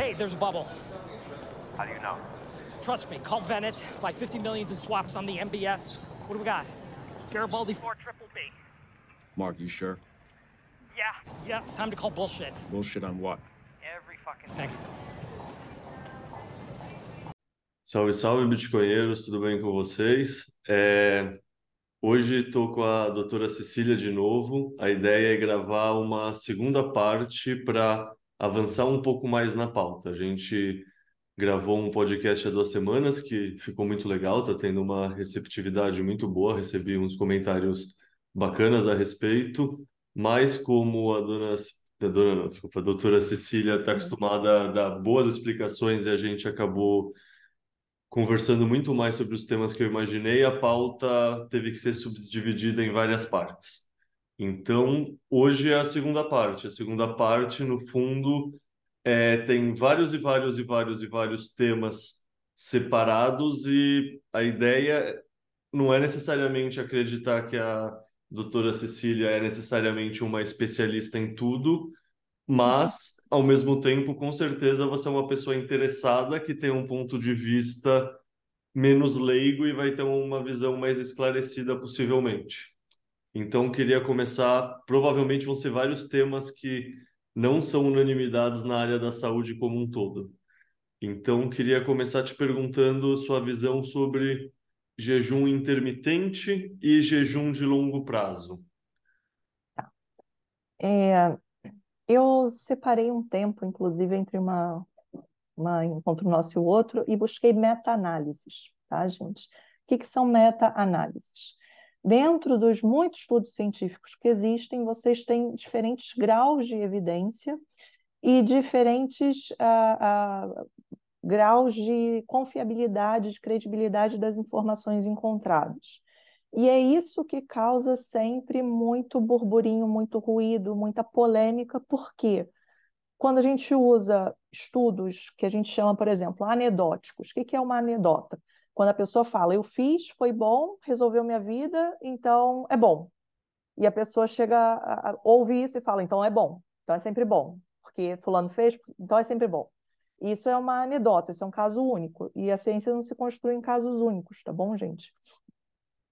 Hey, there's a bubble. How do you know? Trust me, call Venet. Buy 50 millions in swaps on the MBS. What do we got? Garibaldi 4 triple B. Mark, you sure? Yeah, yeah, it's time to call bullshit. Bullshit on what? Every fucking thing. Salve, salve, bitcoinheiros, tudo bem com vocês? É, Hoje estou com a doutora Cecília de novo. A ideia é gravar uma segunda parte para avançar um pouco mais na pauta. A gente gravou um podcast há duas semanas que ficou muito legal, está tendo uma receptividade muito boa, recebi uns comentários bacanas a respeito, mas como a dona, a dona não, desculpa, a doutora Cecília está acostumada a dar boas explicações e a gente acabou conversando muito mais sobre os temas que eu imaginei, a pauta teve que ser subdividida em várias partes. Então, hoje é a segunda parte. A segunda parte, no fundo, é, tem vários e vários e vários e vários temas separados e a ideia não é necessariamente acreditar que a doutora Cecília é necessariamente uma especialista em tudo, mas, ao mesmo tempo, com certeza você é uma pessoa interessada que tem um ponto de vista menos leigo e vai ter uma visão mais esclarecida, possivelmente. Então, queria começar. Provavelmente vão ser vários temas que não são unanimidades na área da saúde como um todo. Então, queria começar te perguntando sua visão sobre jejum intermitente e jejum de longo prazo. É, eu separei um tempo, inclusive, entre uma, uma encontro nosso e o outro, e busquei meta-análises, tá, gente? O que, que são meta-análises? Dentro dos muitos estudos científicos que existem, vocês têm diferentes graus de evidência e diferentes ah, ah, graus de confiabilidade, de credibilidade das informações encontradas. E é isso que causa sempre muito burburinho, muito ruído, muita polêmica, porque quando a gente usa estudos que a gente chama, por exemplo, anedóticos, o que é uma anedota? Quando a pessoa fala, eu fiz, foi bom, resolveu minha vida, então é bom. E a pessoa chega, a, a, ouve isso e fala, então é bom, então é sempre bom, porque fulano fez, então é sempre bom. Isso é uma anedota, isso é um caso único. E a ciência não se construi em casos únicos, tá bom, gente?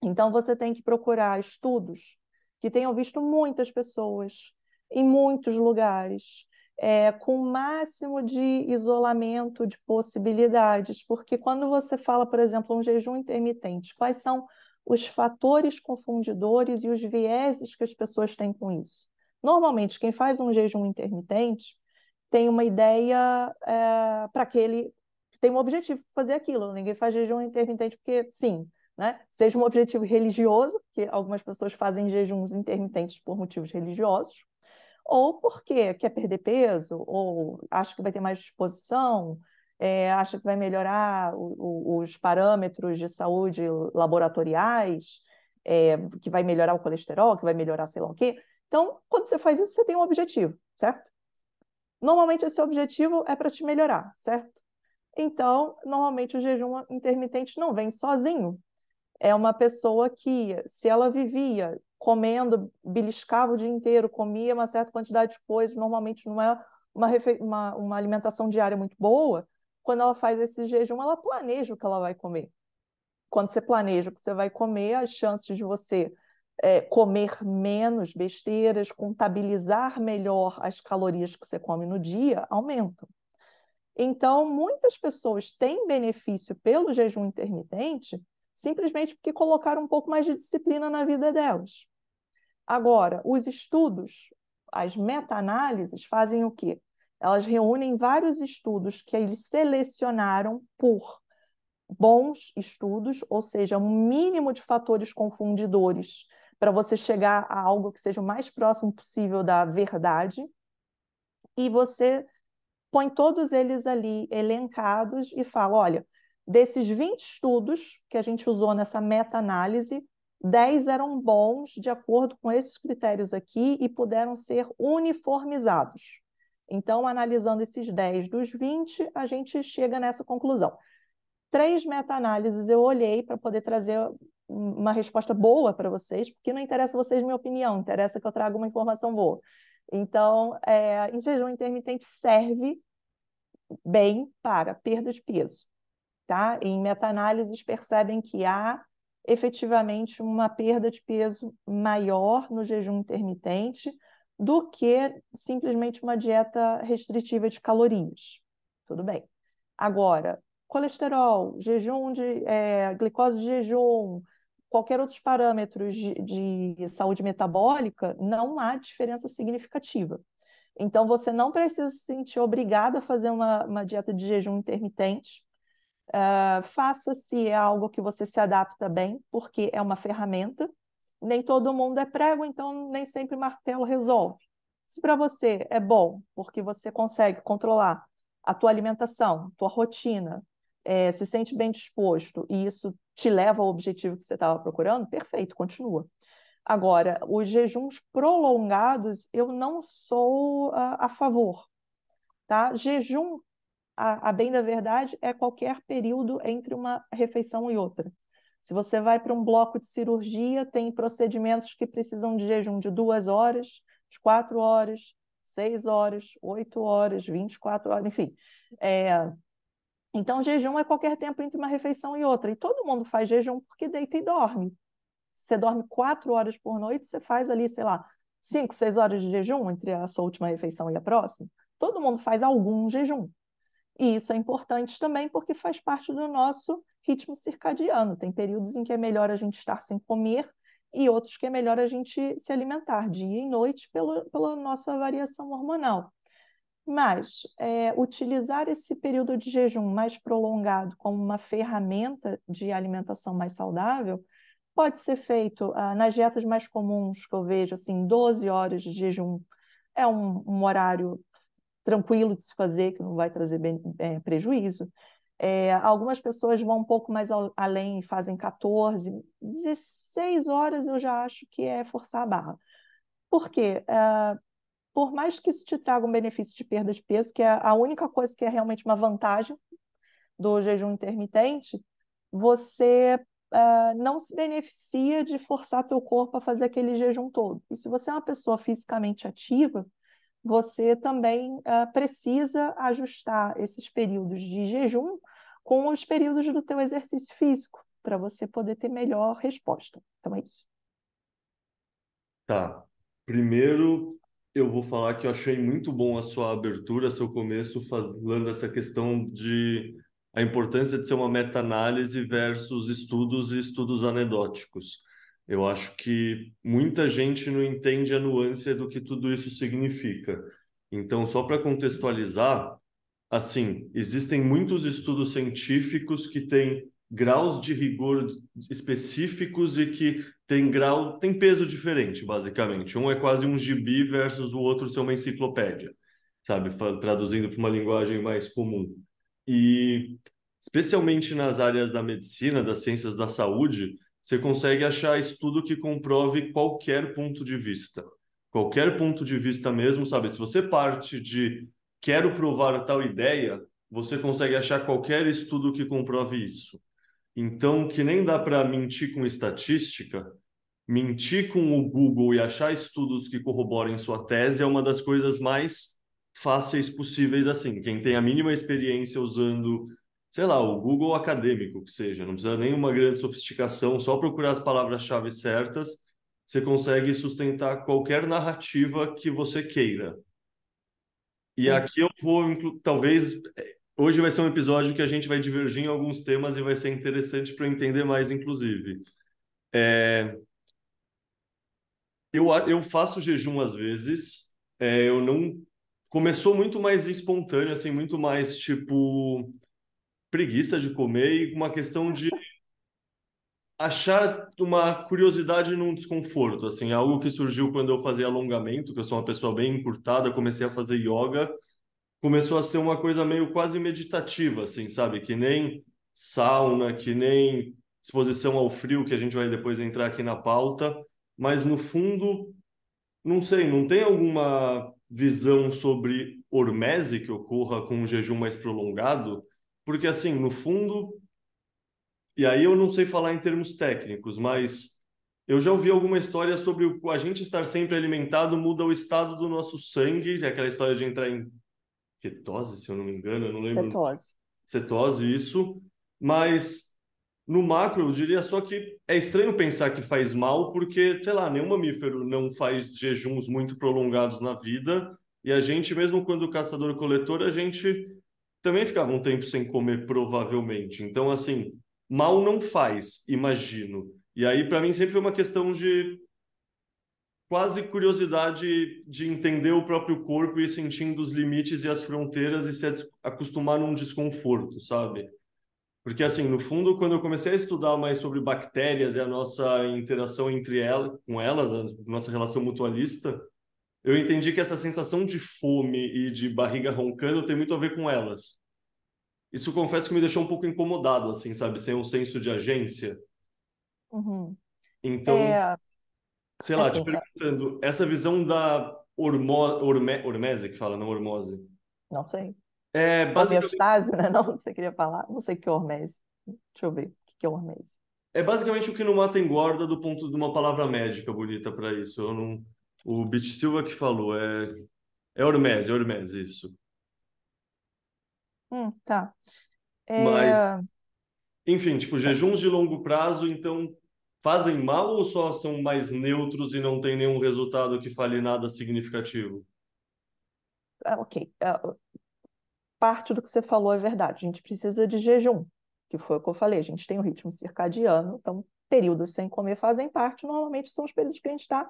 Então, você tem que procurar estudos que tenham visto muitas pessoas em muitos lugares, é, com o máximo de isolamento de possibilidades, porque quando você fala, por exemplo, um jejum intermitente, quais são os fatores confundidores e os vieses que as pessoas têm com isso? Normalmente, quem faz um jejum intermitente tem uma ideia é, para aquele, tem um objetivo de fazer aquilo. Ninguém faz jejum intermitente porque, sim, né? Seja um objetivo religioso, que algumas pessoas fazem jejuns intermitentes por motivos religiosos, ou porque quer perder peso, ou acha que vai ter mais disposição, é, acha que vai melhorar o, o, os parâmetros de saúde laboratoriais, é, que vai melhorar o colesterol, que vai melhorar sei lá o quê. Então, quando você faz isso, você tem um objetivo, certo? Normalmente esse objetivo é para te melhorar, certo? Então, normalmente o jejum intermitente não vem sozinho, é uma pessoa que, se ela vivia comendo, beliscava o dia inteiro, comia uma certa quantidade de coisas, normalmente não é uma, uma, uma alimentação diária muito boa, quando ela faz esse jejum, ela planeja o que ela vai comer. Quando você planeja o que você vai comer, as chances de você é, comer menos besteiras, contabilizar melhor as calorias que você come no dia, aumentam. Então, muitas pessoas têm benefício pelo jejum intermitente simplesmente porque colocaram um pouco mais de disciplina na vida delas. Agora, os estudos, as meta-análises fazem o quê? Elas reúnem vários estudos que eles selecionaram por bons estudos, ou seja, um mínimo de fatores confundidores para você chegar a algo que seja o mais próximo possível da verdade, e você põe todos eles ali elencados e fala: olha, Desses 20 estudos que a gente usou nessa meta-análise, 10 eram bons de acordo com esses critérios aqui e puderam ser uniformizados. Então, analisando esses 10 dos 20, a gente chega nessa conclusão. Três meta-análises eu olhei para poder trazer uma resposta boa para vocês, porque não interessa vocês minha opinião, interessa que eu traga uma informação boa. Então, é, em jejum intermitente serve bem para perda de peso. Tá? Em meta-análises percebem que há efetivamente uma perda de peso maior no jejum intermitente do que simplesmente uma dieta restritiva de calorias. Tudo bem. Agora, colesterol, jejum de é, glicose de jejum, qualquer outros parâmetros de, de saúde metabólica, não há diferença significativa. Então, você não precisa se sentir obrigado a fazer uma, uma dieta de jejum intermitente. Uh, faça se é algo que você se adapta bem, porque é uma ferramenta. Nem todo mundo é prego, então nem sempre martelo resolve. Se para você é bom, porque você consegue controlar a tua alimentação, tua rotina, é, se sente bem disposto e isso te leva ao objetivo que você estava procurando, perfeito, continua. Agora, os jejuns prolongados, eu não sou uh, a favor. Tá? Jejum, a, a bem da verdade, é qualquer período entre uma refeição e outra. Se você vai para um bloco de cirurgia, tem procedimentos que precisam de jejum de duas horas, de quatro horas, seis horas, oito horas, vinte e quatro horas, enfim. É, então, jejum é qualquer tempo entre uma refeição e outra. E todo mundo faz jejum porque deita e dorme. Você dorme quatro horas por noite, você faz ali, sei lá, cinco, seis horas de jejum entre a sua última refeição e a próxima. Todo mundo faz algum jejum. E isso é importante também porque faz parte do nosso ritmo circadiano. Tem períodos em que é melhor a gente estar sem comer e outros que é melhor a gente se alimentar dia e noite pela, pela nossa variação hormonal. Mas é, utilizar esse período de jejum mais prolongado como uma ferramenta de alimentação mais saudável pode ser feito ah, nas dietas mais comuns que eu vejo, assim, 12 horas de jejum é um, um horário tranquilo de se fazer, que não vai trazer bem, é, prejuízo. É, algumas pessoas vão um pouco mais ao, além e fazem 14, 16 horas eu já acho que é forçar a barra. Por quê? Uh, por mais que isso te traga um benefício de perda de peso, que é a única coisa que é realmente uma vantagem do jejum intermitente, você uh, não se beneficia de forçar teu corpo a fazer aquele jejum todo. E se você é uma pessoa fisicamente ativa, você também uh, precisa ajustar esses períodos de jejum com os períodos do teu exercício físico, para você poder ter melhor resposta. Então é isso. Tá. Primeiro, eu vou falar que eu achei muito bom a sua abertura, seu começo, falando essa questão de a importância de ser uma meta-análise versus estudos e estudos anedóticos. Eu acho que muita gente não entende a nuance do que tudo isso significa. Então, só para contextualizar, assim, existem muitos estudos científicos que têm graus de rigor específicos e que tem grau, tem peso diferente, basicamente. Um é quase um gibi versus o outro ser uma enciclopédia, sabe? Traduzindo para uma linguagem mais comum. E especialmente nas áreas da medicina, das ciências da saúde, você consegue achar estudo que comprove qualquer ponto de vista. Qualquer ponto de vista mesmo, sabe? Se você parte de quero provar tal ideia, você consegue achar qualquer estudo que comprove isso. Então, que nem dá para mentir com estatística, mentir com o Google e achar estudos que corroborem sua tese é uma das coisas mais fáceis possíveis assim. Quem tem a mínima experiência usando, sei lá, o Google acadêmico, que seja, não precisa nem uma grande sofisticação, só procurar as palavras-chave certas, você consegue sustentar qualquer narrativa que você queira. E aqui eu vou, talvez, Hoje vai ser um episódio que a gente vai divergir em alguns temas e vai ser interessante para entender mais, inclusive. É... Eu, eu faço jejum às vezes, é, eu não. Começou muito mais espontâneo, assim, muito mais tipo preguiça de comer e uma questão de achar uma curiosidade num desconforto, assim, algo que surgiu quando eu fazia alongamento, que eu sou uma pessoa bem encurtada, comecei a fazer yoga começou a ser uma coisa meio quase meditativa, assim, sabe? Que nem sauna, que nem exposição ao frio, que a gente vai depois entrar aqui na pauta, mas no fundo, não sei, não tem alguma visão sobre hormese que ocorra com um jejum mais prolongado? Porque, assim, no fundo, e aí eu não sei falar em termos técnicos, mas eu já ouvi alguma história sobre o a gente estar sempre alimentado muda o estado do nosso sangue, é aquela história de entrar em ketose, se eu não me engano, eu não lembro. Cetose. Cetose, isso. Mas no macro, eu diria só que é estranho pensar que faz mal, porque, sei lá, nenhum mamífero não faz jejuns muito prolongados na vida. E a gente, mesmo quando caçador-coletor, a gente também ficava um tempo sem comer, provavelmente. Então, assim, mal não faz, imagino. E aí, para mim, sempre foi uma questão de quase curiosidade de entender o próprio corpo e sentindo os limites e as fronteiras e se acostumar num desconforto, sabe? Porque, assim, no fundo, quando eu comecei a estudar mais sobre bactérias e a nossa interação entre elas, com elas, a nossa relação mutualista, eu entendi que essa sensação de fome e de barriga roncando tem muito a ver com elas. Isso confesso que me deixou um pouco incomodado, assim, sabe? Sem um senso de agência. Uhum. Então, É, sei lá, assim, te perguntando, essa visão da ormo, orme, hormese que fala, não hormose. não sei. É basicamente, Homeostase, né? Não, você queria falar? Não sei o que é hormese. Deixa eu ver. O que é hormese? é basicamente o que não mata engorda do ponto de uma palavra médica bonita para isso. Eu não, o Bit Silva que falou, é, é hormese, hormese, isso. Hum, tá. É, Mas, enfim, tipo, jejuns de longo prazo, então, fazem mal ou só são mais neutros e não tem nenhum resultado que fale nada significativo? ah, ok. Ah, parte do que você falou é verdade. A gente precisa de jejum, que foi o que eu falei. A gente tem o ritmo circadiano, então períodos sem comer fazem parte. Normalmente são os períodos que a gente está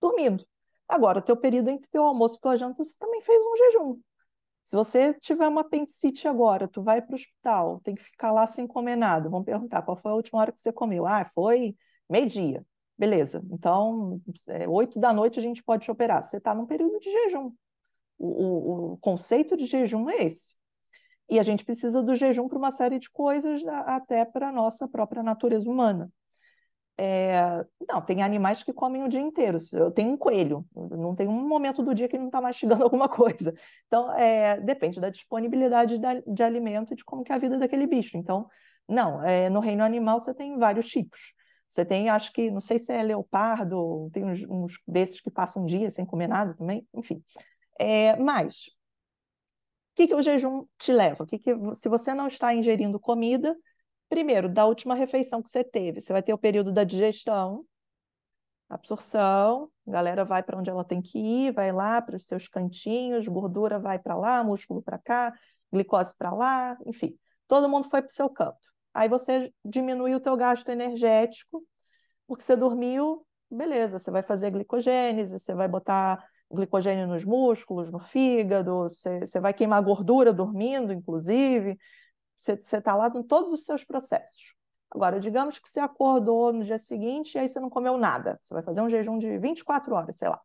dormindo. Agora, teu período entre teu almoço e tua janta, você também fez um jejum. Se você tiver uma apendicite agora, tu vai para o hospital, tem que ficar lá sem comer nada. Vão perguntar qual foi a última hora que você comeu. Ah, foi meio-dia. Beleza. Então, é, oito da noite a gente pode te operar. Você está num período de jejum. O, o, o conceito de jejum é esse. E a gente precisa do jejum para uma série de coisas, a- até para a nossa própria natureza humana. É, não, tem animais que comem o dia inteiro. Eu tenho um coelho, não tem um momento do dia que ele não está mastigando alguma coisa. Então, é, depende da disponibilidade da- de alimento e de como é a vida daquele bicho. Então, não, é, no reino animal você tem vários tipos. Você tem, acho que, não sei se é leopardo, tem uns, uns desses que passam um dia sem comer nada também, enfim. É, mas, o que, que o jejum te leva? Que que, se você não está ingerindo comida, primeiro, da última refeição que você teve, você vai ter o período da digestão, absorção, a galera vai para onde ela tem que ir, vai lá para os seus cantinhos, gordura vai para lá, músculo para cá, glicose para lá, enfim, todo mundo foi para o seu canto. Aí você diminui o teu gasto energético, porque você dormiu, beleza, você vai fazer glicogênese, você vai botar glicogênio nos músculos, no fígado, você, você vai queimar gordura dormindo, inclusive, você está lá com todos os seus processos. Agora, digamos que você acordou no dia seguinte e aí você não comeu nada. Você vai fazer um jejum de 24 horas, sei lá.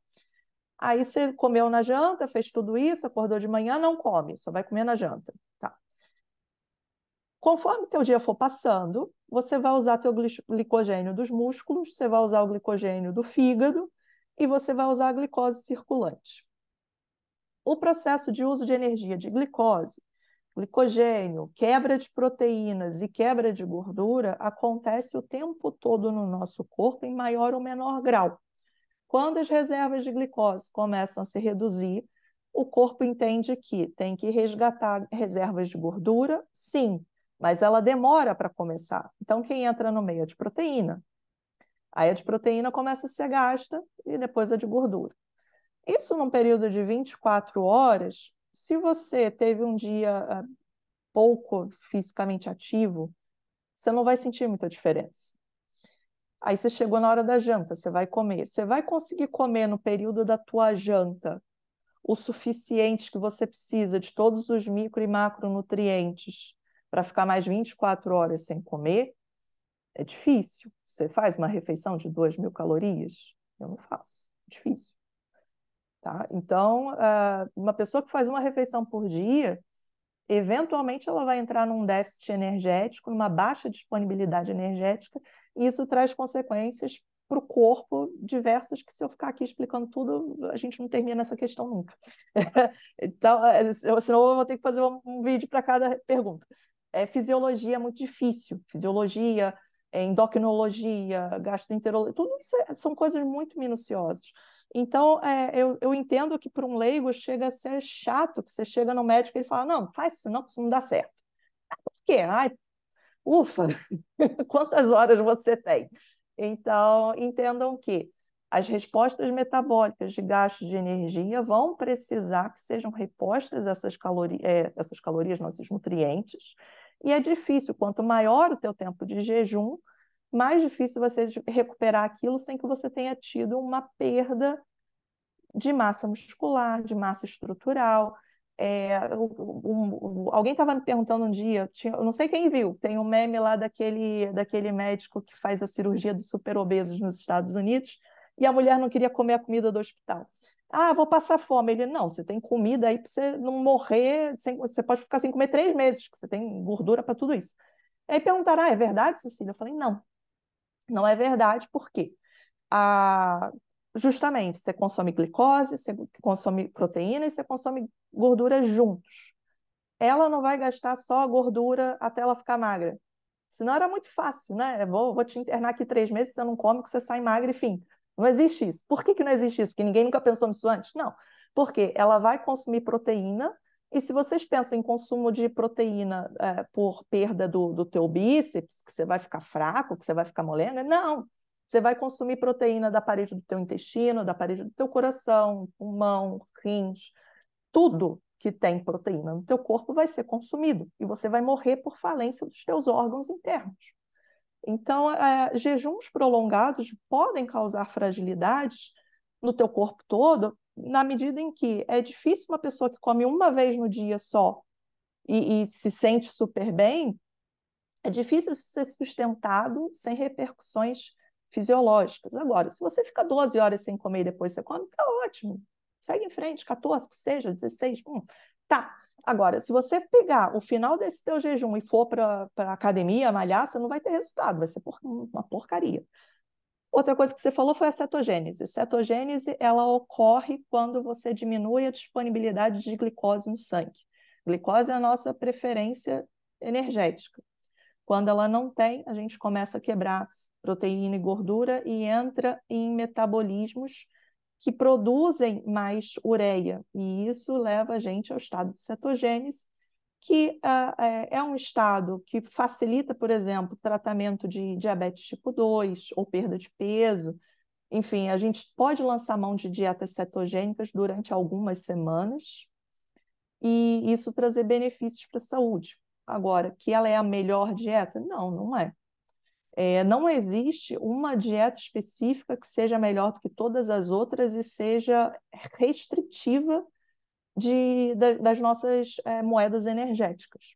Aí você comeu na janta, fez tudo isso, acordou de manhã, não come, só vai comer na janta. Tá. Conforme teu dia for passando, você vai usar teu glicogênio dos músculos, você vai usar o glicogênio do fígado e você vai usar a glicose circulante. O processo de uso de energia de glicose, glicogênio, quebra de proteínas e quebra de gordura acontece o tempo todo no nosso corpo em maior ou menor grau. Quando as reservas de glicose começam a se reduzir, o corpo entende que tem que resgatar reservas de gordura, sim, mas ela demora para começar. Então, quem entra no meio é de proteína. Aí a de proteína começa a ser gasta e depois a de gordura. Isso num período de 24 horas, se você teve um dia uh, pouco fisicamente ativo, você não vai sentir muita diferença. Aí você chegou na hora da janta, você vai comer. Você vai conseguir comer no período da tua janta o suficiente que você precisa de todos os micro e macronutrientes para ficar mais 24 horas sem comer? É difícil. Você faz uma refeição de 2 mil calorias? Eu não faço. É difícil. Tá? Então, uma pessoa que faz uma refeição por dia, eventualmente ela vai entrar num déficit energético, numa baixa disponibilidade energética, e isso traz consequências para o corpo diversas, que se eu ficar aqui explicando tudo, a gente não termina essa questão nunca. então, senão eu vou ter que fazer um vídeo para cada pergunta. É, fisiologia é muito difícil. Fisiologia, endocrinologia, gastroenterologia, tudo isso é, são coisas muito minuciosas. Então, é, eu, eu entendo que para um leigo chega a ser chato, que você chega no médico e ele fala, não, faz isso não, isso não dá certo. Por quê? Ai, ufa, quantas horas você tem? Então, entendam que as respostas metabólicas de gastos de energia vão precisar que sejam repostas essas, calori é, essas calorias, não, esses nutrientes, e é difícil, quanto maior o teu tempo de jejum, mais difícil você recuperar aquilo sem que você tenha tido uma perda de massa muscular, de massa estrutural. É, um, um, alguém estava me perguntando um dia, tinha, eu não sei quem viu, tem um meme lá daquele, daquele médico que faz a cirurgia dos superobesos nos Estados Unidos, e a mulher não queria comer a comida do hospital. Ah, vou passar fome. Ele, não, você tem comida aí para você não morrer, sem, você pode ficar sem comer três meses, que você tem gordura para tudo isso. Aí perguntaram, ah, é verdade, Cecília? Eu falei, não, não é verdade, por quê? Justamente, você consome glicose, você consome proteína e você consome gordura juntos. Ela não vai gastar só a gordura até ela ficar magra. Senão era muito fácil, né? Vou, vou te internar aqui três meses, você não come, que você sai magra, enfim. Não existe isso. Por que, que não existe isso? Porque ninguém nunca pensou nisso antes? Não. Porque ela vai consumir proteína, e se vocês pensam em consumo de proteína é, por perda do, do teu bíceps, que você vai ficar fraco, que você vai ficar molenga, não. Você vai consumir proteína da parede do teu intestino, da parede do teu coração, pulmão, rins, tudo que tem proteína no teu corpo vai ser consumido e você vai morrer por falência dos teus órgãos internos. Então, é, jejuns prolongados podem causar fragilidades no teu corpo todo, na medida em que é difícil uma pessoa que come uma vez no dia só e, e se sente super bem, é difícil ser sustentado sem repercussões fisiológicas. Agora, se você fica 12 horas sem comer e depois você come, tá ótimo. Segue em frente, 14, que seja, 16, hum, tá. Agora, se você pegar o final desse teu jejum e for para a academia malhar, você não vai ter resultado, vai ser por, uma porcaria. Outra coisa que você falou foi a cetogênese. Cetogênese, ela ocorre quando você diminui a disponibilidade de glicose no sangue. Glicose é a nossa preferência energética. Quando ela não tem, a gente começa a quebrar proteína e gordura e entra em metabolismos que produzem mais ureia, e isso leva a gente ao estado de cetogênese, que uh, é, um estado que facilita, por exemplo, tratamento de diabetes tipo 2 ou perda de peso. Enfim, a gente pode lançar mão de dietas cetogênicas durante algumas semanas e isso trazer benefícios para a saúde. Agora, que ela é a melhor dieta? Não, não é. É, não existe uma dieta específica que seja melhor do que todas as outras e seja restritiva de, da, das nossas é, moedas energéticas.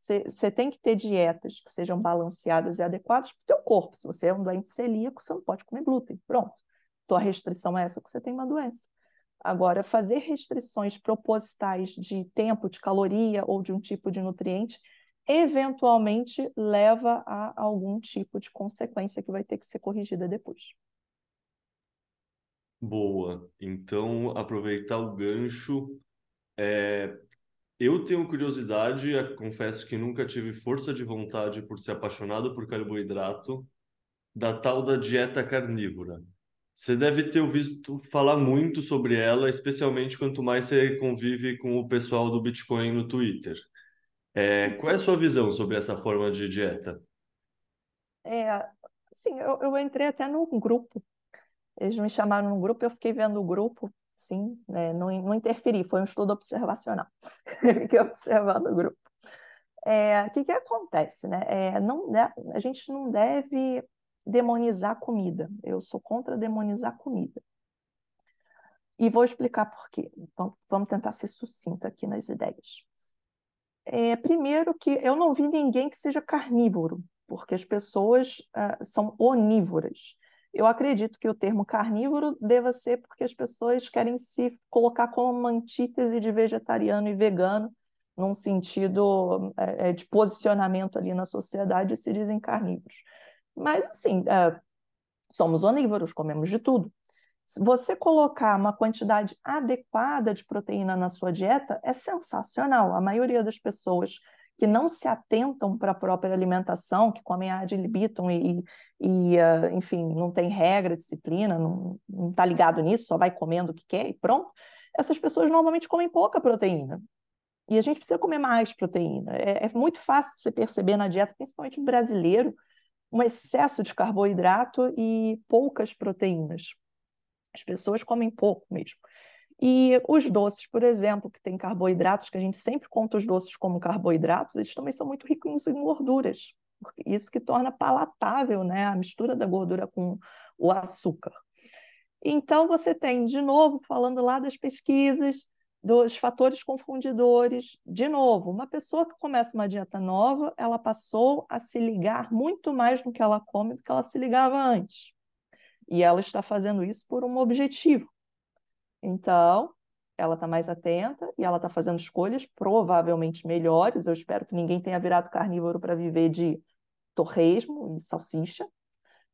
Você tem que ter dietas que sejam balanceadas e adequadas para o teu corpo. Se você é um doente celíaco, você não pode comer glúten. Pronto. Tua restrição é essa que você tem uma doença. Agora, fazer restrições propositais de tempo, de caloria ou de um tipo de nutriente eventualmente leva a algum tipo de consequência que vai ter que ser corrigida depois. Boa. Então, aproveitar o gancho. É... Eu tenho curiosidade, confesso que nunca tive força de vontade por ser apaixonado por carboidrato, da tal da dieta carnívora. Você deve ter ouvido falar muito sobre ela, especialmente quanto mais você convive com o pessoal do Bitcoin no Twitter. É, qual é a sua visão sobre essa forma de dieta? É, sim, eu, eu entrei até no grupo. Eles me chamaram no grupo, eu fiquei vendo o grupo, sim, né, não, não interferi, foi um estudo observacional. fiquei observando o grupo. É, o que, que acontece, né? É, não, a gente não deve demonizar comida. Eu sou contra demonizar comida. E vou explicar por quê. Vamos tentar ser sucinta aqui nas ideias. É, primeiro que eu não vi ninguém que seja carnívoro, porque as pessoas uh, são onívoras. Eu acredito que o termo carnívoro deva ser porque as pessoas querem se colocar como uma antítese de vegetariano e vegano, num sentido é, de posicionamento ali na sociedade, e se dizem carnívoros. Mas, assim, é, somos onívoros, comemos de tudo. Se você colocar uma quantidade adequada de proteína na sua dieta, é sensacional. A maioria das pessoas que não se atentam para a própria alimentação, que comem ad libitum e, e uh, enfim, não tem regra, disciplina, não está ligado nisso, só vai comendo o que quer e pronto, essas pessoas normalmente comem pouca proteína. E a gente precisa comer mais proteína. É, é muito fácil você perceber na dieta, principalmente no brasileiro, um excesso de carboidrato e poucas proteínas. As pessoas comem pouco mesmo. E os doces, por exemplo, que têm carboidratos, que a gente sempre conta os doces como carboidratos, eles também são muito ricos em gorduras. Isso que torna palatável né, a mistura da gordura com o açúcar. Então, você tem, de novo, falando lá das pesquisas, dos fatores confundidores. De novo, uma pessoa que começa uma dieta nova, ela passou a se ligar muito mais no que ela come do que ela se ligava antes. E ela está fazendo isso por um objetivo. Então, ela está mais atenta e ela está fazendo escolhas provavelmente melhores. Eu espero que ninguém tenha virado carnívoro para viver de torresmo e salsicha,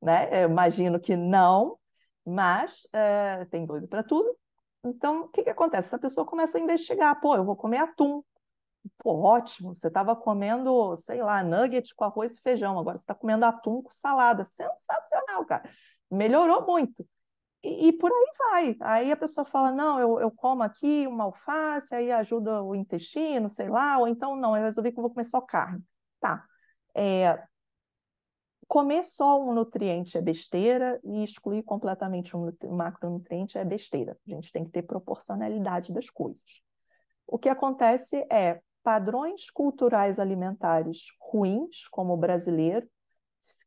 né? Eu imagino que não, mas é, tem doido para tudo. Então, o que, que acontece? Essa pessoa começa a investigar. Pô, eu vou comer atum. Pô, ótimo. Você estava comendo, sei lá, nugget com arroz e feijão. Agora você está comendo atum com salada. Sensacional, cara. Melhorou muito. E, e, por aí vai. Aí a pessoa fala: não, eu, eu como aqui uma alface, aí ajuda o intestino, sei lá, ou então não, eu resolvi que eu vou comer só carne. Tá. É, comer só um nutriente é besteira e excluir completamente um macronutriente é besteira. A gente tem que ter proporcionalidade das coisas. O que acontece é padrões culturais alimentares ruins, como o brasileiro,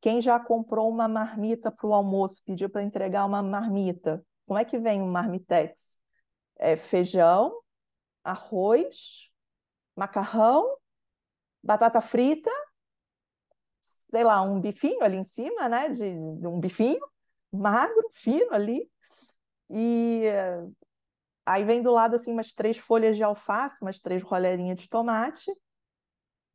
quem já comprou uma marmita para o almoço, pediu para entregar uma marmita, como é que vem um marmitex? É feijão, arroz, macarrão, batata frita, sei lá, um bifinho ali em cima, né? De, um bifinho magro, fino ali. E aí vem do lado assim umas três folhas de alface, umas três roleirinhas de tomate.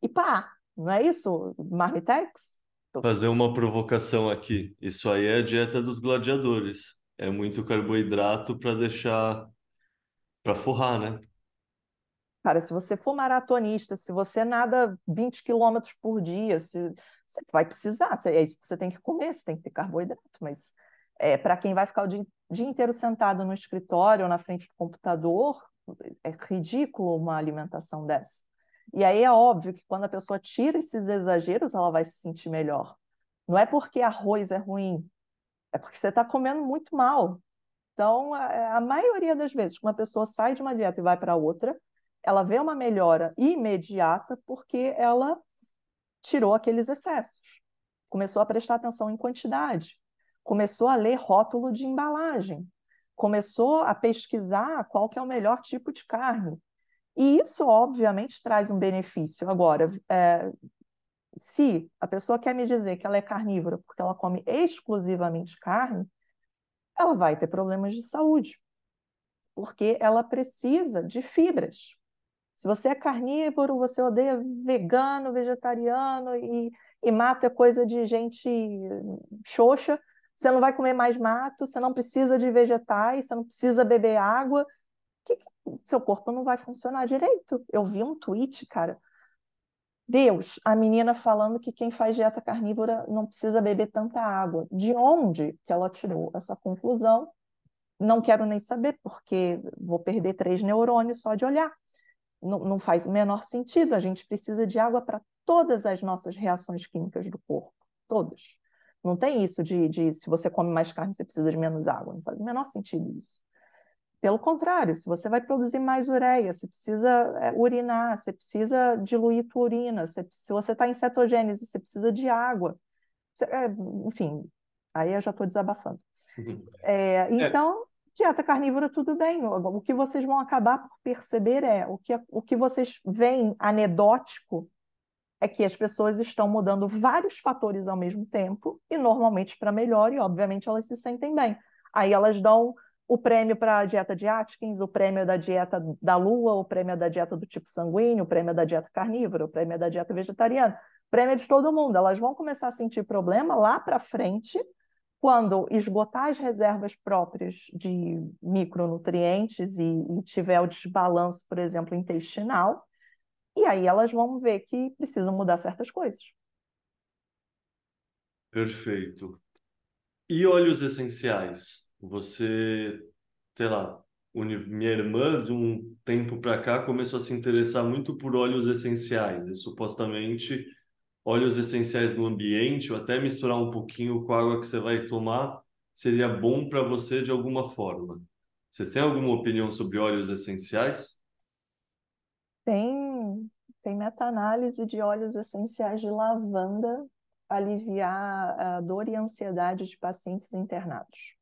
E pá, não é isso? Marmitex? Fazer uma provocação aqui. Isso aí é a dieta dos gladiadores. É muito carboidrato para deixar para forrar, né? Cara, se você for maratonista, se você nada 20 quilômetros por dia, se, você vai precisar, é isso que você tem que comer, você tem que ter carboidrato, mas é, para quem vai ficar o dia, dia inteiro sentado no escritório ou na frente do computador, é ridículo uma alimentação dessa. E aí é óbvio que quando a pessoa tira esses exageros, ela vai se sentir melhor. Não é porque arroz é ruim, é porque você está comendo muito mal. Então, a, maioria das vezes que uma pessoa sai de uma dieta e vai para outra, ela vê uma melhora imediata porque ela tirou aqueles excessos. Começou a prestar atenção em quantidade, começou a ler rótulo de embalagem, começou a pesquisar qual que é o melhor tipo de carne, e isso, obviamente, traz um benefício. Agora, é, se a pessoa quer me dizer que ela é carnívora porque ela come exclusivamente carne, ela vai ter problemas de saúde, porque ela precisa de fibras. Se você é carnívoro, você odeia vegano, vegetariano e, e mato é coisa de gente xoxa, você não vai comer mais mato, você não precisa de vegetais, você não precisa beber água, que, que seu corpo não vai funcionar direito. Eu vi um tweet, cara. Deus, a menina falando que quem faz dieta carnívora não precisa beber tanta água. De onde que ela tirou essa conclusão? Não quero nem saber, porque vou perder três neurônios só de olhar. Não, não faz o menor sentido. A gente precisa de água para todas as nossas reações químicas do corpo. Todas. Não tem isso de, de se você come mais carne, você precisa de menos água. Não faz o menor sentido isso. Pelo contrário, se você vai produzir mais ureia, você precisa é, urinar, você precisa diluir tua urina, você, se você está em cetogênese, você precisa de água. Você, é, enfim, aí eu já estou desabafando. Uhum. É, é, então, dieta carnívora, tudo bem. O, o que vocês vão acabar por perceber é o que, o que vocês veem anedótico é que as pessoas estão mudando vários fatores ao mesmo tempo e normalmente para melhor, e obviamente elas se sentem bem. Aí elas dão o prêmio para a dieta de Atkins, o prêmio da dieta da lua, o prêmio da dieta do tipo sanguíneo, o prêmio da dieta carnívora, o prêmio da dieta vegetariana, prêmio de todo mundo. Elas vão começar a sentir problema lá para frente, quando esgotar as reservas próprias de micronutrientes e, e tiver o desbalanço, por exemplo, intestinal, E aí elas vão ver que precisam mudar certas coisas. Perfeito. E óleos essenciais? Você, sei lá, minha irmã, de um tempo para cá, começou a se interessar muito por óleos essenciais. E supostamente, óleos essenciais no ambiente, ou até misturar um pouquinho com a água que você vai tomar, seria bom para você de alguma forma. Você tem alguma opinião sobre óleos essenciais? Tem, tem meta-análise de óleos essenciais de lavanda aliviar a dor e ansiedade de pacientes internados.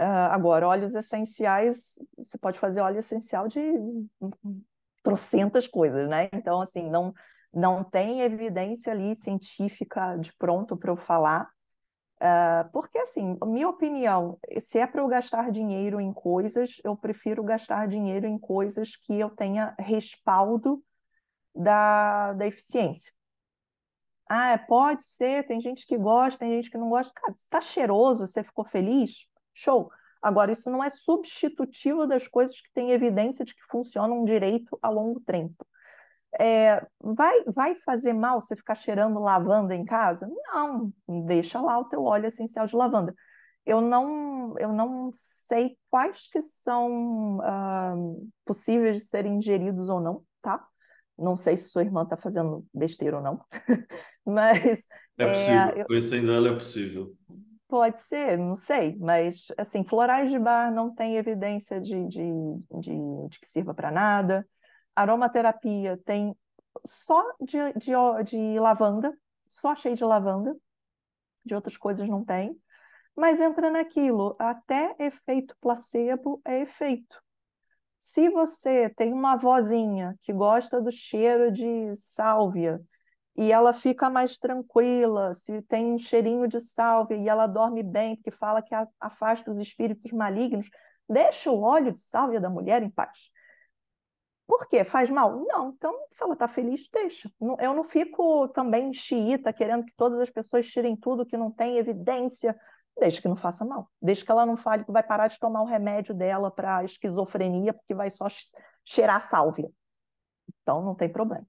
Uh, agora, óleos essenciais, você pode fazer óleo essencial de trocentas coisas, né? Então, assim, não, não tem evidência ali científica de pronto para eu falar, uh, porque, assim, minha opinião, se é para eu gastar dinheiro em coisas, eu prefiro gastar dinheiro em coisas que eu tenha respaldo da, da eficiência. Ah, pode ser, tem gente que gosta, tem gente que não gosta. Cara, está cheiroso, você ficou feliz, Show. Agora, isso não é substitutivo das coisas que têm evidência de que funcionam direito a longo tempo. É, vai, vai fazer mal você ficar cheirando lavanda em casa? Não, deixa lá o teu óleo essencial de lavanda. Eu não, eu não sei quais que são uh, possíveis de serem ingeridos ou não, tá? Não sei se sua irmã está fazendo besteira ou não, mas... É possível, é, eu... conhecendo ela é possível. Pode ser, não sei, mas assim, florais de bar não tem evidência de, de, de, de que sirva para nada. Aromaterapia tem só de, de, de lavanda, só cheio de lavanda, de outras coisas não tem. Mas entra naquilo, até efeito placebo é efeito. Se você tem uma vozinha que gosta do cheiro de sálvia e ela fica mais tranquila, se tem um cheirinho de sálvia e ela dorme bem, porque fala que afasta os espíritos malignos, deixa o óleo de sálvia da mulher em paz. Por quê? Faz mal? Não. Então, se ela está feliz, deixa. Eu não fico também xiita, querendo que todas as pessoas tirem tudo que não tem evidência. Desde que não faça mal. Desde que ela não fale que vai parar de tomar o remédio dela para esquizofrenia, porque vai só cheirar sálvia. Então, não tem problema.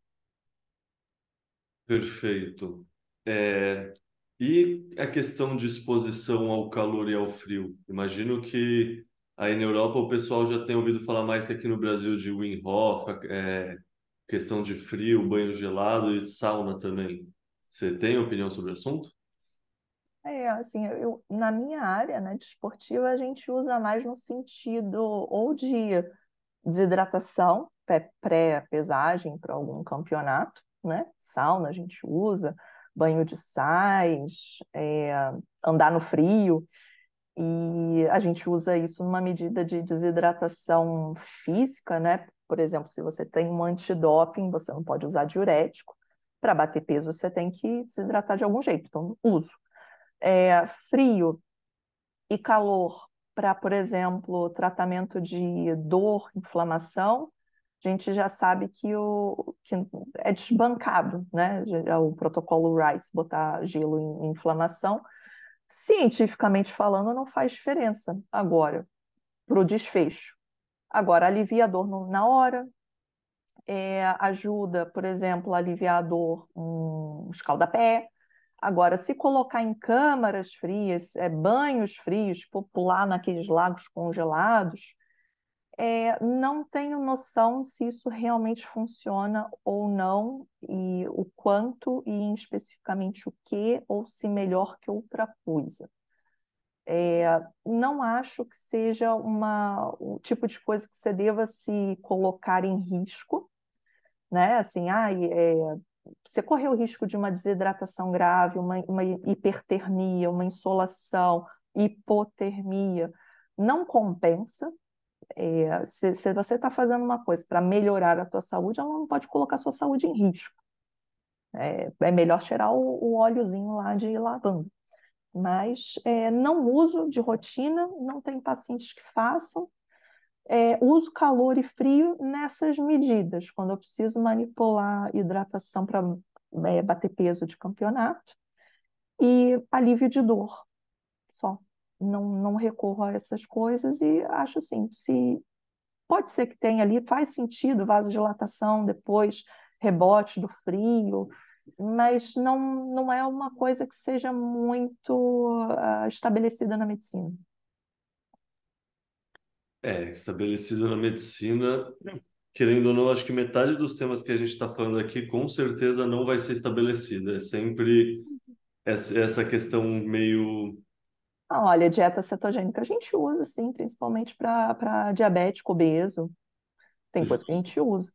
Perfeito. É, e a questão de exposição ao calor e ao frio? Imagino que aí na Europa o pessoal já tem ouvido falar mais aqui no Brasil de Wim Hof, é, questão de frio, banho gelado e sauna também. Você tem opinião sobre o assunto? É, assim, eu, na minha área, né, de esportiva, a gente usa mais no sentido ou de desidratação, pré-pesagem para algum campeonato, né? Sauna a gente usa, banho de sais, é, andar no frio. E a gente usa isso numa medida de desidratação física, né? Por exemplo, se você tem um antidoping, você não pode usar diurético. Para bater peso, você tem que desidratar de algum jeito, então uso. É, frio e calor para, por exemplo, tratamento de dor, inflamação, a gente já sabe que, o, que é desbancado, né? O protocolo Rice, botar gelo em, inflamação. Cientificamente falando, não faz diferença agora para o desfecho. Agora, alivia a dor na hora, é, ajuda, por exemplo, a aliviar a dor um escaldapé. Agora, se colocar em câmaras frias, é, banhos frios, pular naqueles lagos congelados, é, não tenho noção se isso realmente funciona ou não, e o quanto, e especificamente o que, ou se melhor que outra coisa. É, não acho que seja uma, o tipo de coisa que você deva se colocar em risco, né? Assim, ah, é, você correu o risco de uma desidratação grave, uma, uma hipertermia, uma insolação, hipotermia, não compensa, é, se, se, você está fazendo uma coisa para melhorar a tua saúde, ela não pode colocar a sua saúde em risco. É, é melhor tirar o, o óleozinho lá de lavanda. Mas é, não uso de rotina, não tem pacientes que façam. É, uso calor e frio nessas medidas, quando eu preciso manipular hidratação para é, bater peso de campeonato e alívio de dor, só não, não recorro a essas coisas e acho assim, se Pode ser que tenha ali, faz sentido, vasodilatação depois, rebote do frio, mas não, não é uma coisa que seja muito uh, estabelecida na medicina. É, estabelecida na medicina, querendo ou não, acho que metade dos temas que a gente está falando aqui com certeza não vai ser estabelecida. É sempre essa questão meio. Olha, dieta cetogênica a gente usa, sim, principalmente para diabético, obeso. Tem coisa que a gente usa.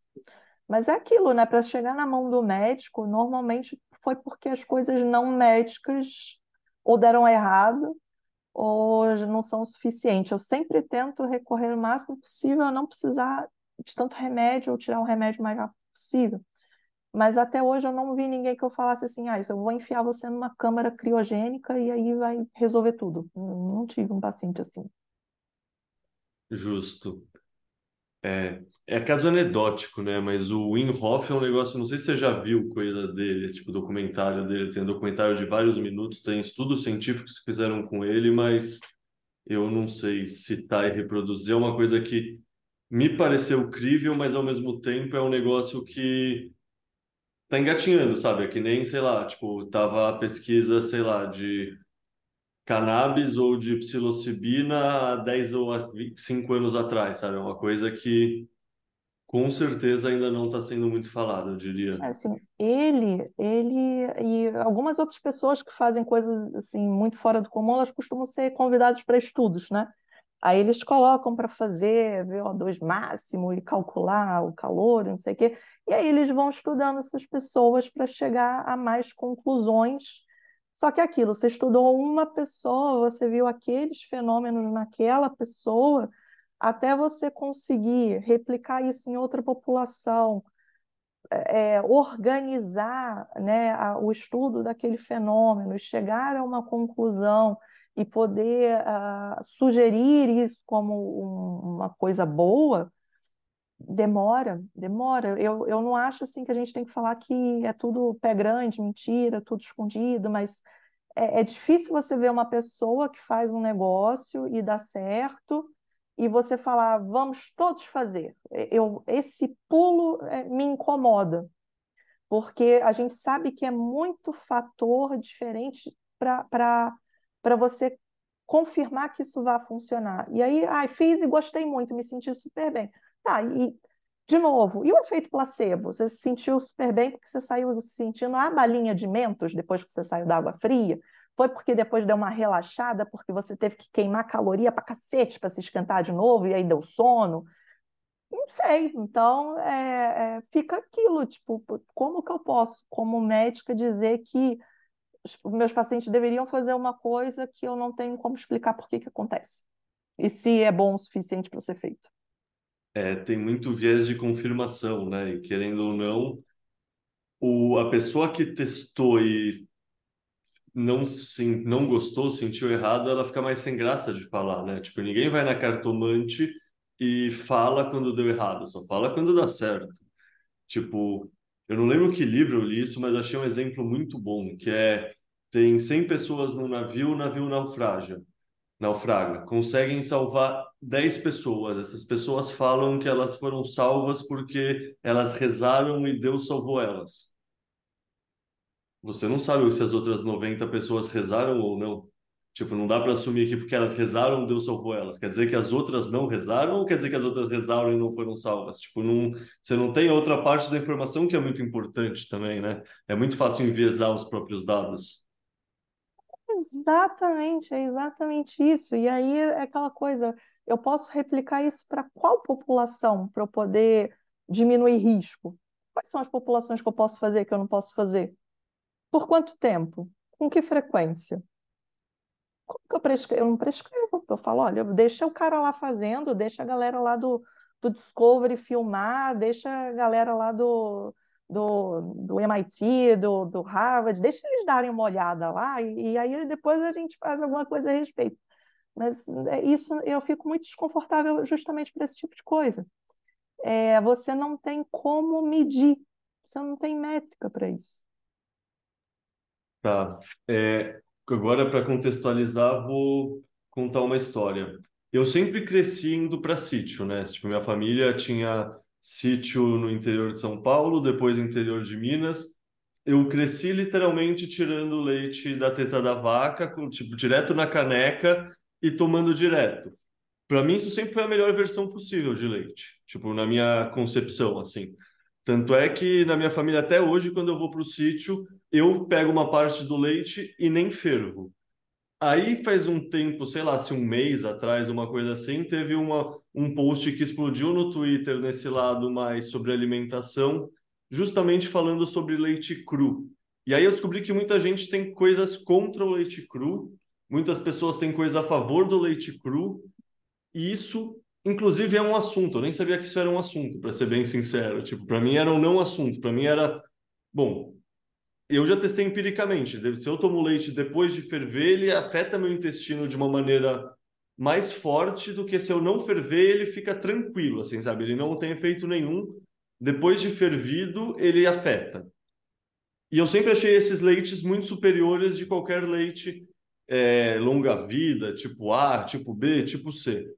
Mas é aquilo, né? Para chegar na mão do médico, normalmente foi porque as coisas não médicas ou deram errado ou não são suficientes. Eu sempre tento recorrer o máximo possível a não precisar de tanto remédio ou tirar o remédio o mais rápido possível. Mas até hoje eu não vi ninguém que eu falasse assim, ah, isso eu vou enfiar você numa câmara criogênica e aí vai resolver tudo. Não tive um paciente assim. Justo. É, é caso anedótico, né? Mas o Wim é um negócio, não sei se você já viu coisa dele, tipo documentário dele, tem um documentário de vários minutos, tem estudos científicos que fizeram com ele, mas eu não sei citar e reproduzir. É uma coisa que me pareceu crível, mas ao mesmo tempo é um negócio que tá engatinhando, sabe? É que nem, sei lá, tipo, tava a pesquisa, sei lá, de cannabis ou de psilocibina há 10 ou 5 anos atrás, sabe? É uma coisa que com certeza ainda não está sendo muito falada, eu diria. Assim, ele, ele e algumas outras pessoas que fazem coisas assim muito fora do comum, elas costumam ser convidadas para estudos, né? Aí eles colocam para fazer VO2 máximo e calcular o calor, não sei o quê. E aí eles vão estudando essas pessoas para chegar a mais conclusões só que aquilo, você estudou uma pessoa, você viu aqueles fenômenos naquela pessoa, até você conseguir replicar isso em outra população, é, é organizar né, o estudo daquele fenômeno, chegar a uma conclusão e poder uh, sugerir isso como um, uma coisa boa, demora, demora. Eu, eu não acho assim que a gente tem que falar que é tudo pé grande, mentira, tudo escondido, mas é, é difícil você ver uma pessoa que faz um negócio e dá certo e você falar, vamos todos fazer. Eu, esse pulo é, me incomoda, porque a gente sabe que é muito fator diferente para você confirmar que isso vai funcionar. E aí, ai, fiz e gostei muito, me senti super bem. Tá, e de novo, e o efeito placebo? Você se sentiu super bem porque você saiu sentindo a balinha de mentos depois que você saiu da água fria? Foi porque depois deu uma relaxada, porque você teve que queimar caloria pra cacete para se esquentar de novo e aí deu sono? Não sei. Então, é, é, fica aquilo, tipo, como que eu posso, como médica, dizer que meus pacientes deveriam fazer uma coisa que eu não tenho como explicar por que que acontece? E se é bom o suficiente para ser feito? é, tem muito viés de confirmação, né? E querendo ou não, o, a pessoa que testou e não, sim, não gostou, sentiu errado, ela fica mais sem graça de falar, né? Tipo, ninguém vai na cartomante e fala quando deu errado, só fala quando dá certo. Tipo, eu não lembro que livro eu li isso, mas achei um exemplo muito bom, que é tem 100 pessoas no navio, o navio naufraga naufraga. Conseguem salvar 10 pessoas. Essas pessoas falam que elas foram salvas porque elas rezaram e Deus salvou elas. Você não sabe se as outras 90 pessoas rezaram ou não. Tipo, não dá para assumir que porque elas rezaram, Deus salvou elas. Quer dizer que as outras não rezaram ou quer dizer que as outras rezaram e não foram salvas? Tipo, não, você não tem outra parte da informação que é muito importante também, né? É muito fácil enviesar os próprios dados. Exatamente, é exatamente isso. E aí é aquela coisa, eu posso replicar isso para qual população para eu poder diminuir risco? Quais são as populações que eu posso fazer que eu não posso fazer? Por quanto tempo? Com que frequência? Como que eu prescrevo? Eu não prescrevo, eu falo, olha, deixa o cara lá fazendo, deixa a galera lá do, do Discovery filmar, deixa a galera lá do, do, do MIT, do, do Harvard, deixa eles darem uma olhada lá e, e aí depois a gente faz alguma coisa a respeito. Mas é, isso eu fico muito desconfortável justamente por esse tipo de coisa. É, você não tem como medir, você não tem métrica para isso. Tá. É, agora, para contextualizar, vou contar uma história. eu sempre cresci indo para sítio, né? Tipo, minha família tinha sítio no interior de São Paulo, depois interior de Minas. Eu cresci literalmente tirando leite da teta da vaca, com, tipo, direto na caneca e tomando direto. Para mim, isso sempre foi a melhor versão possível de leite, tipo, na minha concepção, assim. Tanto é que na minha família, até hoje, quando eu vou para o sítio, eu pego uma parte do leite e nem fervo. Aí faz um tempo, sei lá, se um mês atrás, uma coisa assim, teve uma, um post que explodiu no Twitter nesse lado mais sobre alimentação, justamente falando sobre leite cru. E aí eu descobri que muita gente tem coisas contra o leite cru, muitas pessoas têm coisa a favor do leite cru, e isso, inclusive, é um assunto. Eu nem sabia que isso era um assunto, para ser bem sincero. Tipo, para mim era um não assunto. Para mim era, bom, eu já testei empiricamente. Se eu tomo leite depois de ferver, ele afeta meu intestino de uma maneira mais forte do que se eu não ferver, ele fica tranquilo, assim, sabe? Ele não tem efeito nenhum. Depois de fervido, ele afeta. E eu sempre achei esses leites muito superiores de qualquer leite é, longa-vida, tipo A, tipo B, tipo C.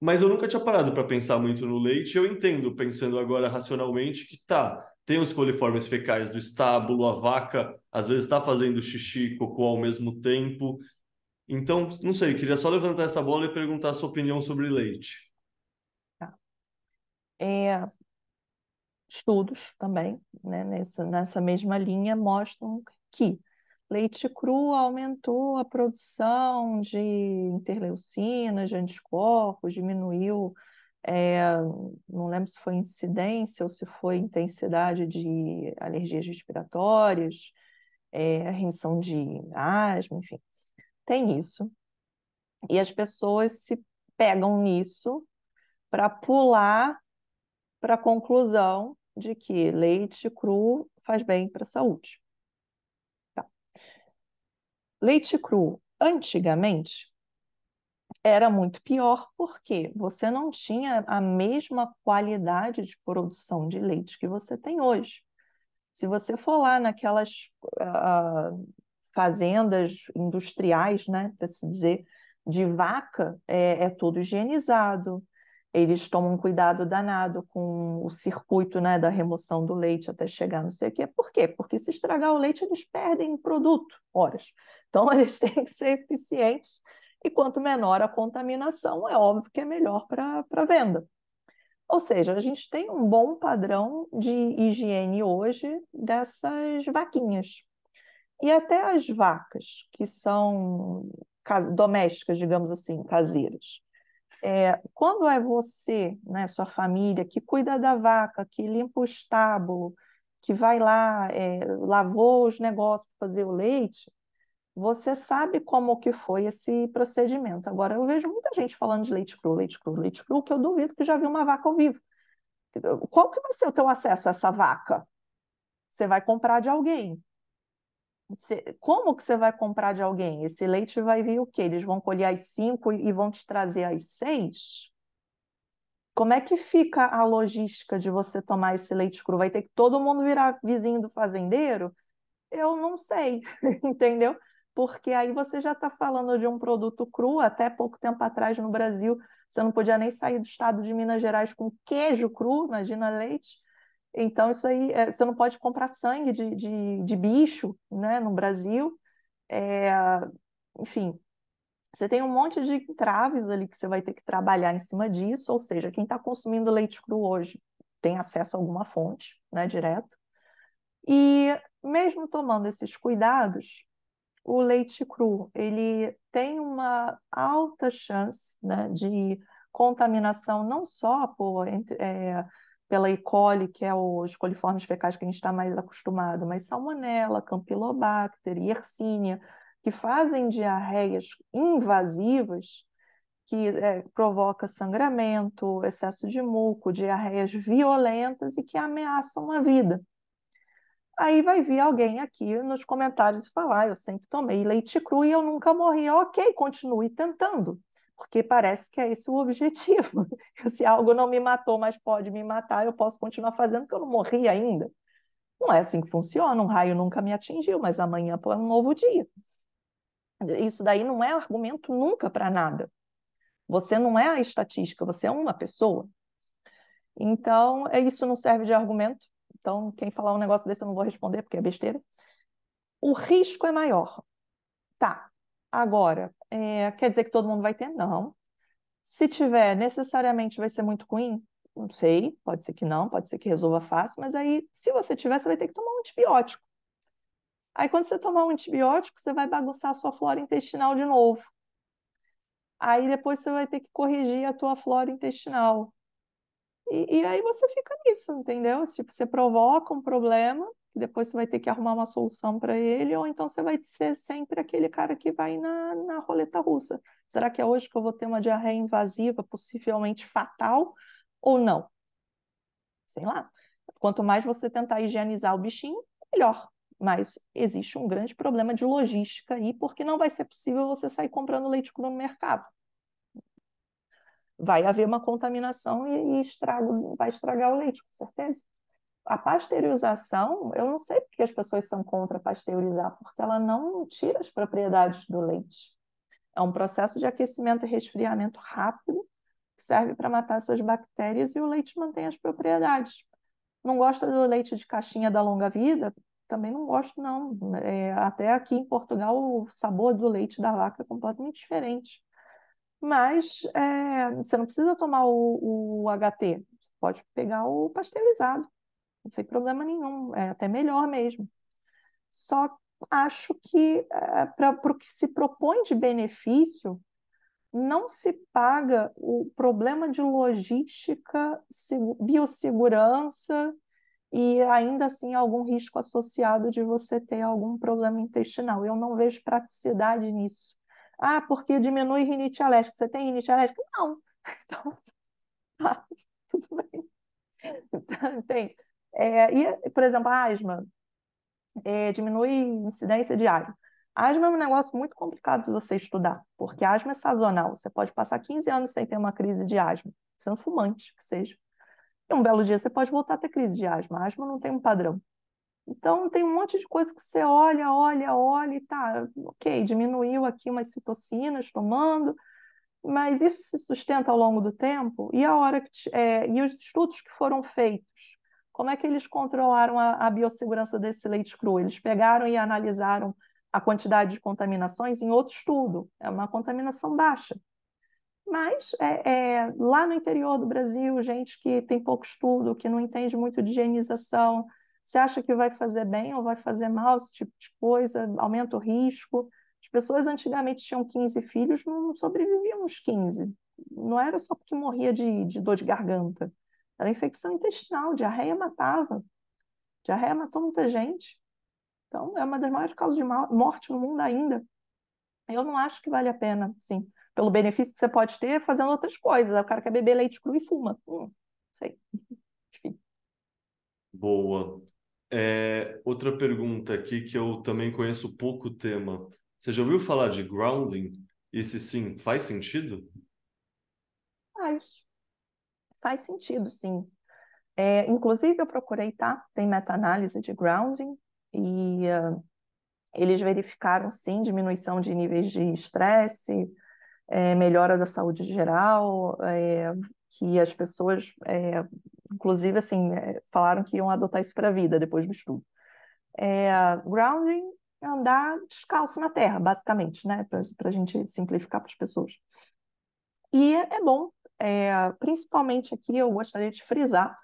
Mas eu nunca tinha parado para pensar muito no leite. Eu entendo, pensando agora racionalmente, que tá, tem os coliformes fecais do estábulo, a vaca às vezes está fazendo xixi e cocô ao mesmo tempo. Então, não sei, queria só levantar essa bola e perguntar a sua opinião sobre leite. Tá. É, estudos também, né, nessa, nessa mesma linha, mostram que leite cru aumentou a produção de interleucinas, de anticorpos, diminuiu, é, não lembro se foi incidência ou se foi intensidade de alergias respiratórias, é, remissão de asma, enfim. Tem isso. E as pessoas se pegam nisso para pular para a conclusão de que leite cru faz bem para a saúde. Leite cru, antigamente, era muito pior porque você não tinha a mesma qualidade de produção de leite que você tem hoje. Se você for lá naquelas uh, fazendas industriais, né, para se dizer, de vaca, é, é tudo higienizado, eles tomam cuidado danado com o circuito né, da remoção do leite até chegar não sei o quê. Por quê? Porque se estragar o leite, eles perdem produto, horas. Então, eles têm que ser eficientes e quanto menor a contaminação, é óbvio que é melhor para a venda. Ou seja, a gente tem um bom padrão de higiene hoje dessas vaquinhas. E até as vacas, que são domésticas, digamos assim, caseiras. É, quando é você, né, sua família, que cuida da vaca, que limpa o estábulo, que vai lá, é, lavou os negócios para fazer o leite, você sabe como que foi esse procedimento. Agora, eu vejo muita gente falando de leite cru, leite cru, leite cru, que eu duvido que já viu uma vaca ao vivo. Qual que vai ser o teu acesso a essa vaca? Você vai comprar de alguém. Como que você vai comprar de alguém? Esse leite vai vir o quê? Eles vão colher às cinco e vão te trazer às seis? Como é que fica a logística de você tomar esse leite cru? Vai ter que todo mundo virar vizinho do fazendeiro? Eu não sei, entendeu? Porque aí você já está falando de um produto cru. Até pouco tempo atrás no Brasil, você não podia nem sair do estado de Minas Gerais com queijo cru, imagina leite. Então, isso aí, é, você não pode comprar sangue de, de, de bicho né, no Brasil. É, enfim, você tem um monte de entraves ali que você vai ter que trabalhar em cima disso, ou seja, quem está consumindo leite cru hoje tem acesso a alguma fonte, né, direto. E mesmo tomando esses cuidados, o leite cru, ele tem uma alta chance, né, de contaminação não só por é, pela E. coli, que é os coliformes fecais que a gente está mais acostumado, mas salmonella, campylobacter, yersinia, que fazem diarreias invasivas que é, provoca sangramento, excesso de muco, diarreias violentas e que ameaçam a vida. Aí vai vir alguém aqui nos comentários falar: ah, eu sempre tomei leite cru e eu nunca morri. Ok, continue tentando porque parece que é esse o objetivo. Se algo não me matou, mas pode me matar, eu posso continuar fazendo, porque eu não morri ainda. Não é assim que funciona, um raio nunca me atingiu, mas amanhã é um novo dia. Isso daí não é argumento nunca para nada. Você não é a estatística, você é uma pessoa. Então, é isso não serve de argumento. Então, quem falar um negócio desse eu não vou responder, porque é besteira. O risco é maior. Tá. Agora, é, quer dizer que todo mundo vai ter? Não. Se tiver, necessariamente vai ser muito ruim? Não sei, pode ser que não, pode ser que resolva fácil, mas aí, se você tiver, você vai ter que tomar um antibiótico. Aí, quando você tomar um antibiótico, você vai bagunçar a sua flora intestinal de novo. Aí, depois, você vai ter que corrigir a tua flora intestinal. E, e aí você fica nisso, entendeu? Tipo, você provoca um problema, depois você vai ter que arrumar uma solução para ele, ou então você vai ser sempre aquele cara que vai na, na roleta russa. Será que é hoje que eu vou ter uma diarreia invasiva, possivelmente fatal, ou não? Sei lá. Quanto mais você tentar higienizar o bichinho, melhor. Mas existe um grande problema de logística aí, porque não vai ser possível você sair comprando leite cru no mercado vai haver uma contaminação e, e estrago, vai estragar o leite, com certeza. A pasteurização, eu não sei porque as pessoas são contra pasteurizar, porque ela não tira as propriedades do leite. É um processo de aquecimento e resfriamento rápido que serve para matar essas bactérias e o leite mantém as propriedades. Não gosta do leite de caixinha da longa vida? Também não gosto, não. É, até aqui em Portugal, o sabor do leite da vaca é completamente diferente. Mas é, você não precisa tomar o, o HT, você pode pegar o pasteurizado, não tem problema nenhum, é até melhor mesmo. Só acho que é, para o que se propõe de benefício, não se paga o problema de logística, biossegurança e ainda assim algum risco associado de você ter algum problema intestinal. Eu não vejo praticidade nisso. Ah, porque diminui rinite alérgica. Você tem rinite alérgica? Não. Então, tá, tudo bem. Então, entende? É, e, por exemplo, a asma é, diminui incidência de asma. Asma é um negócio muito complicado de você estudar, porque asma é sazonal. Você pode passar 15 anos sem ter uma crise de asma, sendo fumante, que seja. E um belo dia você pode voltar a ter crise de asma. Asma não tem um padrão. Então, tem um monte de coisa que você olha, olha, olha e tá, ok, diminuiu aqui umas citocinas tomando, mas isso se sustenta ao longo do tempo? E a hora que, é, e os estudos que foram feitos, como é que eles controlaram a, a biossegurança desse leite cru? Eles pegaram e analisaram a quantidade de contaminações em outro estudo, é uma contaminação baixa. Mas é, é, lá no interior do Brasil, gente que tem pouco estudo, que não entende muito de higienização, você acha que vai fazer bem ou vai fazer mal esse tipo de coisa? Aumenta o risco. As pessoas antigamente tinham 15 filhos, não sobreviviam uns 15. Não era só porque morria de, de dor de garganta. Era infecção intestinal, diarreia matava. Diarreia matou muita gente. Então, é uma das maiores causas de morte no mundo ainda. Eu não acho que vale a pena, sim. Pelo benefício que você pode ter fazendo outras coisas. O cara quer beber leite cru e fuma. Hum, sei. Enfim. Boa. É, outra pergunta aqui que eu também conheço pouco o tema. Você já ouviu falar de grounding? E se sim, faz sentido? Faz. Faz sentido, sim. É, inclusive, eu procurei, tá? Tem meta-análise de grounding e uh, eles verificaram, sim, diminuição de níveis de estresse, é, melhora da saúde geral, é, que as pessoas é, inclusive, assim, é, falaram que iam adotar isso para a vida depois do estudo. É, grounding é andar descalço na terra, basicamente, né? Para a gente simplificar para as pessoas. E é bom, é, principalmente aqui eu gostaria de frisar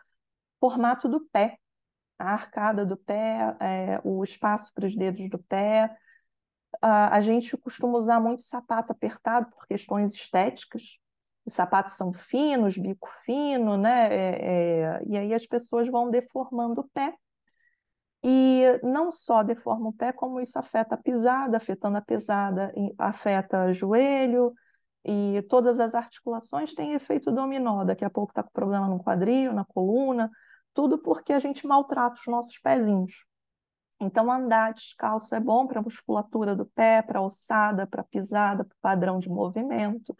formato do pé, a arcada do pé, é, o espaço para os dedos do pé. A, a gente costuma usar muito sapato apertado por questões estéticas, os sapatos são finos, bico fino, né? É, é, e aí as pessoas vão deformando o pé. E não só deforma o pé, como isso afeta a pisada, afetando a pisada, afeta o joelho, e todas as articulações têm efeito dominó. Daqui a pouco está com problema no quadril, na coluna, tudo porque a gente maltrata os nossos pezinhos. Então, andar descalço é bom para a musculatura do pé, para a ossada, para a pisada, para o padrão de movimento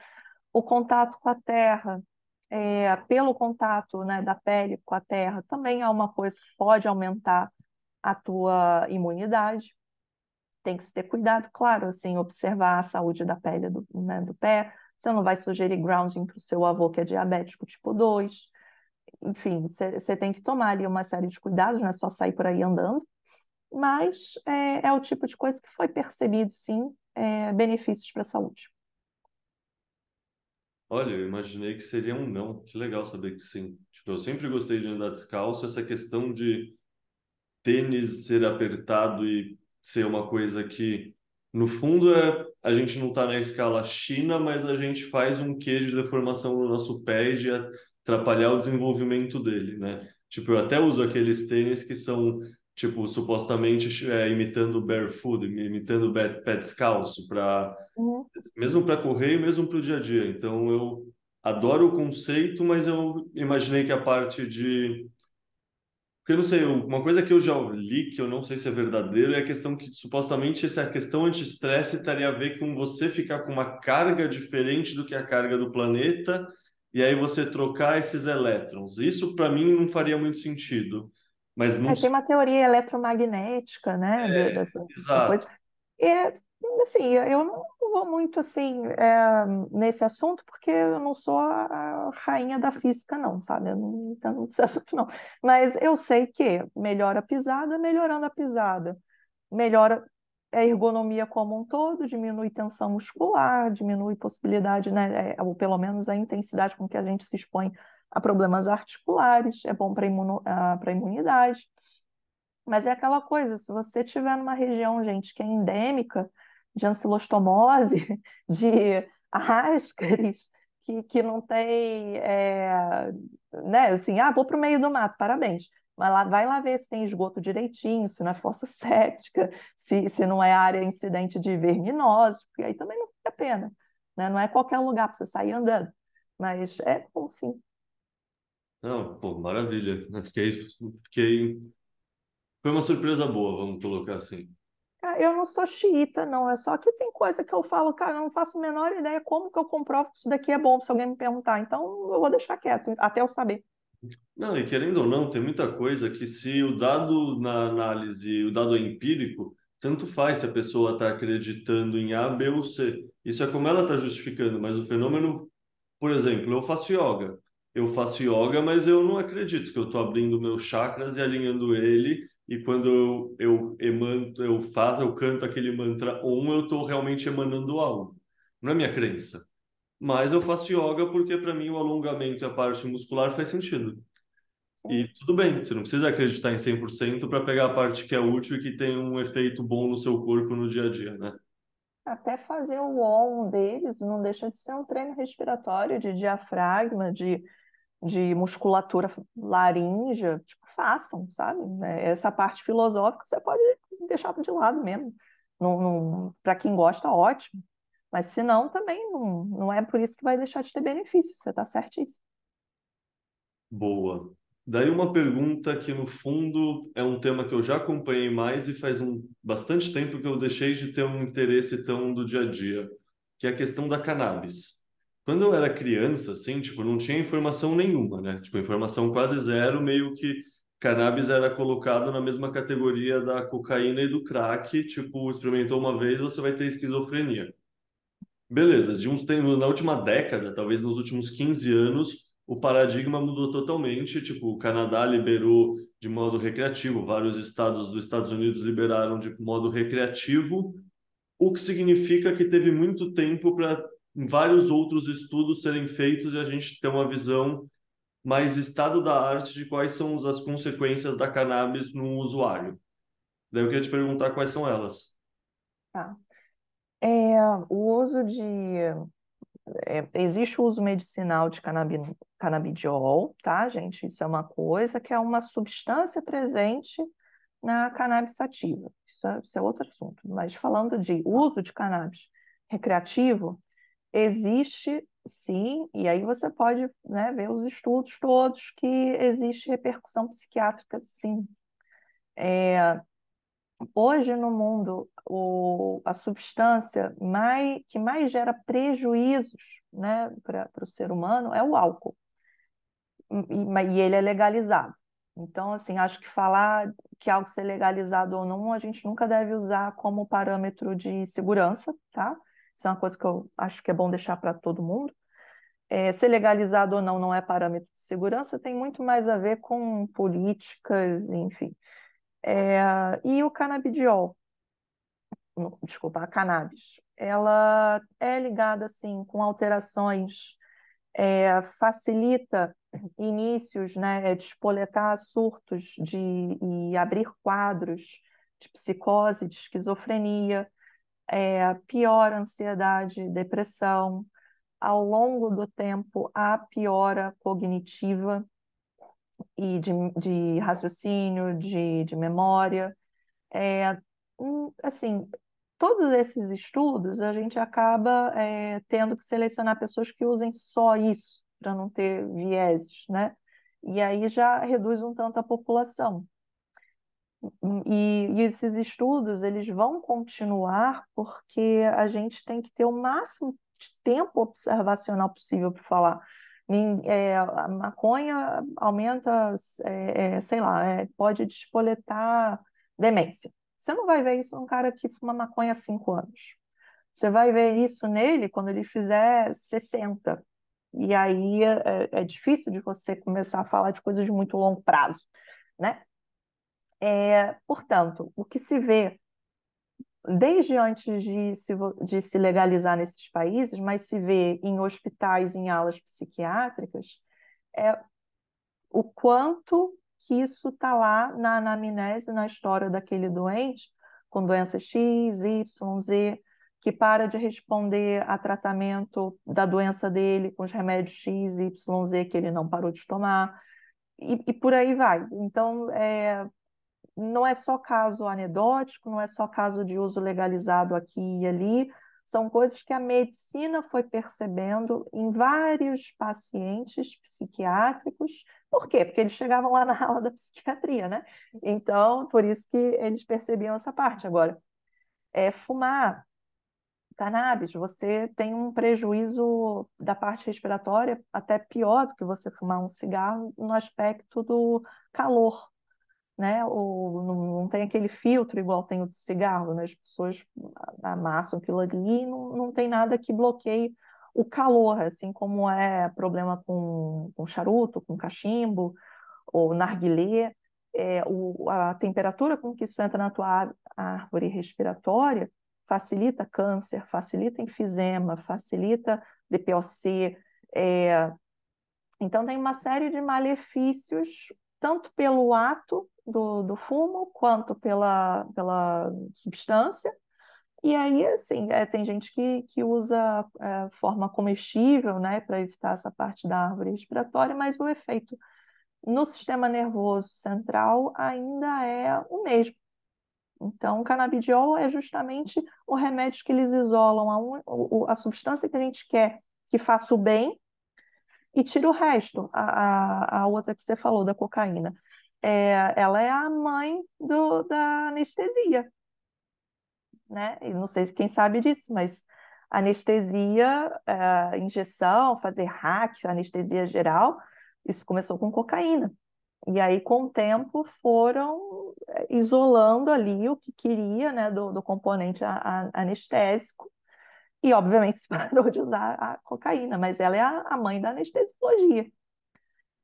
o contato com a terra, é, pelo contato né, da pele com a terra, também é uma coisa que pode aumentar a tua imunidade. Tem que se ter cuidado, claro, assim, observar a saúde da pele do, né, do pé, você não vai sugerir grounding para o seu avô que é diabético tipo 2. Enfim, você tem que tomar ali uma série de cuidados, não é só sair por aí andando. Mas é, é o tipo de coisa que foi percebido, sim, é, benefícios para a saúde. Olha, eu imaginei que seria um não. Que legal saber que sim. Tipo, eu sempre gostei de andar descalço. Essa questão de tênis ser apertado e ser uma coisa que, no fundo, é a gente não está na escala China, mas a gente faz um quê de deformação no nosso pé e de atrapalhar o desenvolvimento dele, né? Tipo, eu até uso aqueles tênis que são tipo, supostamente é, imitando barefoot, imitando pé, pé descalço, para uhum. mesmo para correr e mesmo para o dia a dia. Então eu adoro o conceito, mas eu imaginei que a parte de porque eu não sei, uma coisa que eu já li, que eu não sei se é verdadeiro, é a questão que supostamente essa questão anti-estresse estaria a ver com você ficar com uma carga diferente do que a carga do planeta, e aí você trocar esses elétrons. Isso para mim não faria muito sentido. Mas não... É, tem uma teoria eletromagnética, né? É, dessa, dessa coisa. E, assim, eu não vou muito assim é, nesse assunto porque eu não sou a, rainha da física, não, sabe? Eu não entendo desse assunto, não. Mas eu sei que melhora a pisada, melhorando a pisada, melhora a ergonomia como um todo, diminui tensão muscular, diminui possibilidade, né? É, ou pelo menos a intensidade com que a gente se expõe a problemas articulares, é bom para a imunidade. Mas é aquela coisa, se você tiver numa região, gente, que é endêmica de ancilostomose, de ascaris, que, que não tem, é, né, assim, ah, vou para o meio do mato, parabéns. Mas lá, vai lá ver se tem esgoto direitinho, se não é fossa séptica, se, se não é área incidente de verminose, porque aí também não vale a pena. Né? Não é qualquer lugar para você sair andando. Mas é bom, sim. Não, pô, maravilha. Eu fiquei, fiquei. Foi uma surpresa boa, vamos colocar assim. eu não sou xiita, não. É só que tem coisa que eu falo, cara, eu não faço a menor ideia como que eu comprovo que isso daqui é bom se alguém me perguntar. Então, eu vou deixar quieto, até eu saber. Não, e querendo ou não, tem muita coisa que se o dado na análise, o dado é empírico, tanto faz se a pessoa está acreditando em A, B ou C. Isso é como ela está justificando, mas o fenômeno, por exemplo, eu faço yoga eu faço yoga, mas eu não acredito que eu estou abrindo meus chakras e alinhando ele. E quando eu, eu emano, eu faço, eu canto aquele mantra Om, eu estou realmente emanando algo. Não é minha crença. Mas eu faço yoga porque para mim o alongamento e a parte muscular faz sentido. E tudo bem, você não precisa acreditar em 100% para pegar a parte que é útil e que tem um efeito bom no seu corpo no dia a dia, né? Até fazer o OM deles não deixa de ser um treino respiratório de diafragma, de de musculatura laríngea, tipo, façam, sabe? É, essa parte filosófica você pode deixar de lado mesmo. Para quem gosta, ótimo. Mas se não, também não, não é por isso que vai deixar de ter benefício. Você está certíssimo. Boa. Daí uma pergunta que, no fundo, é um tema que eu já acompanhei mais e faz um, bastante tempo que eu deixei de ter um interesse tão do dia a dia, que é a questão da cannabis. Quando eu era criança, assim, tipo, não tinha informação nenhuma, né? Tipo, informação quase zero, meio que cannabis era colocado na mesma categoria da cocaína e do crack, tipo, experimentou uma vez, você vai ter esquizofrenia. Beleza, de uns tempos, na última década, talvez nos últimos 15 anos, o paradigma mudou totalmente, tipo, o Canadá liberou de modo recreativo, vários estados dos Estados Unidos liberaram de modo recreativo, o que significa que teve muito tempo para vários outros estudos serem feitos e a gente ter uma visão mais estado da arte de quais são as consequências da cannabis no usuário. Daí eu queria te perguntar quais são elas. Tá. É, o uso de. É, existe o uso medicinal de canabi, canabidiol, tá, gente? Isso é uma coisa que é uma substância presente na cannabis sativa. Isso é, isso é outro assunto. Mas falando de uso de cannabis recreativo, existe sim, e aí você pode né, ver os estudos todos que existe repercussão psiquiátrica sim. É, hoje no mundo, o, a substância mais, que mais gera prejuízos né, para o ser humano é o álcool. E, e ele é legalizado. Então, assim, acho que falar que algo ser legalizado ou não, a gente nunca deve usar como parâmetro de segurança, tá? Isso é uma coisa que eu acho que é bom deixar para todo mundo. É, ser legalizado ou não não é parâmetro de segurança, tem muito mais a ver com políticas, enfim. É, e o canabidiol, desculpa, a cannabis, ela é ligada assim com alterações, é, facilita inícios, né, de espoletar surtos de, e abrir quadros de psicose, de esquizofrenia, é, piora ansiedade, depressão. Ao longo do tempo, há piora cognitiva e de, de raciocínio, de, de memória. É, assim, todos esses estudos, a gente acaba é, tendo que selecionar pessoas que usem só isso, para não ter vieses, né? E aí já reduz um tanto a população. E, e, esses estudos eles vão continuar porque a gente tem que ter o máximo de tempo observacional possível para falar. É, a maconha aumenta, é, é, sei lá, é, pode despoletar demência. Você não vai ver isso num cara que fuma maconha há cinco anos. Você vai ver isso nele quando ele fizer 60. E aí é, é difícil de você começar a falar de coisas de muito longo prazo, né? É, portanto, o que se vê desde antes de se, de se legalizar nesses países, mas se vê em hospitais, em alas psiquiátricas, é o quanto que isso está lá na anamnese, na história daquele doente, com doença X, Y, Z, que para de responder a tratamento da doença dele com os remédios X, Y, Z que ele não parou de tomar, e, e por aí vai. Então, é, não é só caso anedótico, não é só caso de uso legalizado aqui e ali, são coisas que a medicina foi percebendo em vários pacientes psiquiátricos. Por quê? Porque eles chegavam lá na aula da psiquiatria, né? Então, por isso que eles percebiam essa parte. Agora, é, fumar cannabis, você tem um prejuízo da parte respiratória até pior do que você fumar um cigarro no aspecto do calor né? Ou não, não, tem aquele filtro igual tem o do cigarro, né? As pessoas amassam aquilo ali e não, não tem nada que bloqueie o calor, assim como é problema com, com charuto, com cachimbo, ou narguilé, é, o, a temperatura com que isso entra na tua árvore respiratória facilita câncer, facilita enfisema, facilita DPOC, é, então tem uma série de malefícios tanto pelo ato do, do fumo quanto pela, pela substância. E aí, assim, é, tem gente que, que usa é, forma comestível, né, para evitar essa parte da árvore respiratória, mas o efeito no sistema nervoso central ainda é o mesmo. Então, o canabidiol é justamente o remédio que eles isolam a, un... a substância que a gente quer que faça o bem e tira o resto, a, a, outra que você falou, da cocaína. É, ela é a mãe do, da anestesia, né? E não sei quem sabe disso, mas anestesia, é, injeção, fazer hack, anestesia geral, isso começou com cocaína. E aí, com o tempo, foram é, isolando ali o que queria, né, do, do componente anestésico, e, obviamente, se parou de usar a cocaína, mas ela é a, mãe da anestesiologia.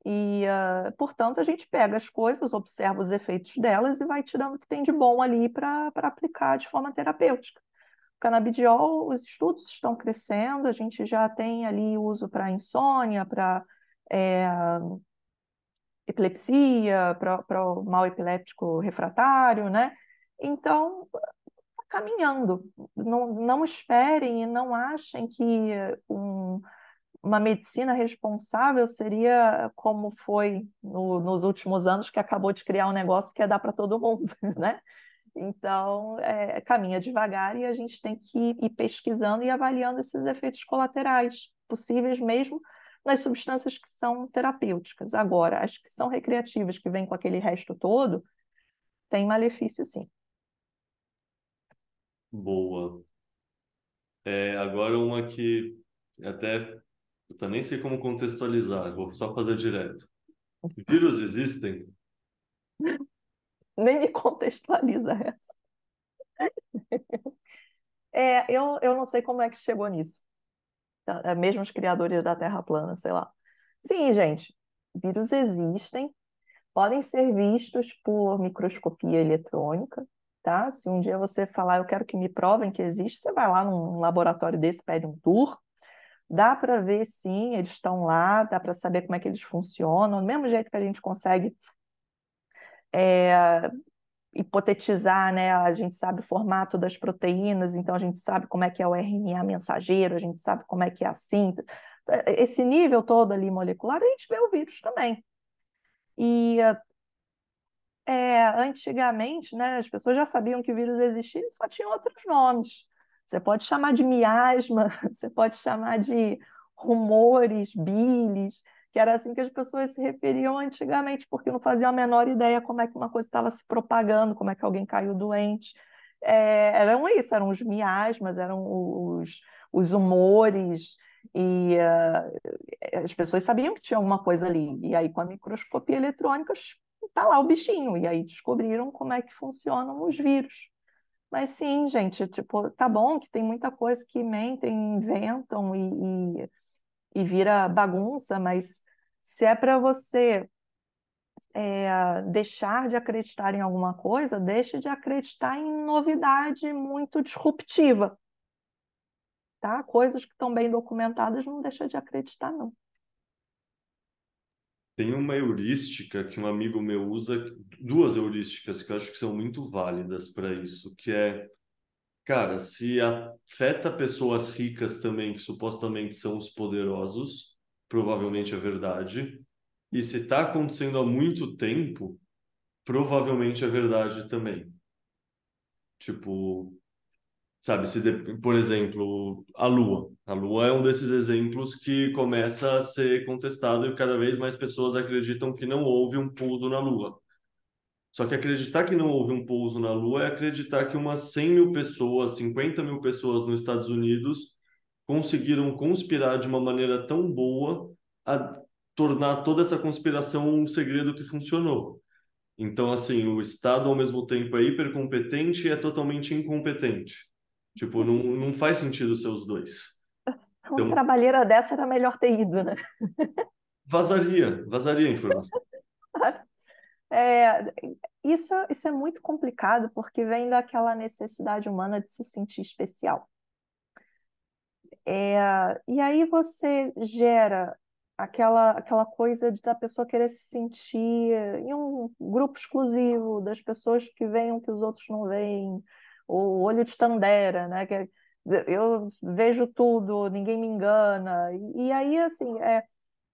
E, uh, portanto, a gente pega as coisas, observa os efeitos delas e vai tirando o que tem de bom ali para aplicar de forma terapêutica. O canabidiol, os estudos estão crescendo, a gente já tem ali uso para insônia, para é, epilepsia, para o mal epiléptico refratário, né? Então, caminhando. Não, não esperem e não achem que um, uma medicina responsável seria como foi no, nos últimos anos, que acabou de criar um negócio que é dar para todo mundo, né? Então, é, caminha devagar e a gente tem que ir pesquisando e avaliando esses efeitos colaterais possíveis mesmo nas substâncias que são terapêuticas. Agora, as que são recreativas, que vêm com aquele resto todo, tem malefício sim. Boa. É, agora uma que até eu nem sei como contextualizar, vou só fazer direto. Vírus existem? Nem me contextualiza essa. É, eu, eu não sei como é que chegou nisso. Tá, é, mesmo os criadores da Terra plana, sei lá. Sim, gente, vírus existem, podem ser vistos por microscopia eletrônica, tá? Se um dia você falar, eu quero que me provem que existe, você vai lá num laboratório desse, pede um tour, dá para ver sim, eles estão lá, dá para saber como é que eles funcionam, do mesmo jeito que a gente consegue é, hipotetizar, né? A gente sabe o formato das proteínas, então a gente sabe como é que é o RNA mensageiro, a gente sabe como é que é a síntese. Esse nível todo ali molecular, a gente vê o vírus também. E é, antigamente, né, as pessoas já sabiam que o vírus existia só tinham outros nomes. Você pode chamar de miasma, você pode chamar de rumores, bilis, que era assim que as pessoas se referiam antigamente, porque não faziam a menor ideia como é que uma coisa estava se propagando, como é que alguém caiu doente. É, eram isso, eram os miasmas, eram os, os humores, e uh, as pessoas sabiam que tinha alguma coisa ali. E aí, com a microscopia eletrônica, está lá o bichinho, e aí descobriram como é que funcionam os vírus. Mas sim, gente, tipo, tá bom que tem muita coisa que mentem, inventam e, e e vira bagunça, mas se é para você é, deixar de acreditar em alguma coisa, deixe de acreditar em novidade muito disruptiva. Tá? Coisas que estão bem documentadas, não deixa de acreditar, não. Tem uma heurística que um amigo meu usa, duas heurísticas que eu acho que são muito válidas para isso, que é Cara, se afeta pessoas ricas também, que supostamente são os poderosos, provavelmente é verdade. E se está acontecendo há muito tempo, provavelmente é verdade também. Tipo, sabe, se de... por exemplo, a Lua. A Lua é um desses exemplos que começa a ser contestado e cada vez mais pessoas acreditam que não houve um pouso na Lua. Só que acreditar que não houve um pouso na Lua é acreditar que umas 100 mil pessoas, 50 mil pessoas nos Estados Unidos conseguiram conspirar de uma maneira tão boa a tornar toda essa conspiração um segredo que funcionou. Então, assim, o Estado ao mesmo tempo é hipercompetente e é totalmente incompetente. Tipo, não, não faz sentido ser os dois. Uma então, trabalheira dessa era melhor ter ido, né? Vazaria, vazaria a informação. É, isso, isso é muito complicado porque vem daquela necessidade humana de se sentir especial. É, e aí você gera aquela, aquela coisa de da pessoa querer se sentir em um grupo exclusivo, das pessoas que veem o que os outros não veem, o olho de Tandera, né? Que é, eu vejo tudo, ninguém me engana. E, e aí, assim, é,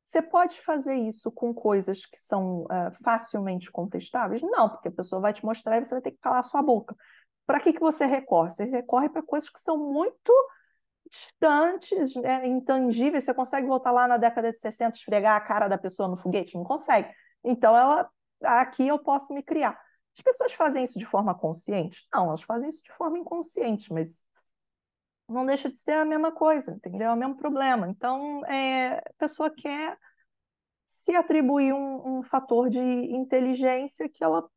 você pode fazer isso com coisas que são uh, facilmente contestáveis? Não, porque a pessoa vai te mostrar e você vai ter que calar sua boca. Para que, que você recorre? Você recorre para coisas que são muito distantes, né, intangíveis. Você consegue voltar lá na década de 60 esfregar a cara da pessoa no foguete? Não consegue. Então, ela, aqui eu posso me criar. As pessoas fazem isso de forma consciente? Não, elas fazem isso de forma inconsciente, mas não deixa de ser a mesma coisa, entendeu? É o mesmo problema. Então, é, a pessoa quer se atribuir um, um fator de inteligência que ela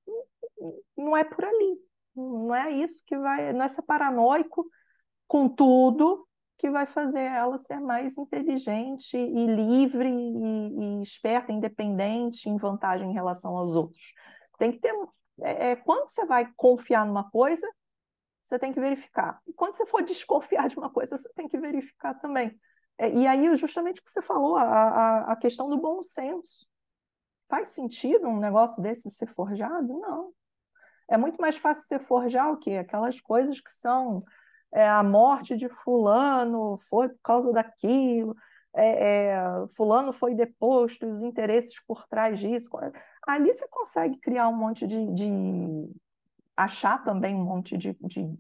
não é por ali. Não é isso que vai, não é ser paranoico com tudo que vai fazer ela ser mais inteligente e livre e, e esperta, independente, em vantagem em relação aos outros. Tem que ter. É, é quando você vai confiar numa coisa, você tem que verificar. E quando você for desconfiar de uma coisa, você tem que verificar também. É, e aí, justamente o que você falou, a, a, a questão do bom senso. Faz sentido um negócio desse ser forjado? Não. É muito mais fácil você forjar o quê? Aquelas coisas que são é, a morte de fulano foi por causa daquilo, é, é, fulano foi deposto, os interesses por trás disso. Ali você consegue criar um monte de, de achar também um monte de, de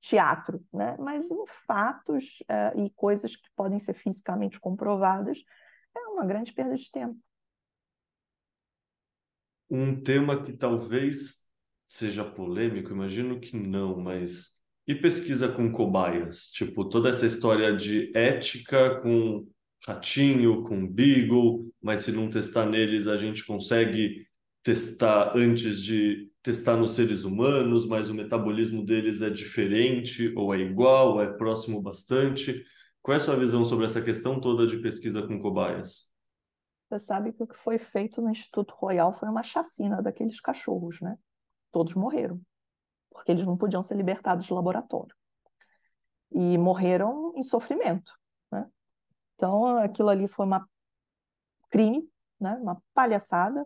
teatro, né? mas em fatos uh, e coisas que podem ser fisicamente comprovadas, é uma grande perda de tempo. Um tema que talvez seja polêmico, imagino que não, mas e pesquisa com cobaias? Tipo, toda essa história de ética com ratinho, com beagle, mas se não testar neles a gente consegue testar antes de testar nos seres humanos, mas o metabolismo deles é diferente, ou é igual, ou é próximo bastante? Qual é a sua visão sobre essa questão toda de pesquisa com cobaias? Você sabe que o que foi feito no Instituto Royal foi uma chacina daqueles cachorros, né? Todos morreram, porque eles não podiam ser libertados do laboratório. E morreram em sofrimento? Então, aquilo ali foi uma crime, né? uma palhaçada,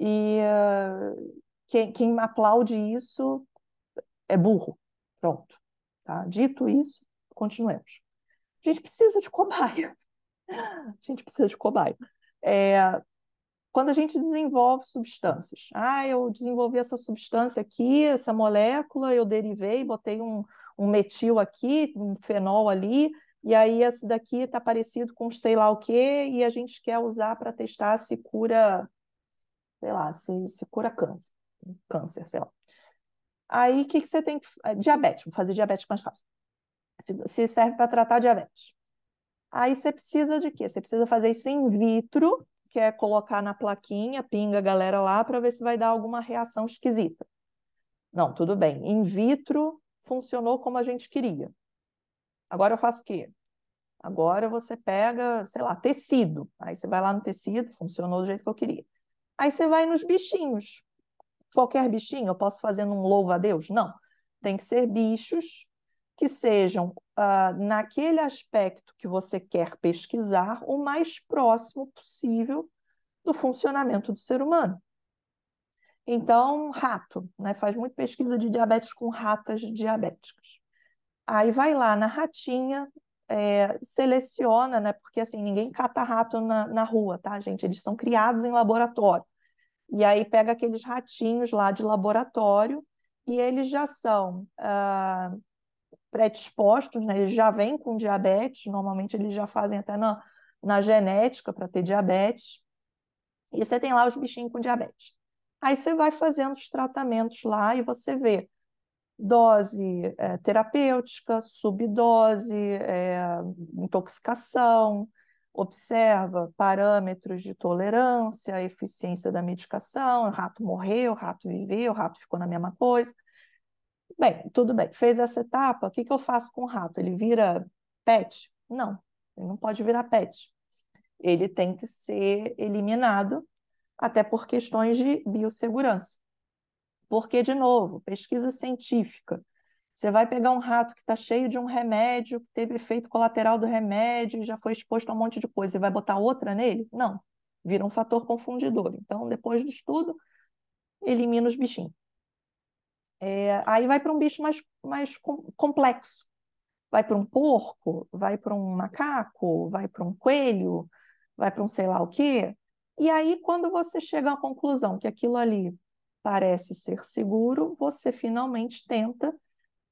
e uh, quem, quem aplaude isso é burro. Pronto. Tá? Dito isso, continuemos. A gente precisa de cobaia. A gente precisa de cobaia. É, quando a gente desenvolve substâncias, ah, eu desenvolvi essa substância aqui, essa molécula, eu derivei, botei um, um metil aqui, um fenol ali, e aí esse daqui está parecido com sei lá o quê, e a gente quer usar para testar se cura, sei lá, se, se cura câncer, câncer, sei lá. Aí o que, que você tem que. Diabetes, vou fazer diabetes mais fácil. Se, se serve para tratar diabetes. Aí você precisa de quê? Você precisa fazer isso in vitro, que é colocar na plaquinha, pinga a galera lá para ver se vai dar alguma reação esquisita. Não, tudo bem. In vitro funcionou como a gente queria. Agora eu faço o quê? Agora você pega, sei lá, tecido. Aí você vai lá no tecido, funcionou do jeito que eu queria. Aí você vai nos bichinhos. Qualquer bichinho eu posso fazer num louva-a-Deus? Não. Tem que ser bichos que sejam, uh, naquele aspecto que você quer pesquisar, o mais próximo possível do funcionamento do ser humano. Então, rato, né? faz muito pesquisa de diabetes com ratas diabéticas. Aí vai lá na ratinha, é, seleciona, né? Porque assim, ninguém cata rato na, na rua, tá, gente? Eles são criados em laboratório. E aí pega aqueles ratinhos lá de laboratório e eles já são ah, predispostos, né? Eles já vêm com diabetes, normalmente eles já fazem até na, na genética para ter diabetes. E você tem lá os bichinhos com diabetes. Aí você vai fazendo os tratamentos lá e você vê dose é, terapêutica, subdose, é, intoxicação, observa parâmetros de tolerância, eficiência da medicação, o rato morreu, o rato viveu, o rato ficou na mesma coisa. Bem, tudo bem. Fez essa etapa, o que, que eu faço com o rato? Ele vira pet? Não, ele não pode virar pet. Ele tem que ser eliminado, até por questões de biossegurança. Porque, de novo, pesquisa científica. Você vai pegar um rato que está cheio de um remédio, que teve efeito colateral do remédio, já foi exposto a um monte de coisa, e vai botar outra nele? Não. Vira um fator confundidor. Então, depois do estudo, elimina os bichinhos. É, aí vai para um bicho mais, mais complexo. Vai para um porco, vai para um macaco, vai para um coelho, vai para um sei lá o quê. E aí, quando você chega à conclusão que aquilo ali parece ser seguro, você finalmente tenta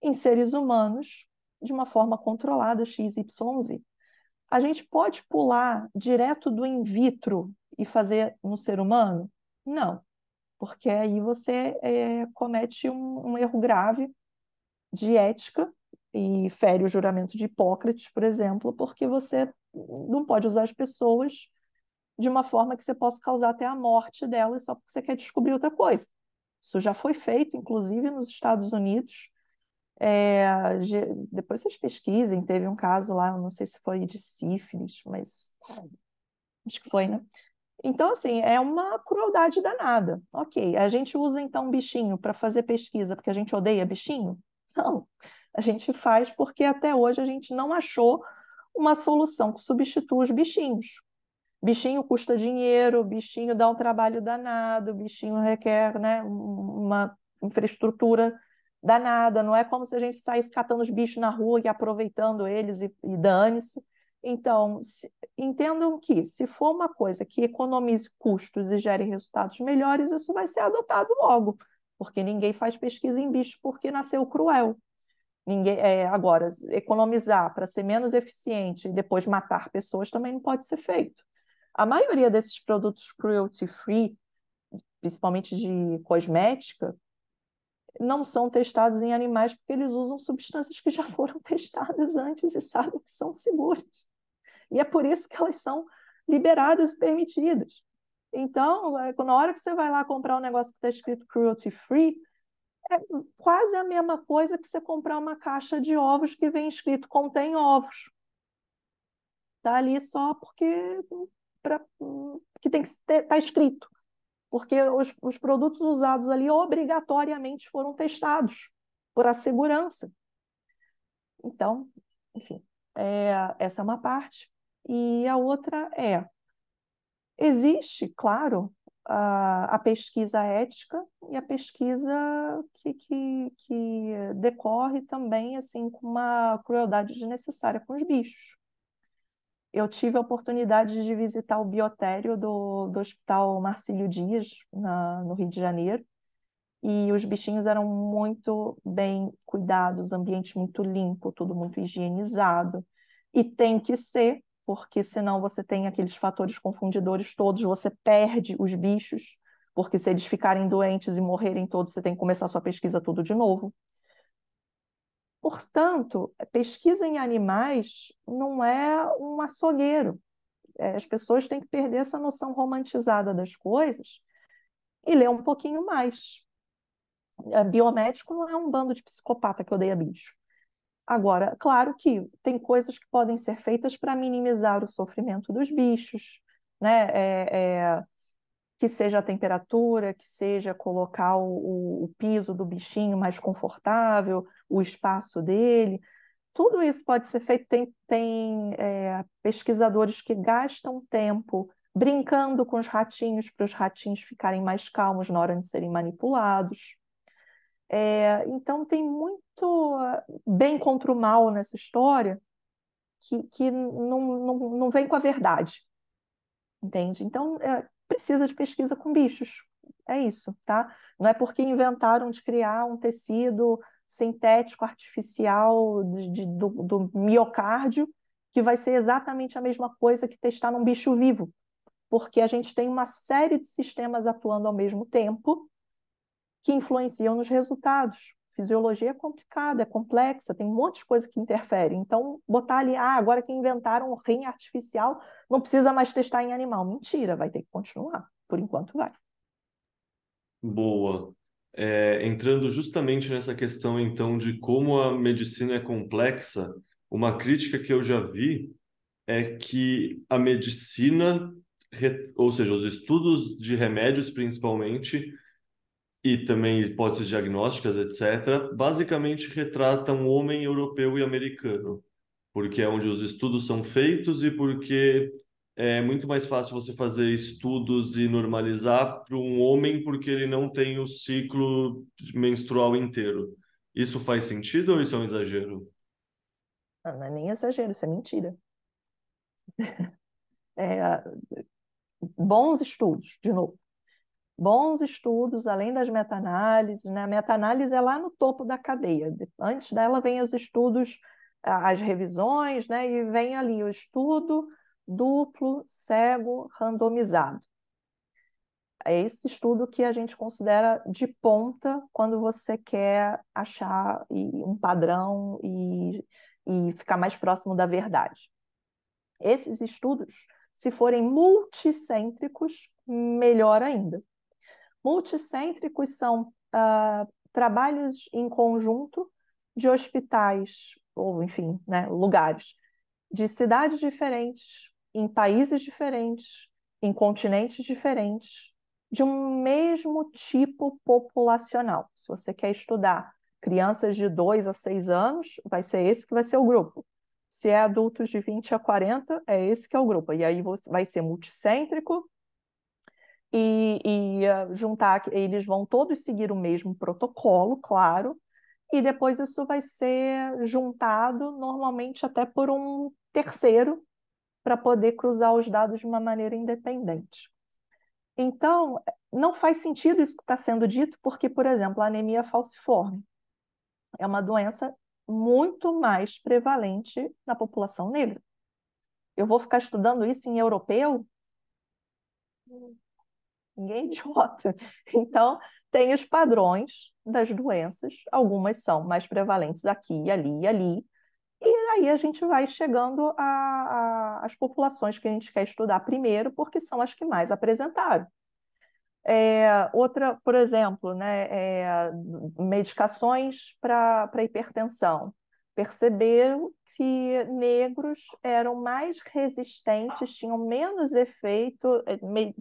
em seres humanos de uma forma controlada, XYZ. A gente pode pular direto do in vitro e fazer no ser humano? Não porque aí você é, comete um, um, erro grave de ética e fere o juramento de Hipócrates, por exemplo, porque você não pode usar as pessoas de uma forma que você possa causar até a morte delas só porque você quer descobrir outra coisa. Isso já foi feito, inclusive, nos Estados Unidos. É, depois vocês pesquisem, teve um caso lá, não sei se foi de sífilis, mas acho que foi, né? Então, assim, é uma crueldade danada. Ok, a gente usa então bichinho para fazer pesquisa porque a gente odeia bichinho? Não, a gente faz porque até hoje a gente não achou uma solução que substitua os bichinhos. Bichinho custa dinheiro, bichinho dá um trabalho danado, bichinho requer né, uma infraestrutura danada. Não é como se a gente saísse catando os bichos na rua e aproveitando eles e, e dane-se. Então, se, entendam que se for uma coisa que economize custos e gere resultados melhores, isso vai ser adotado logo, porque ninguém faz pesquisa em bicho porque nasceu cruel. Ninguém, é, agora, economizar para ser menos eficiente e depois matar pessoas também não pode ser feito. A maioria desses produtos cruelty free, principalmente de cosmética, não são testados em animais porque eles usam substâncias que já foram testadas antes e sabem que são seguras. E é por isso que elas são liberadas e permitidas. Então, é, na hora que você vai lá comprar um negócio que está escrito cruelty free, é quase a mesma coisa que você comprar uma caixa de ovos que vem escrito contém ovos. Está ali só porque pra, que tem que estar tá escrito. Porque os, os produtos usados ali obrigatoriamente foram testados por a segurança. Então, enfim, é, essa é uma parte. E a outra é: existe, claro, a, a pesquisa ética e a pesquisa que, que, que decorre também assim com uma crueldade desnecessária com os bichos. Eu tive a oportunidade de visitar o biotério do, do Hospital Marcílio Dias, na, no Rio de Janeiro, e os bichinhos eram muito bem cuidados, ambiente muito limpo, tudo muito higienizado. E tem que ser, porque senão você tem aqueles fatores confundidores todos, você perde os bichos, porque se eles ficarem doentes e morrerem todos, você tem que começar sua pesquisa tudo de novo. Portanto, pesquisa em animais não é um açougueiro. É, as pessoas têm que perder essa noção romantizada das coisas e ler um pouquinho mais. É, biomédico não é um bando de psicopata que odeia bicho. Agora, claro que tem coisas que podem ser feitas para minimizar o sofrimento dos bichos, né? É, é, que seja a temperatura, que seja colocar o, o, piso do bichinho mais confortável, o espaço dele. Tudo isso pode ser feito. Tem, tem é, pesquisadores que gastam tempo brincando com os ratinhos para os ratinhos ficarem mais calmos na hora de serem manipulados. É, então, tem muito bem contra o mal nessa história que, que não, não, não vem com a verdade, entende? Então, é, precisa de pesquisa com bichos, é isso, tá? Não é porque inventaram de criar um tecido sintético artificial de, de, do, do miocárdio que vai ser exatamente a mesma coisa que testar num bicho vivo, porque a gente tem uma série de sistemas atuando ao mesmo tempo que influenciam nos resultados. Fisiologia é complicada, é complexa, tem um monte de coisa que interfere. Então, botar ali, ah, agora que inventaram um rim artificial, não precisa mais testar em animal. Mentira, vai ter que continuar. Por enquanto vai. Boa. É, entrando justamente nessa questão, então, de como a medicina é complexa, uma crítica que eu já vi é que a medicina, ou seja, os estudos de remédios principalmente, e também hipóteses diagnósticas, etc., basicamente retratam o homem europeu e americano, porque é onde os estudos são feitos e porque é muito mais fácil você fazer estudos e normalizar para um homem porque ele não tem o ciclo menstrual inteiro. Isso faz sentido ou isso é um exagero? Não, não é nem exagero, isso é mentira. É, bons estudos, de novo bons estudos, além das meta-análises, né? A meta-análise é lá no topo da cadeia. Antes dela vem os estudos, as revisões, né? E vem ali o estudo duplo, cego, randomizado. É esse estudo que a gente considera de ponta quando você quer achar um padrão e, e ficar mais próximo da verdade. Esses estudos, se forem multicêntricos, melhor ainda. Multicêntricos são uh, trabalhos em conjunto de hospitais, ou enfim, né, lugares, de cidades diferentes, em países diferentes, em continentes diferentes, de um mesmo tipo populacional. Se você quer estudar crianças de 2 a 6 anos, vai ser esse que vai ser o grupo. Se é adultos de 20 a 40, é esse que é o grupo. E aí vai ser multicêntrico, e, e uh, juntar, eles vão todos seguir o mesmo protocolo, claro, e depois isso vai ser juntado normalmente até por um terceiro para poder cruzar os dados de uma maneira independente. Então, não faz sentido isso que está sendo dito, porque, por exemplo, a anemia falciforme é uma doença muito mais prevalente na população negra. Eu vou ficar estudando isso em europeu? Ninguém é idiota. Então, tem os padrões das doenças, algumas são mais prevalentes aqui, ali e ali, E aí a gente vai chegando às populações que a gente quer estudar primeiro, porque são as que mais apresentaram. É, outra, por exemplo, né, é, medicações para hipertensão. Perceberam que negros eram mais resistentes, tinham menos efeito, é,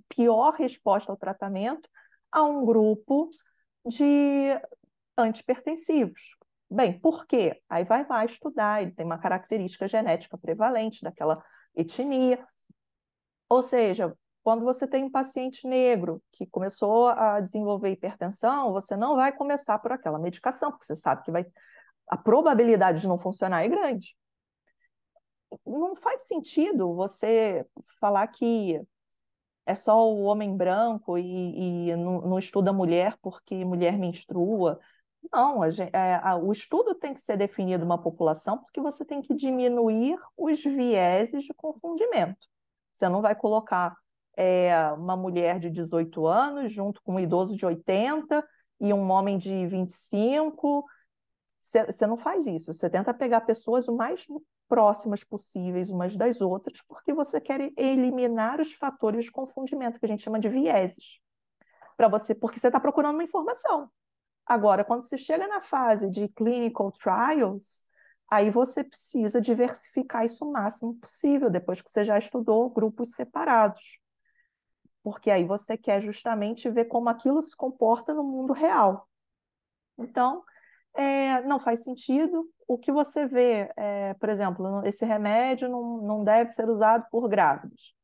pior resposta ao tratamento a um grupo de antipertensivos. Bem, por quê? Aí vai lá estudar, ele tem uma característica genética prevalente daquela etnia. Ou seja, quando você tem um paciente negro que começou a desenvolver hipertensão, você não vai começar por aquela medicação, porque você sabe que vai a probabilidade de não funcionar é grande. Não faz sentido você falar que é só o homem branco e, e não, não, estuda mulher porque mulher menstrua. Não, a, é, a, o estudo tem que ser definido uma população porque você tem que diminuir os vieses de confundimento. Você não vai colocar é, uma mulher de 18 anos junto com um idoso de 80 e um homem de 25. Você não faz isso. Você tenta pegar pessoas o mais próximas possíveis umas das outras, porque você quer eliminar os fatores de confundimento, que a gente chama de vieses. Para você, porque você está procurando uma informação. Agora, quando você chega na fase de clinical trials, aí você precisa diversificar isso o máximo possível, depois que você já estudou grupos separados. Porque aí você quer justamente ver como aquilo se comporta no mundo real. Então, é, não faz sentido. O que você vê, é, por exemplo, esse remédio não, não deve ser usado por grávidos,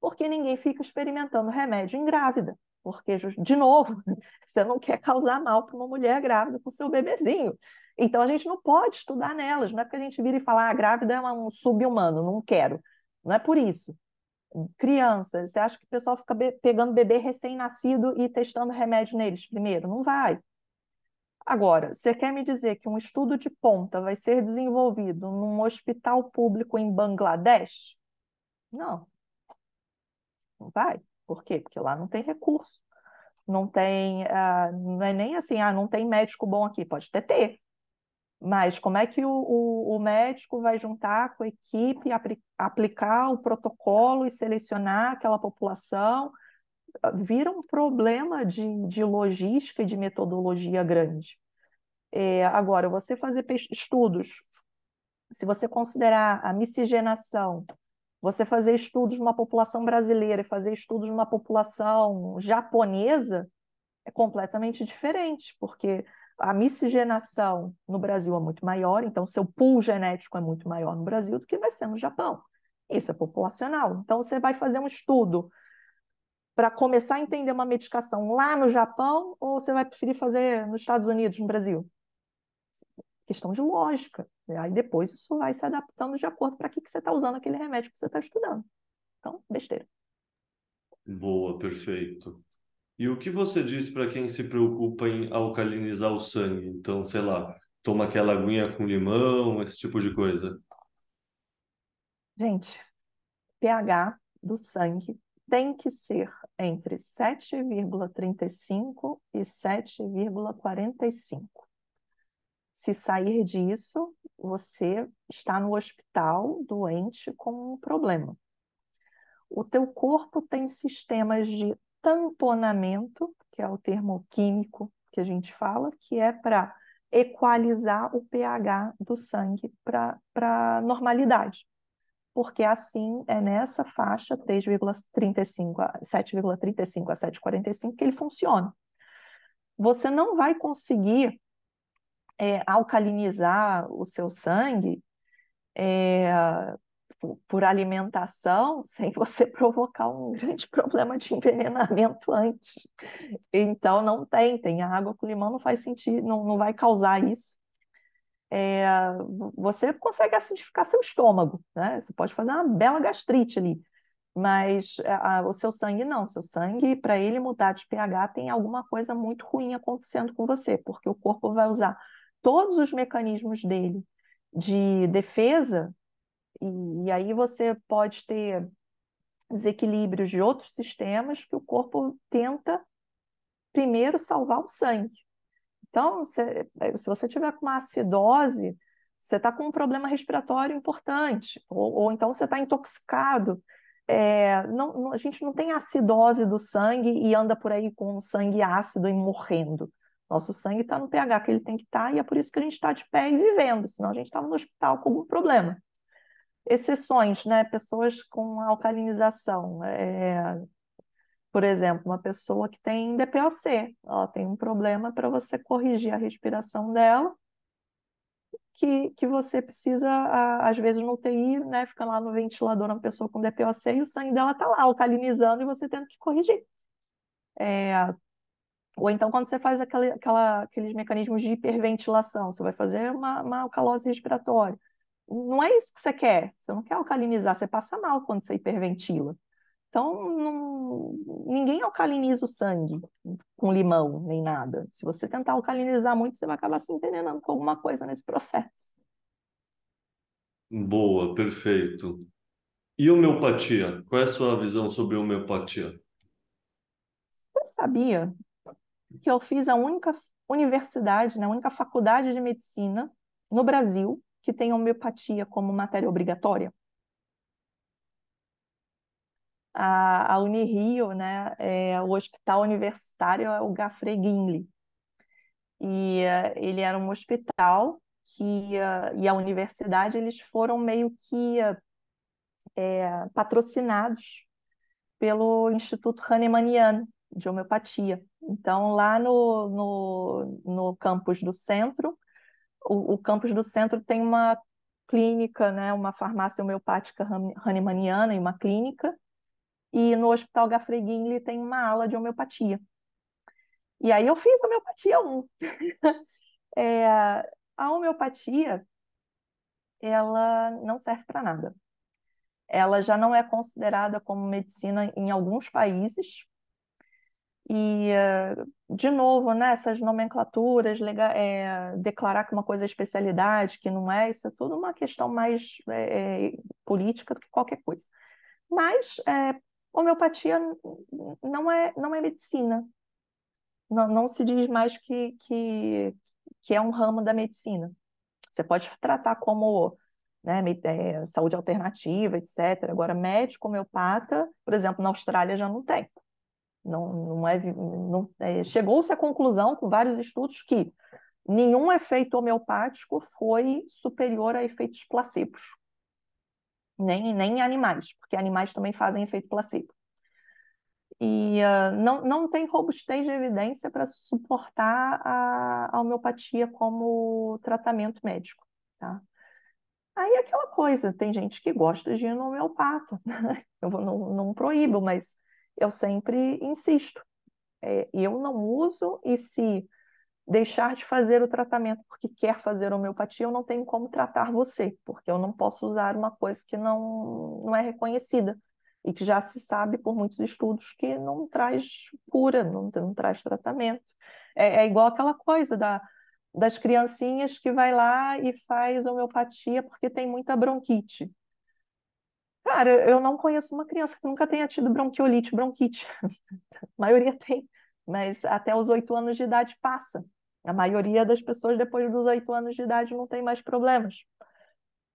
porque ninguém fica experimentando remédio em grávida, porque, de novo, você não quer causar mal para uma mulher grávida com seu bebezinho. Então, a gente não pode estudar nelas, não é porque a gente vira e fala, ah, grávida é um sub-humano, não quero. Não é por isso. Criança, você acha que o pessoal fica be pegando bebê recém-nascido e testando remédio neles primeiro? Não vai. Agora, você quer me dizer que um estudo de ponta vai ser desenvolvido num hospital público em Bangladesh? Não. Não vai. Por quê? Porque lá não tem recurso. Não tem, uh, não é nem assim, ah, não tem médico bom aqui. Pode até ter. Mas como é que o, o, o médico vai juntar com a equipe, apl aplicar o protocolo e selecionar aquela população? Vira um problema de, de logística e de metodologia grande. É, agora, você fazer estudos, se você considerar a miscigenação, você fazer estudos numa população brasileira e fazer estudos numa população japonesa, é completamente diferente, porque a miscigenação no Brasil é muito maior, então seu pool genético é muito maior no Brasil do que vai ser no Japão. Isso é populacional. Então, você vai fazer um estudo para começar a entender uma medicação lá no Japão ou você vai preferir fazer nos Estados Unidos, no Brasil? Questão de lógica. Aí depois isso vai se adaptando de acordo para que, que você está usando aquele remédio que você está estudando. Então, besteira. Boa, perfeito. E o que você diz para quem se preocupa em alcalinizar o sangue? Então, sei lá, toma aquela aguinha com limão, esse tipo de coisa. Gente, pH do sangue tem que ser entre 7,35 e 7,45. Se sair disso, você está no hospital doente com um problema. O teu corpo tem sistemas de tamponamento, que é o termo químico que a gente fala, que é para equalizar o pH do sangue para normalidade porque assim é nessa faixa 3,35 a 7,35 a 7,45 que ele funciona. Você não vai conseguir é, alcalinizar o seu sangue é, por alimentação sem você provocar um grande problema de envenenamento antes. Então não tem, tem água com limão não faz sentido, não, não vai causar isso é, você consegue acidificar seu estômago, né? Você pode fazer uma bela gastrite ali, mas a, o seu sangue não. Seu sangue, para ele mudar de pH, tem alguma coisa muito ruim acontecendo com você, porque o corpo vai usar todos os mecanismos dele de defesa, e, e aí você pode ter desequilíbrios de outros sistemas que o corpo tenta primeiro salvar o sangue. Então, se, se você tiver com uma acidose, você está com um problema respiratório importante, ou, ou então você está intoxicado. É, não, a gente não tem acidose do sangue e anda por aí com sangue ácido e morrendo. Nosso sangue está no pH que ele tem que estar, tá, e é por isso que a gente está de pé e vivendo, senão a gente estava no hospital com algum problema. Exceções, né? Pessoas com alcalinização. É, por exemplo, uma pessoa que tem DPOC, ela tem um problema para você corrigir a respiração dela, que, que você precisa, às vezes no UTI, né, fica lá no ventilador uma pessoa com DPOC e o sangue dela está lá alcalinizando e você tendo que corrigir. É, ou então, quando você faz aquela, aquela, aqueles mecanismos de hiperventilação, você vai fazer uma, uma alcalose respiratória. Não é isso que você quer. Você não quer alcalinizar, você passa mal quando você hiperventila. Então, não, ninguém alcaliniza o sangue com limão nem nada. Se você tentar alcalinizar muito, você vai acabar se envenenando com alguma coisa nesse processo. Boa, perfeito. E homeopatia? Qual é a sua visão sobre homeopatia? Você sabia que eu fiz a única universidade, né, a única faculdade de medicina no Brasil que tem homeopatia como matéria obrigatória? A, a Unirio, né, é, o hospital universitário é o Gafre Guinle. E uh, ele era um hospital que, uh, e a universidade, eles foram meio que uh, é, patrocinados pelo Instituto Hahnemanniano de Homeopatia. Então, lá no, no, no campus do centro, o, o campus do centro tem uma clínica, né, uma farmácia homeopática Hahnemanniana e uma clínica, e no Hospital Gafreguin ele tem uma ala de homeopatia. E aí eu fiz homeopatia 1. é, a homeopatia, ela não serve para nada. Ela já não é considerada como medicina em alguns países. E, de novo, né, essas nomenclaturas, é, declarar que uma coisa é especialidade, que não é, isso é tudo uma questão mais é, é política do que qualquer coisa. Mas, é, homeopatia não é, não é medicina. Não, não se diz mais que, que, que é um ramo da medicina. Você pode tratar como né, é, saúde alternativa, etc. Agora, médico homeopata, por exemplo, na Austrália já não tem. Não, não é, não, é, Chegou-se à conclusão, com vários estudos, que nenhum efeito homeopático foi superior a efeitos placebos nem, nem animais, porque animais também fazem efeito placebo. E uh, não, não tem robustez de evidência para suportar a, a homeopatia como tratamento médico, tá? Aí é aquela coisa, tem gente que gosta de ir no homeopata, eu não, não proíbo, mas eu sempre insisto. É, eu não uso, e se deixar de fazer o tratamento porque quer fazer homeopatia, eu não tenho como tratar você, porque eu não posso usar uma coisa que não, não é reconhecida e que já se sabe por muitos estudos que não traz cura, não, não traz tratamento. É, é, igual aquela coisa da, das criancinhas que vai lá e faz homeopatia porque tem muita bronquite. Cara, eu não conheço uma criança que nunca tenha tido bronquiolite, bronquite. A maioria tem, mas até os oito anos de idade passa. A maioria das pessoas, depois dos oito anos de idade, não tem mais problemas.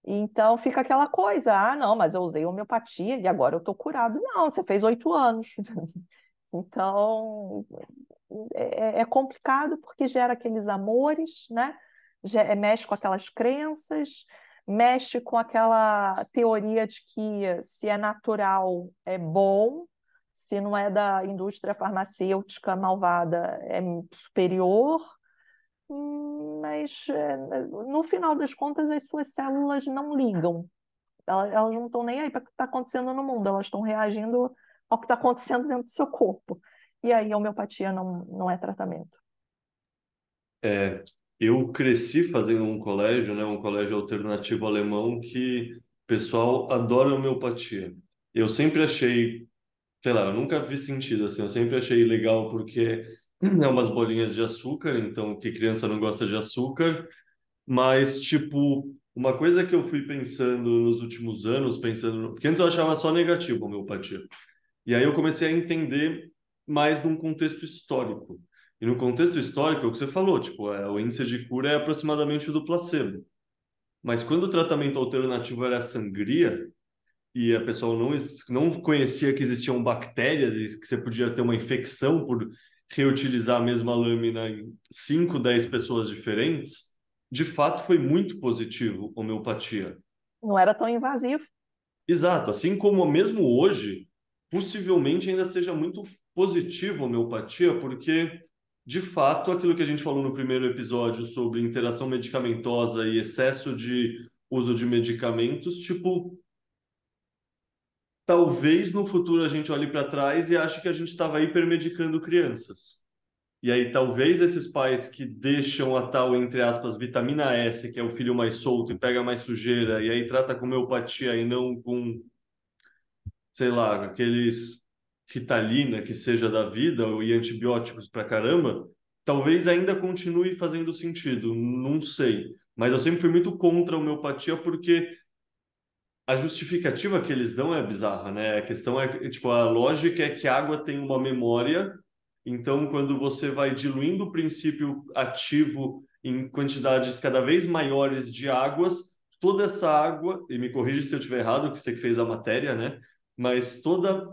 Então fica aquela coisa, ah, não, mas eu usei homeopatia e agora eu estou curado. Não, você fez oito anos. então é, é, complicado porque gera aqueles amores, né? É, mexe com aquelas crenças, mexe com aquela teoria de que se é natural é bom, se não é da indústria farmacêutica malvada é superior mas eh, no final das contas as suas células não ligam. Elas, não estão nem aí para o que está acontecendo no mundo, elas estão reagindo ao que está acontecendo dentro do seu corpo. E aí a homeopatia não, não é tratamento. É, eu cresci fazendo um colégio, né, um colégio alternativo alemão que o pessoal adora homeopatia. Eu sempre achei, sei lá, eu nunca vi sentido assim, eu sempre achei legal porque é umas bolinhas de açúcar, então que criança não gosta de açúcar, mas tipo, uma coisa que eu fui pensando nos últimos anos, pensando, porque antes eu achava só negativo a homeopatia. E aí eu comecei a entender mais num contexto histórico. E no contexto histórico, é o que você falou, tipo, é, o índice de cura é aproximadamente o do placebo. Mas quando o tratamento alternativo era a sangria e a pessoa não, não conhecia que existiam bactérias e que você podia ter uma infecção por reutilizar a mesma lâmina em 5, 10 pessoas diferentes, de fato foi muito positivo homeopatia. Não era tão invasivo. Exato, assim como mesmo hoje, possivelmente ainda seja muito positivo a homeopatia, porque de fato aquilo que a gente falou no primeiro episódio sobre interação medicamentosa e excesso de uso de medicamentos, tipo, talvez no futuro a gente olhe para trás e ache que a gente estava hipermedicando crianças. E aí talvez esses pais que deixam a tal, entre aspas, vitamina S, que é o filho mais solto e pega mais sujeira, e aí trata com homeopatia e não com, sei lá, aqueles Ritalina que seja da vida e antibióticos para caramba, talvez ainda continue fazendo sentido, não sei. Mas eu sempre fui muito contra a homeopatia porque a justificativa que eles dão é bizarra, né? A questão é, tipo, a lógica é que a água tem uma memória, então quando você vai diluindo o princípio ativo em quantidades cada vez maiores de águas, toda essa água, e me corrija se eu estiver errado, que você que fez a matéria, né? Mas toda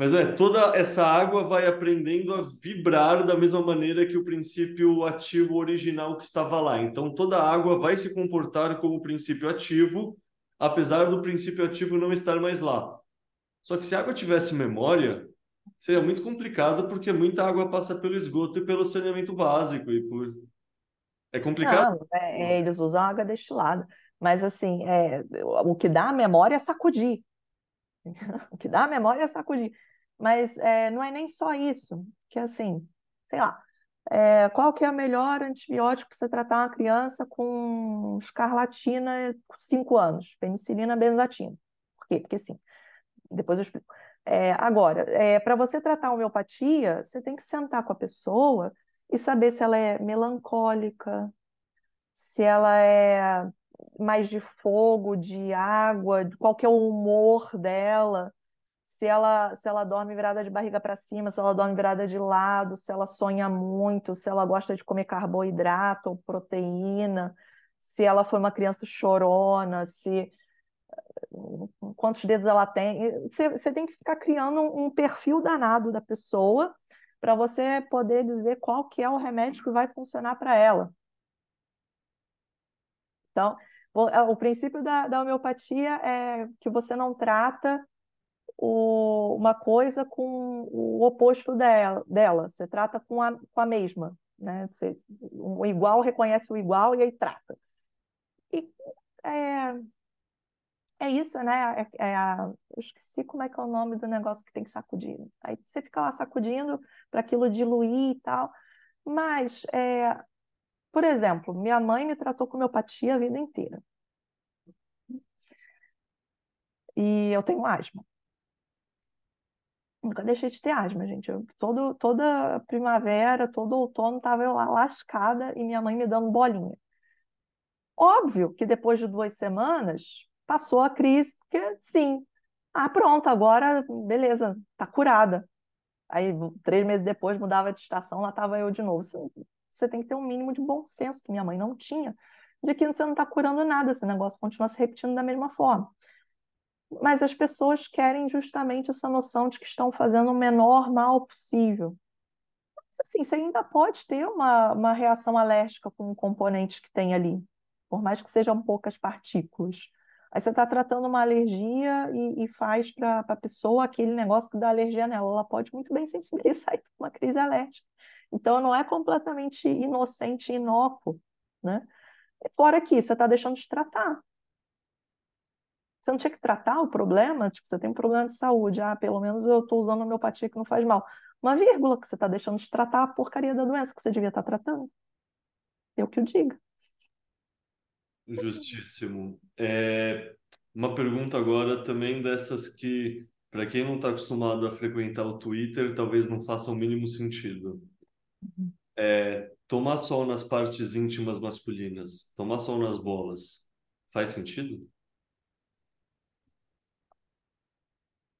mas é, toda essa água vai aprendendo a vibrar da mesma maneira que o princípio ativo original que estava lá. Então toda a água vai se comportar como princípio ativo, apesar do princípio ativo não estar mais lá. Só que se a água tivesse memória, seria muito complicado porque muita água passa pelo esgoto e pelo saneamento básico e por é complicado. Não, é, é, eles usam água destilada, mas assim, é, o que dá a memória é sacudir. O que dá a memória é sacudir. Mas é, não é nem só isso, que assim, sei lá, é, qual que é o melhor antibiótico para você tratar uma criança com escarlatina com 5 anos? Penicilina benzatina. Por quê? Porque sim. Depois eu explico. É, agora, é, para você tratar homeopatia, você tem que sentar com a pessoa e saber se ela é melancólica, se ela é mais de fogo, de água, qual que é o humor dela se ela, se ela dorme virada de barriga para cima, se ela dorme virada de lado, se ela sonha muito, se ela gosta de comer carboidrato ou proteína, se ela foi uma criança chorona, se quantos dedos ela tem. Você, você tem que ficar criando um, um perfil danado da pessoa para você poder dizer qual que é o remédio que vai funcionar para ela. Então, o, o princípio da, da homeopatia é que você não trata o, uma coisa com o oposto dela, dela. Você trata com a, com a mesma. Né? Você, o igual reconhece o igual e aí trata. E é, é isso, né? É, é a, eu esqueci como é que é o nome do negócio que tem que sacudir. Aí você fica lá sacudindo para aquilo diluir e tal. Mas, é, por exemplo, minha mãe me tratou com homeopatia a vida inteira. E eu tenho asma. Nunca deixei de ter asma, gente. Eu, todo, toda primavera, todo outono, estava eu lá lascada e minha mãe me dando bolinha. Óbvio que depois de duas semanas passou a crise, porque sim, ah, pronto, agora beleza, tá curada. Aí, três meses depois, mudava de estação, lá estava eu de novo. Você, você tem que ter um mínimo de bom senso, que minha mãe não tinha, de que você não está curando nada, esse negócio continua se repetindo da mesma forma mas as pessoas querem justamente essa noção de que estão fazendo o menor mal possível. Mas, assim, você ainda pode ter uma, uma reação alérgica com o componente que tem ali, por mais que sejam poucas partículas. Aí você está tratando uma alergia e, e faz para a pessoa aquele negócio que dá alergia nela. Ela pode muito bem sensibilizar e uma crise alérgica. Então, não é completamente inocente e inócuo, né? Fora que você está deixando de tratar. Você não tinha que tratar o problema? Tipo, você tem um problema de saúde. Ah, pelo menos eu estou usando homeopatia que não faz mal. Uma vírgula que você está deixando de tratar a porcaria da doença que você devia estar tá tratando. Eu que o diga. Justíssimo. É, uma pergunta agora também dessas que, para quem não está acostumado a frequentar o Twitter, talvez não faça o mínimo sentido. É, tomar sol nas partes íntimas masculinas, tomar sol nas bolas, faz sentido?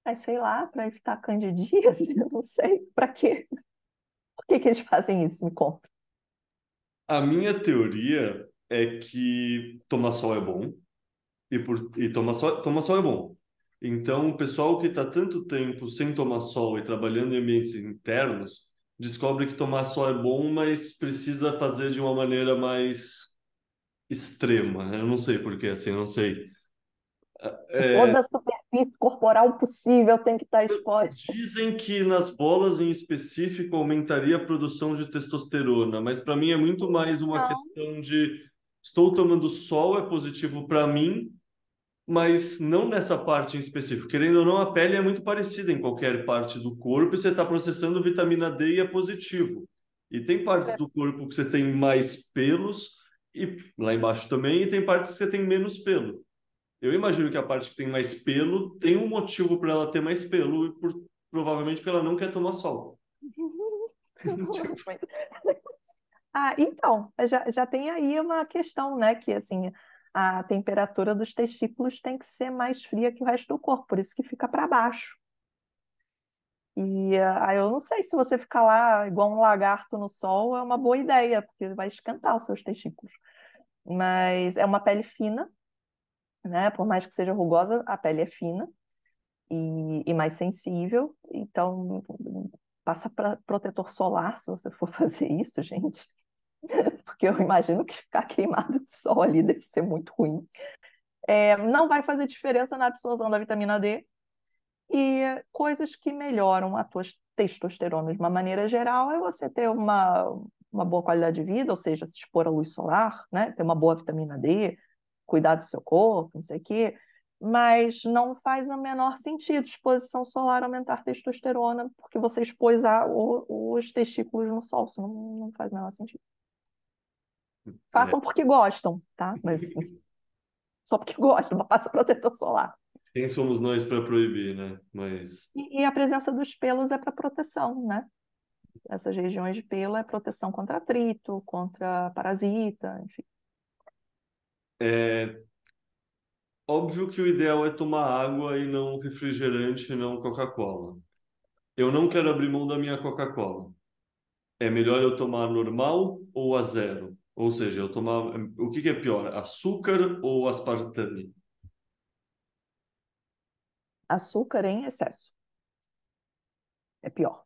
Mas sei lá, para evitar candidíase, eu não sei. Para quê? Por que, que eles fazem isso? Me conta. A minha teoria é que tomar sol é bom e, por, e tomar, sol, tomar sol é bom. Então, o pessoal que está tanto tempo sem tomar sol e trabalhando em ambientes internos descobre que tomar sol é bom, mas precisa fazer de uma maneira mais extrema. Eu não sei porquê, assim, eu não sei. É... Toda a superfície corporal possível tem que estar exposta. Dizem que nas bolas em específico aumentaria a produção de testosterona, mas para mim é muito mais uma não. questão de estou tomando sol, é positivo para mim, mas não nessa parte em específico. Querendo ou não, a pele é muito parecida em qualquer parte do corpo e você está processando vitamina D e é positivo. E tem partes é. do corpo que você tem mais pelos, e lá embaixo também, e tem partes que você tem menos pelo. Eu imagino que a parte que tem mais pelo tem um motivo para ela ter mais pelo, e por, provavelmente porque ela não quer tomar sol. ah, então, já, já tem aí uma questão, né? Que assim, a temperatura dos testículos tem que ser mais fria que o resto do corpo, por isso que fica para baixo. E aí eu não sei se você ficar lá igual um lagarto no sol é uma boa ideia, porque vai esquentar os seus testículos. Mas é uma pele fina, né? Por mais que seja rugosa, a pele é fina e, e mais sensível. Então, passa para protetor solar se você for fazer isso, gente porque eu imagino que ficar queimado de sol ali deve ser muito ruim. É, não vai fazer diferença na absorção da vitamina D e coisas que melhoram a tua testosterona de uma maneira geral é você ter uma, uma boa qualidade de vida, ou seja, se expor à luz solar, né? ter uma boa vitamina D, cuidar do seu corpo, não sei o quê, mas não faz o menor sentido exposição solar aumentar testosterona, porque você expôs a, o, os testículos no sol, isso não, não faz o menor sentido. Façam é. porque gostam, tá? Mas assim, só porque gostam, mas passa protetor solar. Quem somos nós para proibir, né? Mas... E, e, a presença dos pelos é para proteção, né? Essas regiões de pelo é proteção contra atrito, contra parasita, enfim. É óbvio que o ideal é tomar água e não refrigerante, não Coca-Cola. Eu não quero abrir mão da minha Coca-Cola. É melhor eu tomar normal ou a zero? Ou seja, eu tomava. O que, que é pior, açúcar ou aspartame? Açúcar em excesso. É pior.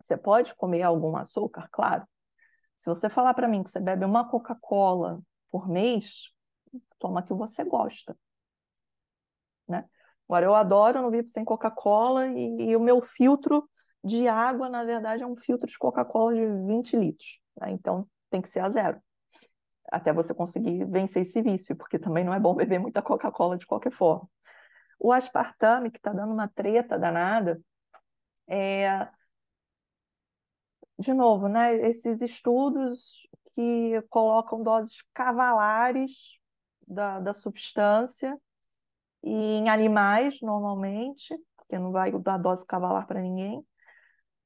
Você pode comer algum açúcar, claro. Se você falar para mim que você bebe uma Coca-Cola por mês, toma que você gosta. Né? Agora, eu adoro, não vivo sem Coca-Cola e, e, o meu filtro de água, na verdade, é um filtro de Coca-Cola de 20 litros. Né? Então, tem que ser a zero. Até você conseguir vencer esse vício, porque também não é bom beber muita Coca-Cola de qualquer forma. O aspartame, que está dando uma treta danada, é. De novo, né, esses estudos que colocam doses cavalares da, da substância e em animais, normalmente, porque não vai dar dose cavalar para ninguém.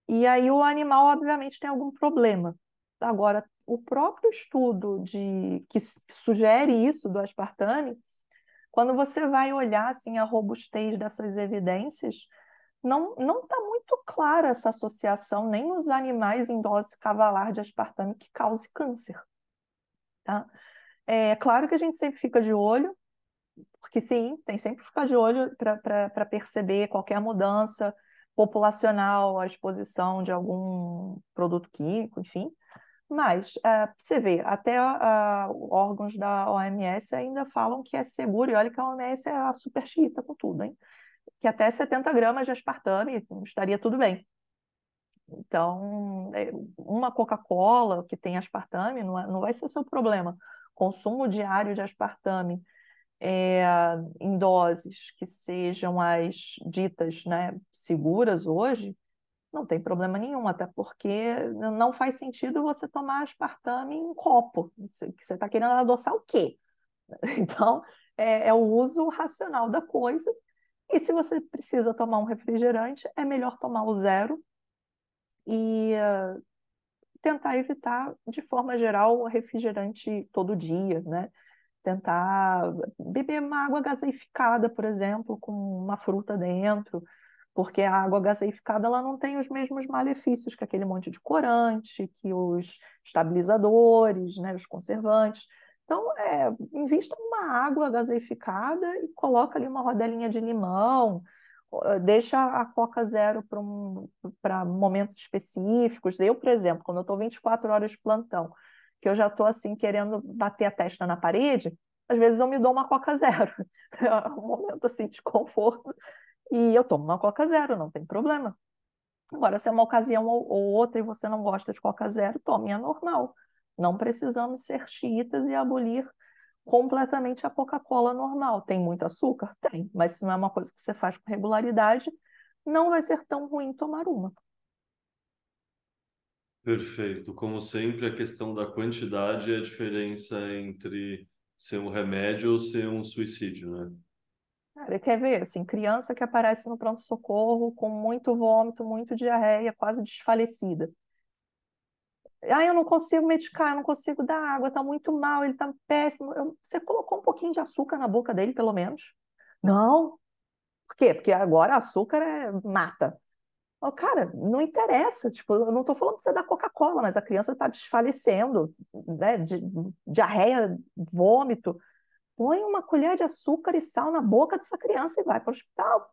E aí o animal, obviamente, tem algum problema. Agora, o próprio estudo de que sugere isso do aspartame, quando você vai olhar assim a robustez dessas evidências, não não está muito clara essa associação nem nos animais em dose cavalar de aspartame que cause câncer, tá? É claro que a gente sempre fica de olho, porque sim, tem sempre que ficar de olho para perceber qualquer mudança populacional, a exposição de algum produto químico, enfim. Mas, uh, você vê, até órgãos da OMS ainda falam que é seguro, e olha que a OMS é a super chita com tudo, hein? Que até 70 gramas de aspartame estaria tudo bem. Então, é, uma Coca-Cola que tem aspartame não, é, não vai ser seu problema. Consumo diário de aspartame é, em doses que sejam as ditas né, seguras hoje, não tem problema nenhum, até porque não faz sentido você tomar aspartame em copo. Você está querendo adoçar o quê? Então, é, é, o uso racional da coisa. E se você precisa tomar um refrigerante, é melhor tomar o zero e uh, tentar evitar, de forma geral, o refrigerante todo dia, né? Tentar beber uma água gaseificada, por exemplo, com uma fruta dentro porque a água gaseificada ela não tem os mesmos malefícios que aquele monte de corante, que os estabilizadores, né, os conservantes. Então, é, invista numa água gaseificada e coloca ali uma rodelinha de limão, deixa a Coca Zero para um, momentos específicos. Eu, por exemplo, quando eu estou 24 horas de plantão, que eu já estou assim querendo bater a testa na parede, às vezes eu me dou uma Coca Zero. É um momento assim de conforto. E eu tomo uma Coca Zero, não tem problema. Agora, se é uma ocasião ou, ou outra e você não gosta de Coca Zero, tome a normal. Não precisamos ser xiitas e abolir completamente a Coca-Cola normal. Tem muito açúcar? Tem, mas se não é uma coisa que você faz com regularidade, não vai ser tão ruim tomar uma. Perfeito. Como sempre, a questão da quantidade é a diferença entre ser um remédio ou ser um suicídio, né? Cara, quer ver, assim, criança que aparece no pronto-socorro com muito vômito, muito diarreia, quase desfalecida. Ah, eu não consigo medicar, eu não consigo dar água, tá muito mal, ele tá péssimo. Eu, você colocou um pouquinho de açúcar na boca dele, pelo menos? Não. Por quê? Porque agora açúcar é mata. Oh, cara, não interessa. Tipo, eu não tô falando que você dá Coca-Cola, mas a criança tá desfalecendo, né? De, diarreia, vômito. Põe uma colher de açúcar e sal na boca dessa criança e vai para o hospital.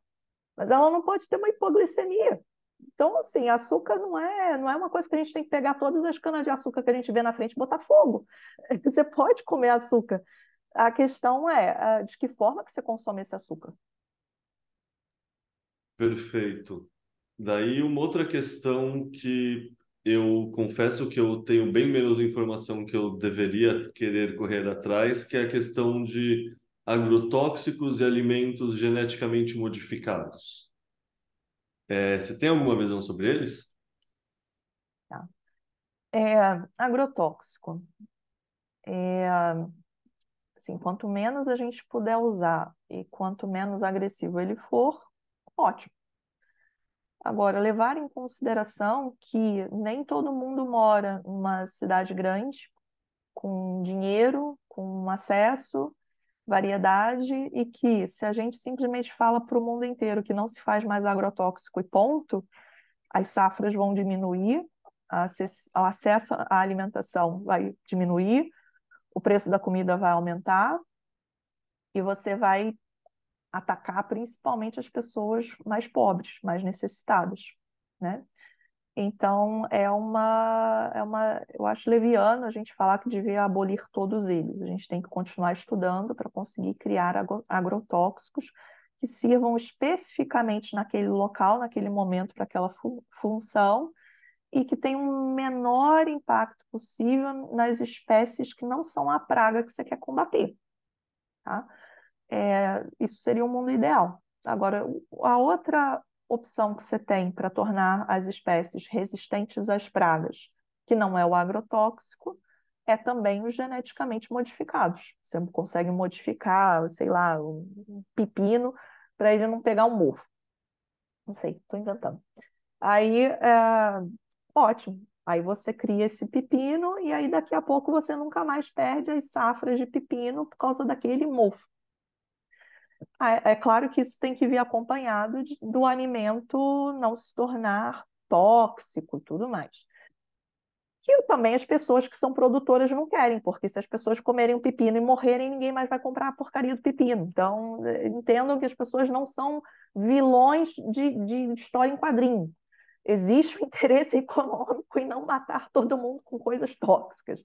Mas ela não pode ter uma hipoglicemia. Então, assim, açúcar não é, não é uma coisa que a gente tem que pegar todas as canas de açúcar que a gente vê na frente e botar fogo. Você pode comer açúcar. A questão é ah, de que forma que você consome esse açúcar. Perfeito. Daí uma outra questão que eu confesso que eu tenho bem menos informação que eu deveria querer correr atrás, que é a questão de agrotóxicos e alimentos geneticamente modificados. É, você tem alguma visão sobre eles? Tá. É, agrotóxico. É, assim, quanto menos a gente puder usar e quanto menos agressivo ele for, ótimo. Agora, levar em consideração que nem todo mundo mora numa cidade grande, com dinheiro, com acesso variedade e que se a gente simplesmente fala para o mundo inteiro que não se faz mais agrotóxico e ponto, as safras vão diminuir, o acesso à alimentação vai diminuir, o preço da comida vai aumentar e você vai atacar principalmente as pessoas mais pobres, mais necessitadas, né? Então, é uma, é uma, eu acho leviano a gente falar que devia abolir todos eles. A gente tem que continuar estudando para conseguir criar agrotóxicos que sirvam especificamente naquele local, naquele momento, para aquela fu função e que tenham um menor impacto possível nas espécies que não são a praga que você quer combater. Tá? É, isso seria o um mundo ideal. Agora, a outra opção que você tem para tornar as espécies resistentes às pragas, que não é o agrotóxico, é também os geneticamente modificados. Você consegue modificar, sei lá, um pepino para ele não pegar um mofo. Não sei, estou inventando. Aí, é... ótimo. Aí você cria esse pepino e aí daqui a pouco você nunca mais perde as safras de pepino por causa daquele mofo. É, é claro que isso tem que vir acompanhado de, do alimento não se tornar tóxico, tudo mais. Que também as pessoas que são produtoras não querem, porque se as pessoas comerem o pepino e morrerem, ninguém mais vai comprar a porcaria do pepino. Então, é, entendam que as pessoas não são vilões de, de história em quadrinho. Existe o interesse econômico em não matar todo mundo com coisas tóxicas.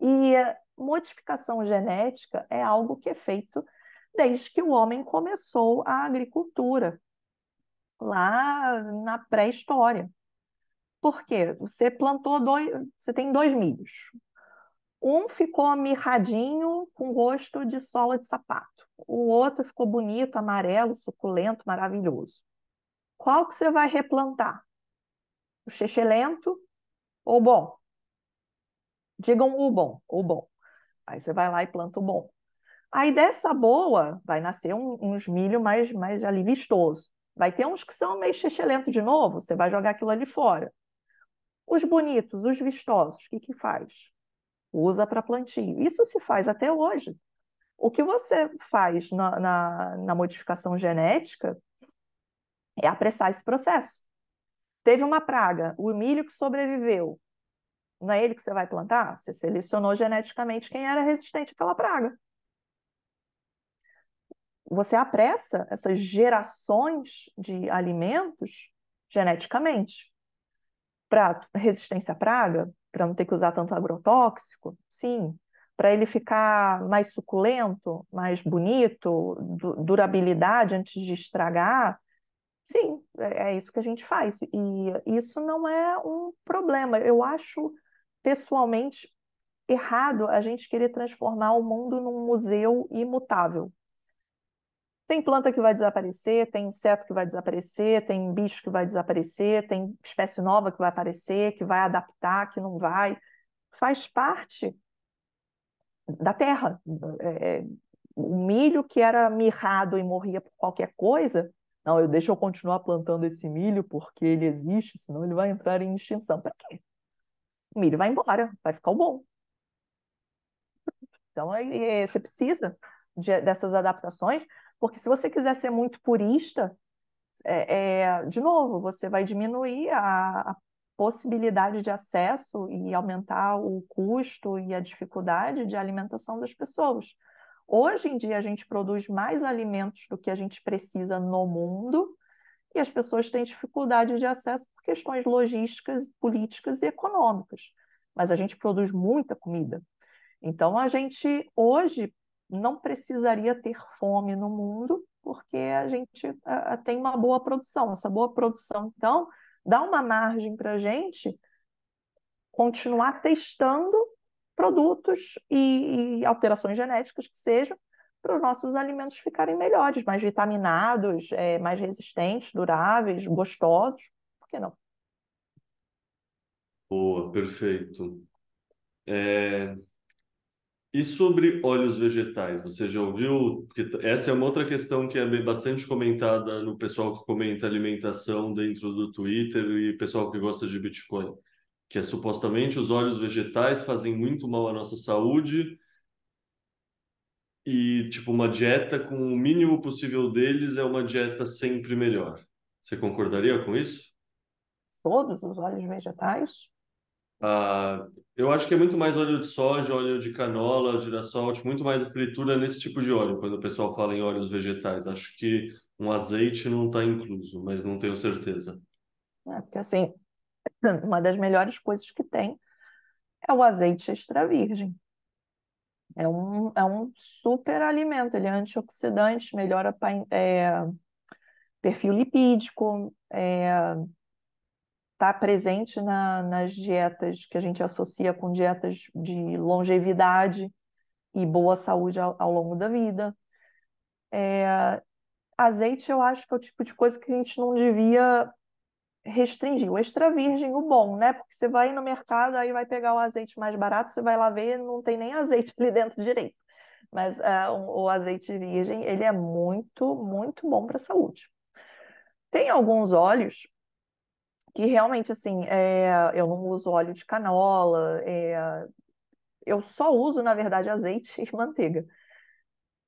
E modificação genética é algo que é feito desde que o homem começou a agricultura, lá na pré-história. Por quê? Você plantou dois, você tem dois milhos. Um ficou mirradinho com gosto de sola de sapato. O outro ficou bonito, amarelo, suculento, maravilhoso. Qual que você vai replantar? O chechelento ou bom? Digam o bom, o bom. Aí você vai lá e planta o bom. Aí dessa boa vai nascer um, uns milho mais, mais ali vistoso. Vai ter uns que são meio chechelento de novo, você vai jogar aquilo ali fora. Os bonitos, os vistosos, o que, que faz? Usa para plantio. Isso se faz até hoje. O que você faz na, na, na modificação genética é apressar esse processo. Teve uma praga, o milho que sobreviveu, Não é ele que você vai plantar? Você selecionou geneticamente quem era resistente àquela praga. Você apressa essas gerações de alimentos geneticamente. Para resistência à praga, para não ter que usar tanto agrotóxico, sim. Para ele ficar mais suculento, mais bonito, durabilidade antes de estragar, sim, é, é isso que a gente faz. E isso não é um problema. Eu acho pessoalmente errado a gente querer transformar o mundo num museu imutável. Tem planta que vai desaparecer, tem inseto que vai desaparecer, tem bicho que vai desaparecer, tem espécie nova que vai aparecer, que vai adaptar, que não vai. Faz parte da terra. É, é o milho que era mirrado e morria por qualquer coisa, não, eu deixo eu continuar plantando esse milho porque ele existe, senão ele vai entrar em extinção. Para quê? O milho vai embora, vai ficar o bom. Então, é, é, você precisa de, dessas adaptações porque se você quiser ser muito purista, é, é, de novo, você vai diminuir a, a possibilidade de acesso e aumentar o custo e a dificuldade de alimentação das pessoas. Hoje em dia, a gente produz mais alimentos do que a gente precisa no mundo e as pessoas têm dificuldade de acesso por questões logísticas, políticas e econômicas. Mas a gente produz muita comida. Então, a gente hoje não precisaria ter fome no mundo, porque a gente tem uma boa produção. Essa boa produção, então, dá uma margem para a gente continuar testando produtos e, e alterações genéticas que sejam para os nossos alimentos ficarem melhores, mais vitaminados, é, mais resistentes, duráveis, gostosos. Por que não? Boa, perfeito. É, e sobre óleos vegetais, você já ouviu? Essa é uma outra questão que é bastante comentada no pessoal que comenta alimentação dentro do Twitter e pessoal que gosta de Bitcoin, que é supostamente os óleos vegetais fazem muito mal à nossa saúde e tipo uma dieta com o mínimo possível deles é uma dieta sempre melhor. Você concordaria com isso? Todos os óleos vegetais? Ah, eu acho que é muito mais óleo de soja, óleo de canola, girassol, tipo, muito mais fritura nesse tipo de óleo, quando o pessoal fala em óleos vegetais. Acho que um azeite não está incluso, mas não tenho certeza. É, porque assim, uma das melhores coisas que tem é o azeite extra virgem. É um, é um super alimento, ele é antioxidante, melhora é, perfil lipídico, é, está presente na, nas dietas que a gente associa com dietas de longevidade e boa saúde ao, ao longo da vida. É, azeite, eu acho que é o tipo de coisa que a gente não devia restringir. O extra virgem, o bom, né? Porque você vai no mercado, aí vai pegar o azeite mais barato, você vai lá ver, não tem nem azeite ali dentro direito. Mas uh, o azeite virgem, ele é muito, muito bom para a saúde. Tem alguns óleos que realmente, assim, é, eu não uso óleo de canola, é, eu só uso, na verdade, azeite e manteiga.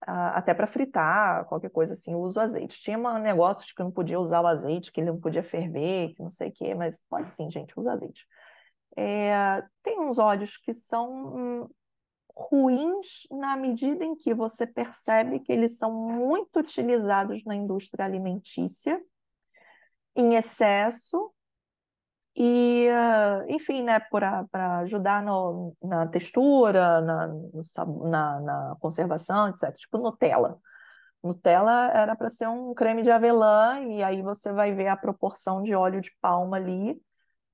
Ah, até para fritar, qualquer coisa assim, eu uso azeite. Tinha um negócio de que eu não podia usar o azeite, que ele não podia ferver, que não sei o quê, mas pode sim, gente, usa azeite. É, tem uns óleos que são ruins na medida em que você percebe que eles são muito utilizados na indústria alimentícia, em excesso, e, enfim, né, para ajudar no, na textura, na, no, na, na, conservação, etc. Tipo Nutella. Nutella era para ser um creme de avelã, e aí você vai ver a proporção de óleo de palma ali,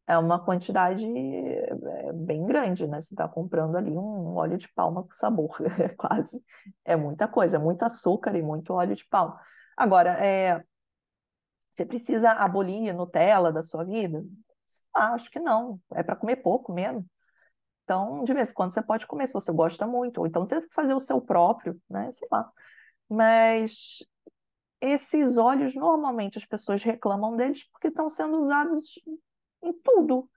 é uma quantidade é, bem grande, né? Você está comprando ali um óleo de palma com sabor, é quase. É muita coisa, é muito açúcar e muito óleo de palma. Agora, é, você precisa abolir Nutella da sua vida? Ah, acho que não. É para comer pouco mesmo. Então, de vez em quando você pode comer se você gosta muito, ou então tenta fazer o seu próprio, né? Sei lá. Mas esses óleos, normalmente as pessoas reclamam deles porque estão sendo usados em tudo.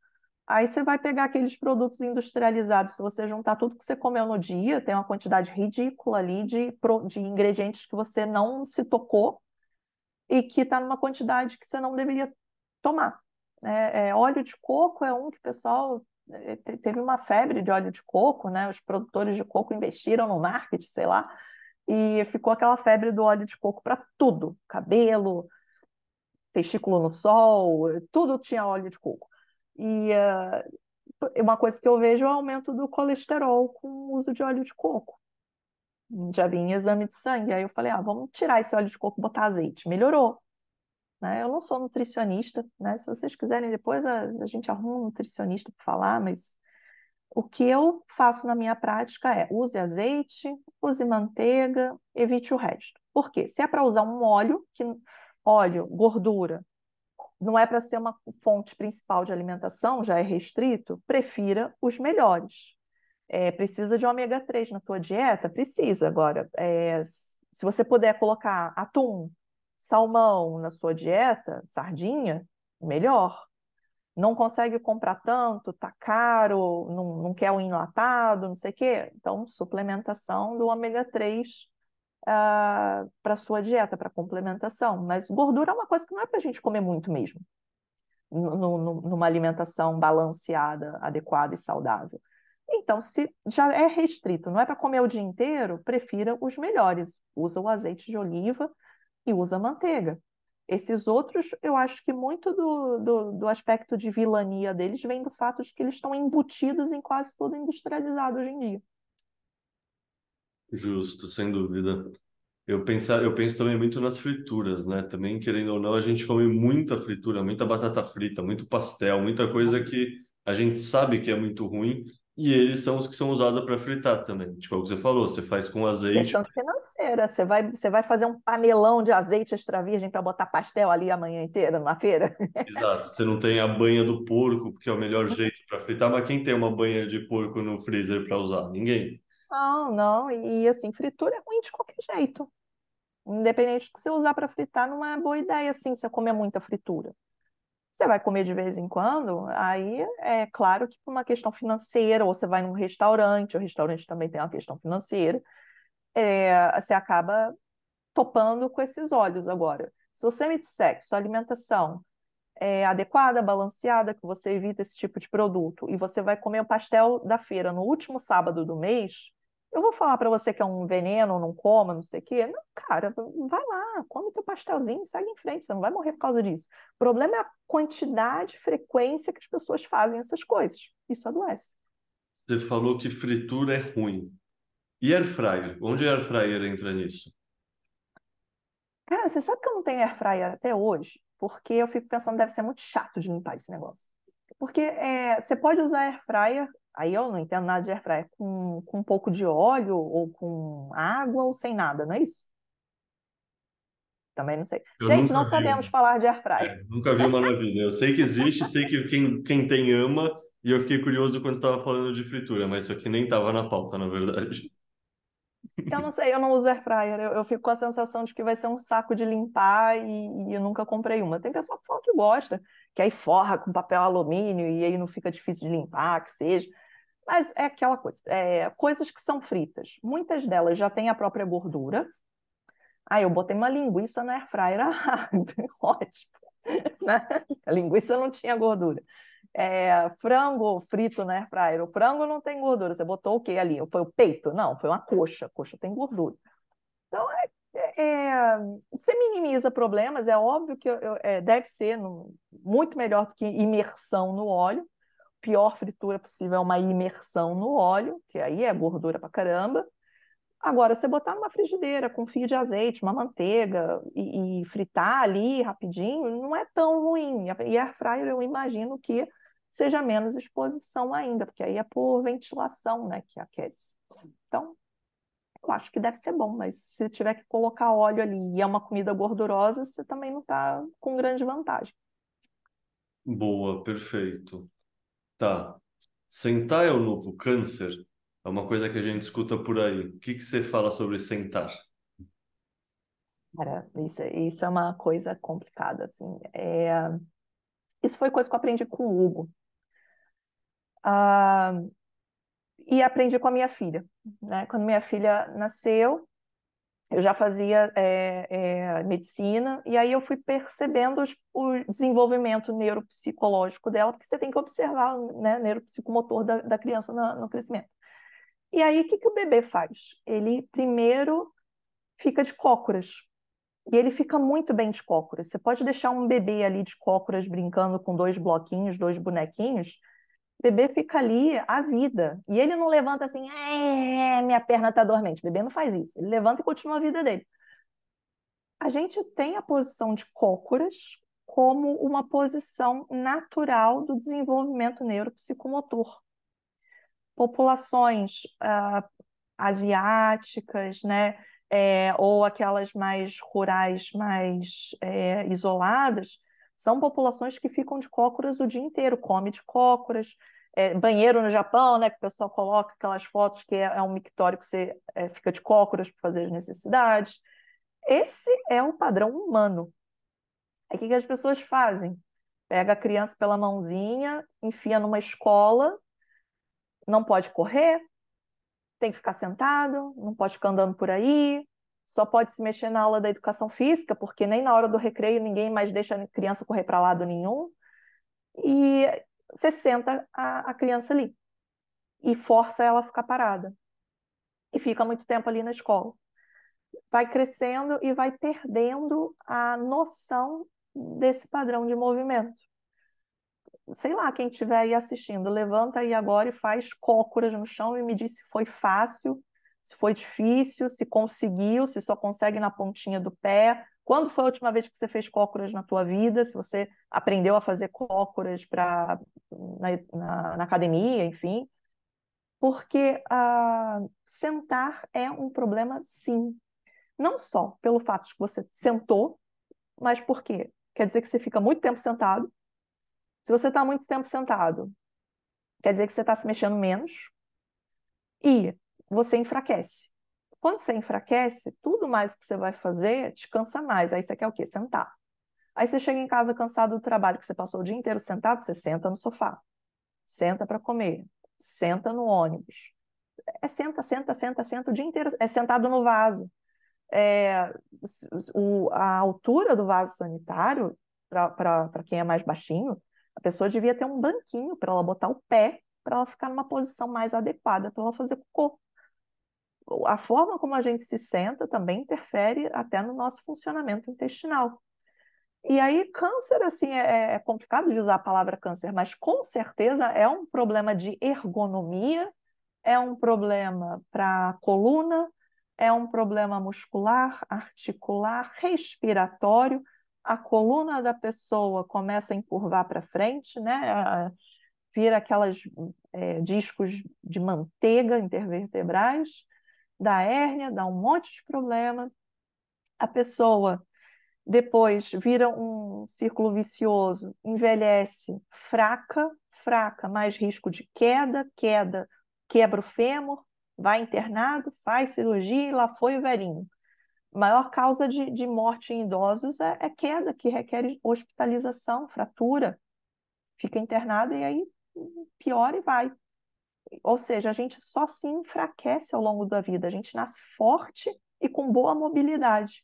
Aí você vai pegar aqueles produtos industrializados, se você juntar tudo que você comeu no dia, tem uma quantidade ridícula ali de, de ingredientes que você não se tocou e que está numa quantidade que você não deveria tomar. É, é, óleo de coco é um que o pessoal eh, teve uma febre de óleo de coco, né? Os produtores de coco investiram no marketing, sei lá, e ficou aquela febre do óleo de coco para tudo, cabelo, testículo no sol, tudo tinha óleo de coco. E uh, uma coisa que eu vejo é o aumento do colesterol com o uso de óleo de coco. Já vi em exame de sangue, aí eu falei, ah, vamos tirar esse óleo de coco e botar azeite. Melhorou. Né? Eu não sou nutricionista, né? Se vocês quiserem depois a, a gente arruma um nutricionista para falar, mas o que eu faço na minha prática é use azeite, use manteiga, evite o resto. Por quê? Se é para usar um óleo, que óleo, gordura, não é para ser uma fonte principal de alimentação, já é restrito, prefira os melhores. É, precisa de ômega 3 na tua dieta? Precisa. Agora, é, se você puder colocar atum, salmão na sua dieta, sardinha, melhor. Não consegue comprar tanto, tá caro, não, não quer o enlatado, não sei o quê. Então, suplementação do ômega 3 uh, para sua dieta, para complementação. Mas gordura é uma coisa que não é para a gente comer muito mesmo, numa alimentação balanceada, adequada e saudável. Então, se já é restrito, não é para comer o dia inteiro, prefira os melhores. Usa o azeite de oliva e usa manteiga. Esses outros, eu acho que muito do, do, do, aspecto de vilania deles vem do fato de que eles estão embutidos em quase tudo industrializado hoje em dia. Justo, sem dúvida. Eu penso, eu penso também muito nas frituras, né? Também, querendo ou não, a gente come muita fritura, muita batata frita, muito pastel, muita coisa que a gente sabe que é muito ruim e eles são os que são usados para fritar também. Tipo, é o que você falou, você faz com azeite. Questão financeira. Você vai, você vai fazer um panelão de azeite extra virgem para botar pastel ali a manhã inteira numa feira? Exato. Você não tem a banha do porco, porque é o melhor jeito para fritar, mas quem tem uma banha de porco no freezer para usar? Ninguém. Não, não. E assim, fritura é ruim de qualquer jeito. Independente do que você usar para fritar, não é boa ideia assim, você comer muita fritura. Você vai comer de vez em quando, aí é claro que por uma questão financeira, ou você vai num restaurante, o restaurante também tem uma questão financeira, é, você acaba topando com esses olhos agora. Se você me disser que sua alimentação é adequada, balanceada, que você evita esse tipo de produto, e você vai comer o pastel da feira no último sábado do mês, eu vou falar para você que é um veneno, não coma, não sei o quê. Não, cara, vai lá, come teu pastelzinho segue em frente, você não vai morrer por causa disso. O problema é a quantidade, frequência que as pessoas fazem essas coisas. Isso adoece. Você falou que fritura é ruim. E air fryer? Onde air fryer entra nisso? Cara, você sabe que eu não tenho air fryer até hoje? Porque eu fico pensando, deve ser muito chato de limpar esse negócio. Porque é, você pode usar air fryer Aí eu não entendo nada de airfryer. Com, com um pouco de óleo ou com água ou sem nada, não é isso? Também não sei. Eu Gente, não vi. sabemos falar de airfryer. É, nunca vi uma maravilha. Eu sei que existe, sei que quem, quem tem ama, e eu fiquei curioso quando estava falando de fritura, mas isso aqui nem estava na pauta, na verdade. Eu não sei, eu não uso air fryer. Eu, eu, fico com a sensação de que vai ser um saco de limpar e, e, eu nunca comprei uma. Tem pessoa que fala que gosta, que aí forra com papel alumínio e aí não fica difícil de limpar, que seja. Mas é aquela coisa, é, coisas que são fritas. Muitas delas já têm a própria gordura. Aí eu botei uma linguiça na air fryer, ah, ótimo. Né? A linguiça não tinha gordura. É, frango frito na air fryer, o frango não tem gordura. Você botou o que ali? Foi o peito? Não, foi uma coxa. A coxa tem gordura. Então, é, é, é você minimiza problemas. É óbvio que é, deve ser no, muito melhor do que imersão no óleo pior fritura possível é uma imersão no óleo, que aí é gordura pra caramba. Agora, você botar numa frigideira com fio de azeite, uma manteiga e, e, fritar ali rapidinho, não é tão ruim. E air fryer eu imagino que seja menos exposição ainda, porque aí é por ventilação, né, que aquece. Então, eu acho que deve ser bom, mas se tiver que colocar óleo ali e é uma comida gordurosa, você também não está com grande vantagem. Boa, perfeito. Tá. Sentar é o novo câncer? É uma coisa que a gente escuta por aí. O que que você fala sobre sentar? Cara, isso, isso é uma coisa complicada, assim. É... Isso foi coisa que eu aprendi com o Hugo. Ah, e aprendi com a minha filha, né? Quando minha filha nasceu, eu já fazia é, é, medicina, e aí eu fui percebendo os, o desenvolvimento neuropsicológico dela, porque você tem que observar né, o neuropsicomotor da, da criança no, no, crescimento. E aí, o que, que o bebê faz? Ele primeiro fica de cócoras, e ele fica muito bem de cócoras. Você pode deixar um bebê ali de cócoras brincando com dois bloquinhos, dois bonequinhos, o bebê fica ali a vida. E ele não levanta assim, é, minha perna está dormente. O bebê não faz isso. Ele levanta e continua a vida dele. A gente tem a posição de cócoras como uma posição natural do desenvolvimento neuropsicomotor. Populações ah, asiáticas, né, é, ou aquelas mais rurais, mais é, isoladas, são populações que ficam de cócoras o dia inteiro, come de cócoras. É, banheiro no Japão, né, que o pessoal coloca aquelas fotos que é, é um mictório que você é, fica de cócoras para fazer as necessidades. Esse é o padrão humano. Aí o que, que as pessoas fazem? Pega a criança pela mãozinha, enfia numa escola, não pode correr, tem que ficar sentado, não pode ficar andando por aí, só pode se mexer na aula da educação física, porque nem na hora do recreio ninguém mais deixa a criança correr para lado nenhum. E você senta a, a criança ali e força ela a ficar parada. E fica muito tempo ali na escola. Vai crescendo e vai perdendo a noção desse padrão de movimento. Sei lá, quem estiver aí assistindo, levanta aí agora e faz cócoras no chão e me diz se foi fácil se foi difícil, se conseguiu, se só consegue na pontinha do pé. Quando foi a última vez que você fez cócoras na tua vida? Se você aprendeu a fazer cócoras para na, na, na, academia, enfim. Porque ah, sentar é um problema, sim. Não só pelo fato de que você sentou, mas por quê? Quer dizer que você fica muito tempo sentado. Se você está muito tempo sentado, quer dizer que você está se mexendo menos. E você enfraquece. Quando você enfraquece, tudo mais que você vai fazer te cansa mais. Aí você quer o quê? Sentar. Aí você chega em casa cansado do trabalho, que você passou o dia inteiro sentado, você senta no sofá. Senta para comer. Senta no ônibus. É senta, senta, senta, senta o dia inteiro. É sentado no vaso. É, o, a altura do vaso sanitário, para quem é mais baixinho, a pessoa devia ter um banquinho para ela botar o pé, para ela ficar numa posição mais adequada para ela fazer cocô a forma como a gente se senta também interfere até no nosso funcionamento intestinal. E aí, câncer, assim, é, é complicado de usar a palavra câncer, mas com certeza é um problema de ergonomia, é um problema para a coluna, é um problema muscular, articular, respiratório. A coluna da pessoa começa a encurvar para frente, né? Vira aquelas é, discos de manteiga intervertebrais dá hérnia, dá um monte de problema. A pessoa depois vira um círculo vicioso, envelhece fraca, fraca, mais risco de queda, queda, quebra o fêmur, vai internado, faz cirurgia e lá foi o velhinho. maior causa de, de morte em idosos é, é queda, que requer hospitalização, fratura. Fica internado e aí piora e vai. Ou seja, a gente só se enfraquece ao longo da vida, a gente nasce forte e com boa mobilidade.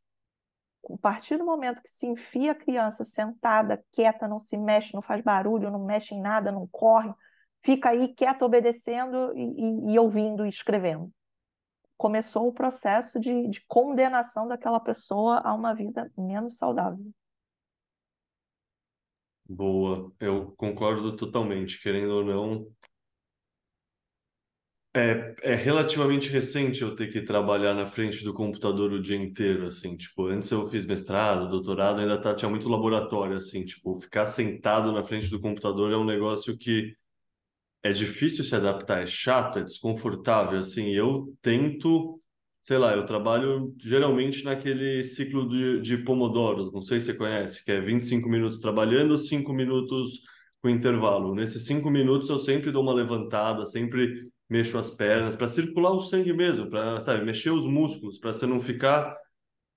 A partir do momento que se enfia a criança sentada, quieta, não se mexe, não faz barulho, não mexe em nada, não corre, fica aí quieta, obedecendo e, e, e ouvindo e escrevendo. Começou o processo de, de condenação daquela pessoa a uma vida menos saudável. Boa, eu concordo totalmente. Querendo ou não, é, é relativamente recente eu ter que trabalhar na frente do computador o dia inteiro, assim, tipo, antes eu fiz mestrado, doutorado, ainda tá, tinha muito laboratório, assim, tipo, ficar sentado na frente do computador é um negócio que é difícil se adaptar, é chato, é desconfortável, assim, eu tento, sei lá, eu trabalho geralmente naquele ciclo de, de pomodoros, não sei se você conhece, que é 25 minutos trabalhando, 5 minutos com intervalo. Nesses 5 minutos eu sempre dou uma levantada, sempre mexo as pernas, para circular o sangue mesmo, para, sabe, mexer os músculos, para você não ficar.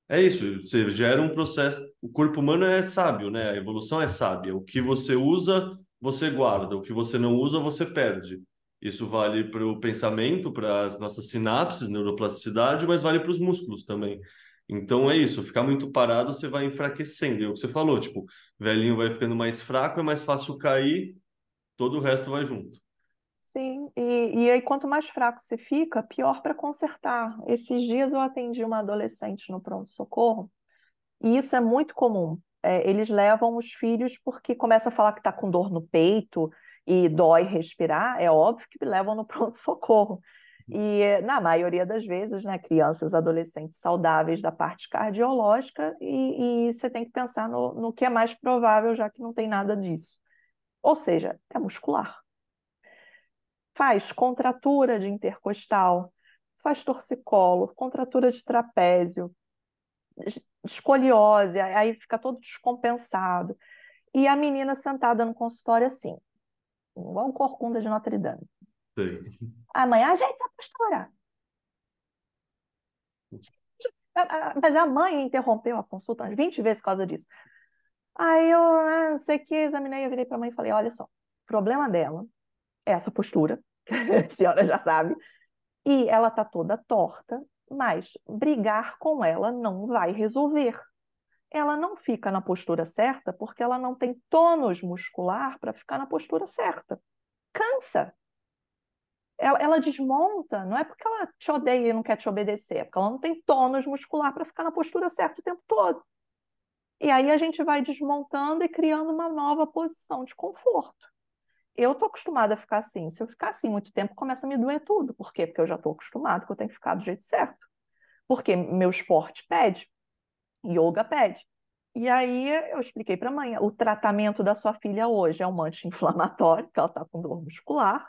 É isso, você gera um processo. O corpo humano é sábio, né? A evolução é sábia. O que você usa, você guarda. O que você não usa, você perde. Isso vale para o pensamento, para as nossas sinapses, neuroplasticidade, mas vale para os músculos também. Então é isso, ficar muito parado você vai enfraquecendo. É o que você falou, tipo, velhinho vai ficando mais fraco, é mais fácil cair, todo o resto vai junto. Sim, e, e aí quanto mais fraco você fica, pior para consertar. Esses dias eu atendi uma adolescente no pronto-socorro, e isso é muito comum. É, eles levam os filhos porque começa a falar que está com dor no peito e dói respirar, é óbvio que levam no pronto-socorro. E na maioria das vezes, né, crianças, adolescentes saudáveis da parte cardiológica, e, e você tem que pensar no, no que é mais provável, já que não tem nada disso. Ou seja, é muscular. Faz contratura de intercostal, faz torcicolo, contratura de trapézio, escoliose, aí fica todo descompensado. E a menina sentada no consultório assim, igual um corcunda de Notre Dame. Sim. A mãe, ajeita essa postura. Mas a mãe interrompeu a consulta umas 20 vezes por causa disso. Aí eu né, não sei que, examinei, eu virei para a mãe e falei: olha só, o problema dela é essa postura, a senhora já sabe, e ela está toda torta, mas brigar com ela não vai resolver. Ela não fica na postura certa porque ela não tem tônus muscular para ficar na postura certa. Cansa. Ela, ela, desmonta, não é porque ela te odeia e não quer te obedecer, é porque ela não tem tônus muscular para ficar na postura certa o tempo todo. E aí a gente vai desmontando e criando uma nova posição de conforto. Eu estou acostumada a ficar assim. Se eu ficar assim muito tempo, começa a me doer tudo. Por quê? Porque eu já estou acostumada que eu tenho que ficar do jeito certo. Porque meu esporte pede, yoga pede. E aí eu expliquei para a mãe, o tratamento da sua filha hoje é um anti-inflamatório, porque ela está com dor muscular,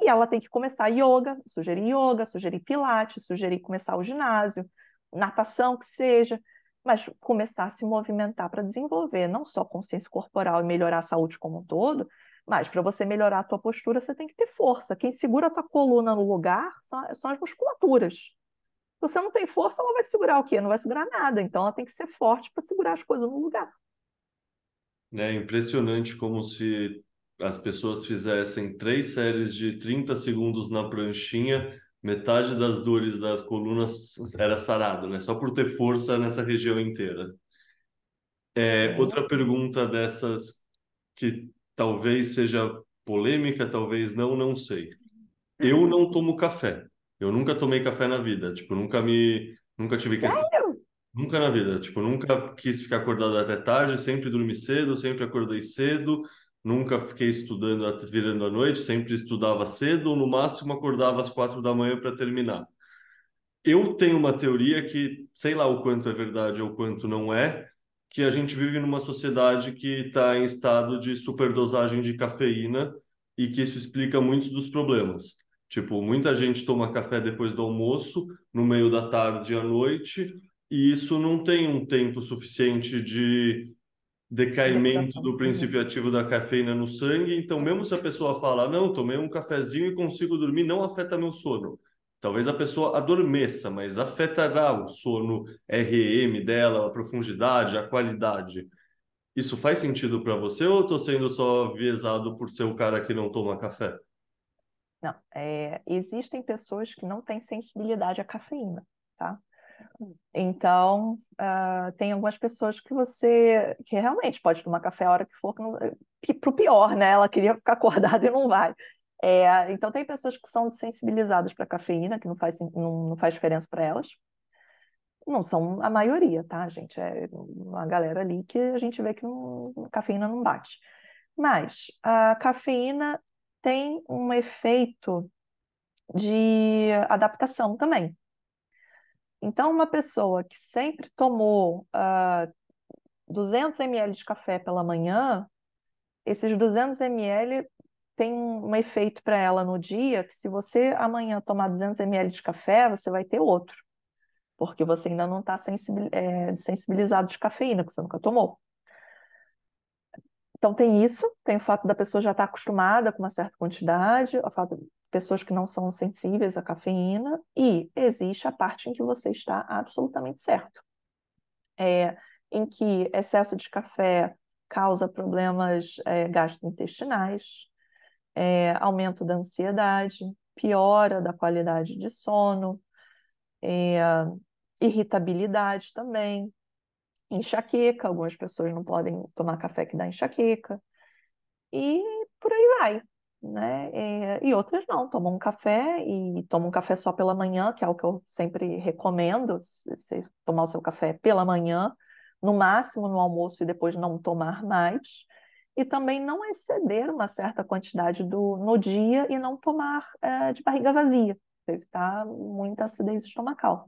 e ela tem que começar yoga, sugerir yoga, sugerir pilates, sugerir começar o ginásio, natação que seja, mas começar a se movimentar para desenvolver não só consciência corporal e melhorar a saúde como um todo, mas para você melhorar a tua postura, você tem que ter força. Quem segura a tua coluna no lugar são, são as musculaturas. Se você não tem força, ela vai segurar o quê? Não vai segurar nada. Então ela tem que ser forte para segurar as coisas no lugar. É impressionante como se as pessoas fizessem três séries de 30 segundos na pranchinha, metade das dores das colunas era sarado, né? Só por ter força nessa região inteira. É, outra pergunta dessas que talvez seja polêmica, talvez não, não sei. Eu não tomo café. Eu nunca tomei café na vida. Tipo, nunca me. Nunca tive questão. Sério? Nunca na vida. Tipo, nunca quis ficar acordado até tarde, sempre dormi cedo, sempre acordei cedo nunca fiquei estudando virando a noite, sempre estudava cedo, ou no máximo acordava às quatro da manhã para terminar. Eu tenho uma teoria que, sei lá o quanto é verdade ou quanto não é, que a gente vive numa sociedade que está em estado de superdosagem de cafeína e que isso explica muitos dos problemas. Tipo, muita gente toma café depois do almoço, no meio da tarde e à noite, e isso não tem um tempo suficiente de decaimento do princípio ativo da cafeína no sangue. Então, mesmo se a pessoa fala, não, tomei um cafezinho e consigo dormir, não afeta meu sono. Talvez a pessoa adormeça, mas afetará o sono REM dela, a profundidade, a qualidade. Isso faz sentido para você ou estou sendo só viesado por ser o cara que não toma café? Não, é, existem pessoas que não têm sensibilidade à cafeína, tá? Então, uh, tem algumas pessoas que você que realmente pode tomar café a hora que for, para o pior, né? Ela queria ficar acordada e não vai. É, então, tem pessoas que são sensibilizadas para cafeína, que não faz, não, não faz diferença para elas. Não são a maioria, tá, gente? É uma galera ali que a gente vê que não, a cafeína não bate. Mas a cafeína tem um efeito de adaptação também. Então, uma pessoa que sempre tomou uh, ah, 200 ml de café pela manhã, esses 200 ml tem um efeito para ela no dia que se você amanhã tomar 200 ml de café, você vai ter outro, porque você ainda não está é, sensibilizado de cafeína, que você nunca tomou. Então tem isso, tem o fato da pessoa já estar tá acostumada com uma certa quantidade, o fato pessoas que não são sensíveis à cafeína, e existe a parte em que você está absolutamente certo. É, em que excesso de café causa problemas é, gastrointestinais, é, aumento da ansiedade, piora da qualidade de sono, é, irritabilidade também, enxaqueca, algumas pessoas não podem tomar café que dá enxaqueca, e por aí vai, né? É, e outras não, tomam um café e tomam um café só pela manhã, que é o que eu sempre recomendo, você tomar o seu café pela manhã, no máximo no almoço e depois não tomar mais, e também não exceder uma certa quantidade do, no dia e não tomar é, de barriga vazia, evitar muita acidez estomacal.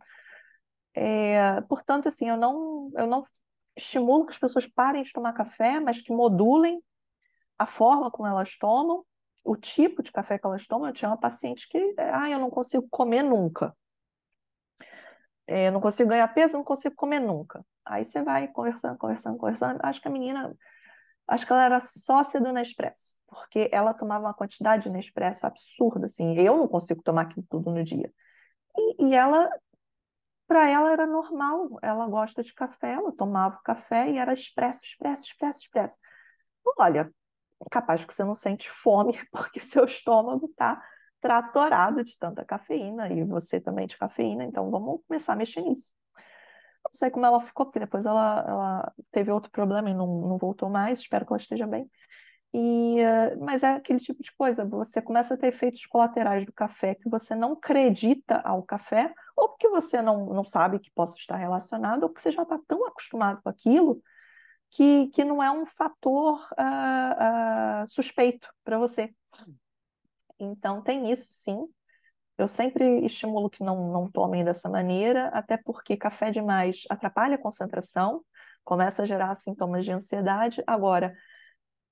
É, portanto, assim, eu não, eu não estimulo que as pessoas parem de tomar café, mas que modulem a forma como elas tomam, o tipo de café que elas tomam. Eu tinha uma paciente que, ah, eu não consigo comer nunca. É, não consigo ganhar peso, não consigo comer nunca. Aí você vai conversando, conversando, conversando. Acho que a menina, acho que ela era sócia do Nespresso, porque ela tomava uma quantidade de Nespresso absurda, assim. Eu não consigo tomar aquilo tudo no dia. E, e ela para ela era normal, ela gosta de café, ela tomava café e era expresso, expresso, expresso, expresso. Olha, capaz que você não sente fome porque seu estômago está tratorado de tanta cafeína e você também de cafeína, então vamos começar a mexer nisso. Não sei como ela ficou, porque depois ela, ela teve outro problema e não, não voltou mais, espero que ela esteja bem. E, uh, mas é aquele tipo de coisa, você começa a ter efeitos colaterais do café que você não acredita ao café, ou porque você não, não sabe que possa estar relacionado, ou porque você já está tão acostumado com aquilo que, que não é um fator uh, uh, suspeito para você. Então, tem isso sim. Eu sempre estimulo que não, não tomem dessa maneira, até porque café demais atrapalha a concentração, começa a gerar sintomas de ansiedade. Agora,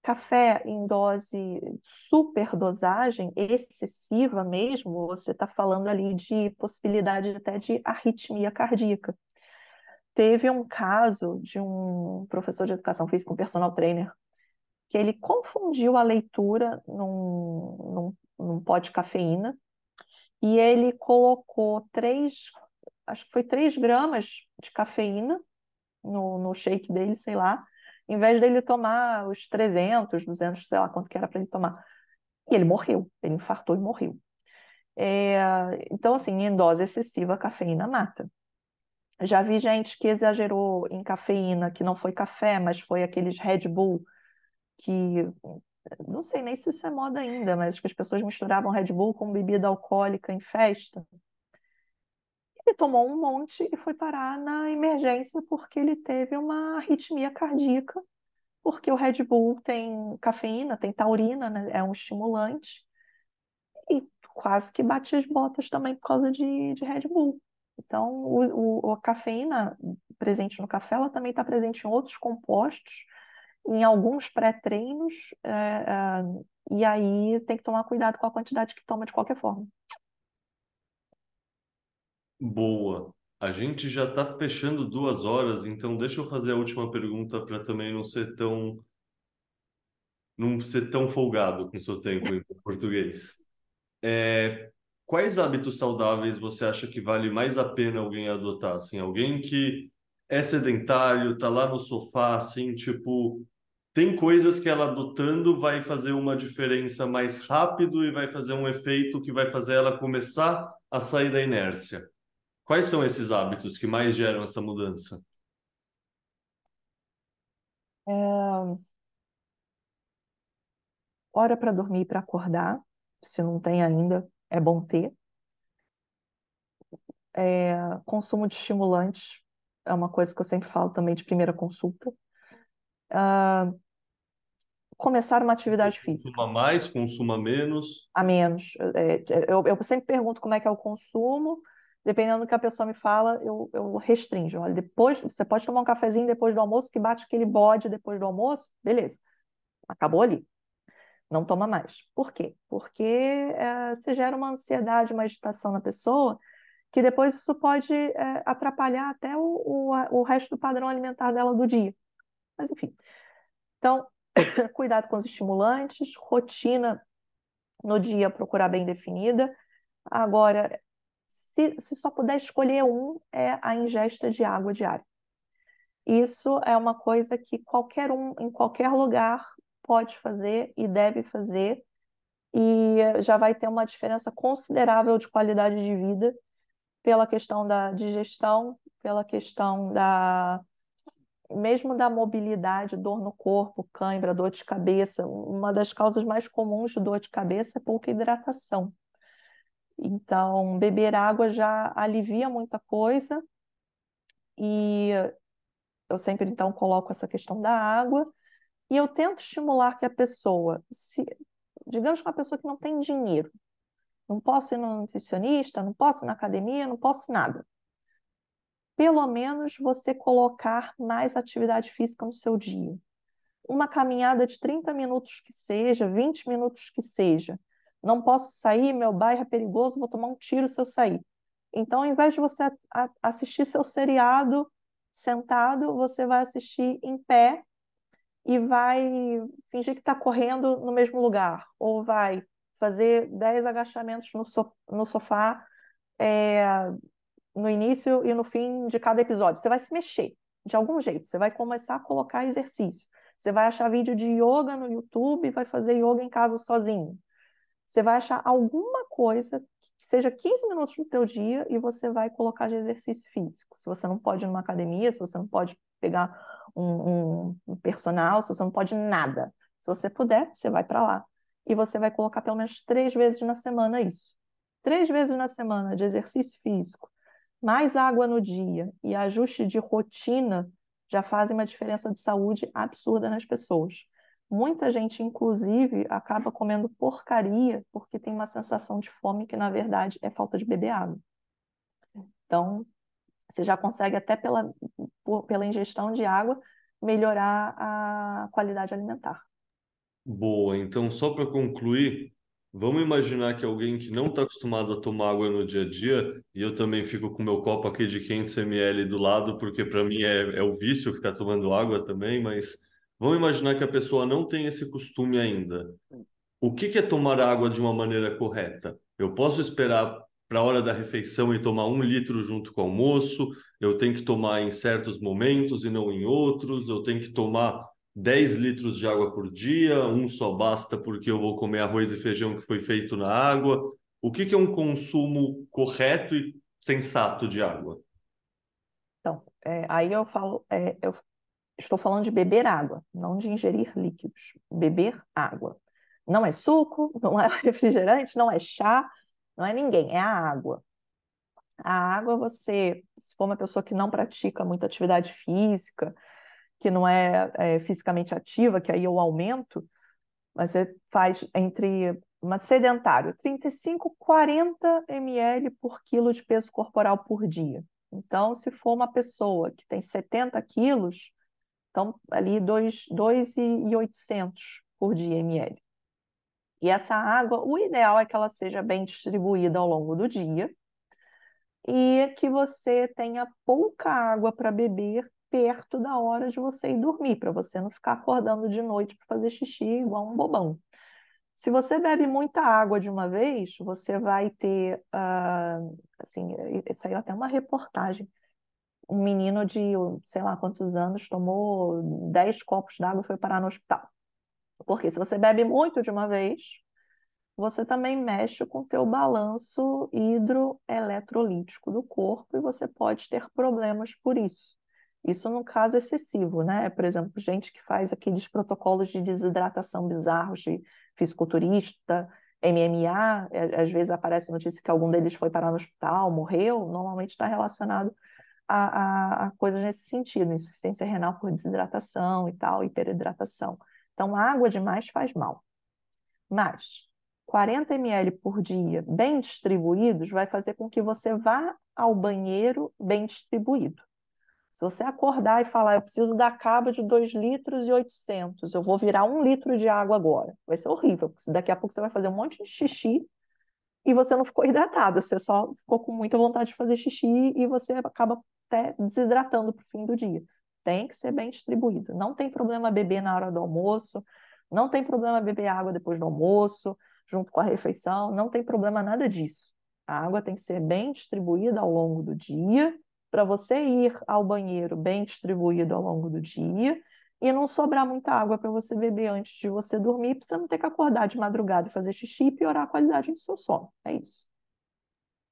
Café em dose superdosagem, excessiva mesmo, você está falando ali de possibilidade até de arritmia cardíaca. Teve um caso de um professor de educação física, um personal trainer, que ele confundiu a leitura num, num, num pó de cafeína e ele colocou três, acho que foi três gramas de cafeína no, no shake dele, sei lá, em vez dele tomar os 300, 200, sei lá quanto que era para ele tomar. E ele morreu, ele infartou e morreu. É, então, assim, em dose excessiva, a cafeína mata. Já vi gente que exagerou em cafeína, que não foi café, mas foi aqueles Red Bull, que não sei nem se isso é moda ainda, mas que as pessoas misturavam Red Bull com bebida alcoólica em festa. Ele tomou um monte e foi parar na emergência porque ele teve uma arritmia cardíaca, porque o Red Bull tem cafeína, tem taurina, né? é um estimulante, e quase que bate as botas também por causa de, de Red Bull. Então, o, o, a cafeína presente no café, ela também está presente em outros compostos, em alguns pré-treinos, é, é, e aí tem que tomar cuidado com a quantidade que toma de qualquer forma. Boa. A gente já está fechando duas horas, então deixa eu fazer a última pergunta para também não ser tão não ser tão folgado com o seu tempo em português. É, quais hábitos saudáveis você acha que vale mais a pena alguém adotar? Assim, alguém que é sedentário, está lá no sofá, assim, tipo, tem coisas que ela adotando vai fazer uma diferença mais rápido e vai fazer um efeito que vai fazer ela começar a sair da inércia. Quais são esses hábitos que mais geram essa mudança? É... Hora para dormir e para acordar, se não tem ainda, é bom ter. É... Consumo de estimulantes é uma coisa que eu sempre falo também de primeira consulta. Uh... Começar uma atividade física. Consuma mais, consuma menos. A menos. É, eu, eu sempre pergunto como é que é o consumo dependendo do que a pessoa me fala, eu, eu restringo. Olha, depois, você pode tomar um cafezinho depois do almoço, que bate aquele bode depois do almoço, beleza. Acabou ali. Não toma mais. Por quê? Porque é, você gera uma ansiedade, uma agitação na pessoa, que depois isso pode é, atrapalhar até o, o, o resto do padrão alimentar dela do dia. Mas, enfim. Então, cuidado com os estimulantes, rotina no dia procurar bem definida. Agora, se, se só puder escolher um, é a ingesta de água diária. Isso é uma coisa que qualquer um, em qualquer lugar, pode fazer e deve fazer. e já vai ter uma diferença considerável de qualidade de vida pela questão da digestão, pela questão da mesmo da mobilidade, dor no corpo, cãibra, dor de cabeça. Uma das causas mais comuns de dor de cabeça é pouca hidratação. Então, beber água já alivia muita coisa e eu sempre então coloco essa questão da água e eu tento estimular que a pessoa, se, digamos que uma pessoa que não tem dinheiro, não posso ir no nutricionista, não posso ir na academia, não posso nada. Pelo menos você colocar mais atividade física no seu dia. Uma caminhada de 30 minutos que seja, 20 minutos que seja. Não posso sair, meu bairro é perigoso, vou tomar um tiro se eu sair. Então, ao invés de você assistir seu seriado sentado, você vai assistir em pé e vai fingir que está correndo no mesmo lugar, ou vai fazer 10 agachamentos no, so no sofá é, no início e no fim de cada episódio. Você vai se mexer de algum jeito, você vai começar a colocar exercício. Você vai achar vídeo de yoga no YouTube vai fazer yoga em casa sozinho. Você vai achar alguma coisa que seja 15 minutos no teu dia e você vai colocar de exercício físico. Se você não pode ir numa academia, se você não pode pegar um, um personal, se você não pode nada. Se você puder, você vai para lá. E você vai colocar pelo menos três vezes na semana isso. Três vezes na semana de exercício físico, mais água no dia e ajuste de rotina já fazem uma diferença de saúde absurda nas pessoas. Muita gente, inclusive, acaba comendo porcaria porque tem uma sensação de fome que, na verdade, é falta de beber água. Então, você já consegue, até pela, pela ingestão de água, melhorar a qualidade alimentar. Boa, então, só para concluir, vamos imaginar que alguém que não está acostumado a tomar água no dia a dia, e eu também fico com meu copo aqui de 500 ml do lado, porque para mim é, é o vício ficar tomando água também, mas Vamos imaginar que a pessoa não tem esse costume ainda. O que, que é tomar água de uma maneira correta? Eu posso esperar para a hora da refeição e tomar um litro junto com o almoço, eu tenho que tomar em certos momentos e não em outros, eu tenho que tomar 10 litros de água por dia, um só basta porque eu vou comer arroz e feijão que foi feito na água. O que, que é um consumo correto e sensato de água? Então, é, aí eu falo, é, eu Estou falando de beber água, não de ingerir líquidos. Beber água. Não é suco, não é refrigerante, não é chá, não é ninguém, é a água. A água, você, se for uma pessoa que não pratica muita atividade física, que não é, é fisicamente ativa, que aí eu aumento, você faz entre uma sedentário, 35, 40 ml por quilo de peso corporal por dia. Então, se for uma pessoa que tem 70 quilos, então, ali 2,800 por dia ml. E essa água, o ideal é que ela seja bem distribuída ao longo do dia e que você tenha pouca água para beber perto da hora de você ir dormir, para você não ficar acordando de noite para fazer xixi igual um bobão. Se você bebe muita água de uma vez, você vai ter, uh, assim, saiu até uma reportagem um menino de sei lá quantos anos tomou 10 copos d'água e foi parar no hospital. Porque se você bebe muito de uma vez, você também mexe com o teu balanço hidroeletrolítico do corpo e você pode ter problemas por isso. Isso no caso excessivo, né? Por exemplo, gente que faz aqueles protocolos de desidratação bizarros de fisiculturista, MMA, é, às vezes aparece notícia que algum deles foi parar no hospital, morreu, normalmente está relacionado a, a, a coisas nesse sentido, insuficiência renal por desidratação e tal, hiperidratação. Então, água demais faz mal. Mas 40 ml por dia, bem distribuídos, vai fazer com que você vá ao banheiro bem distribuído. Se você acordar e falar, eu preciso dar cabo de 2 litros e 800, eu vou virar um litro de água agora, vai ser horrível, porque daqui a pouco você vai fazer um monte de xixi e você não ficou hidratado, você só ficou com muita vontade de fazer xixi e você acaba até desidratando para o fim do dia. Tem que ser bem distribuído. Não tem problema beber na hora do almoço, não tem problema beber água depois do almoço, junto com a refeição, não tem problema nada disso. A água tem que ser bem distribuída ao longo do dia, para você ir ao banheiro bem distribuído ao longo do dia, e não sobrar muita água para você beber antes de você dormir, para você não ter que acordar de madrugada e fazer xixi e piorar a qualidade do seu sono. É isso.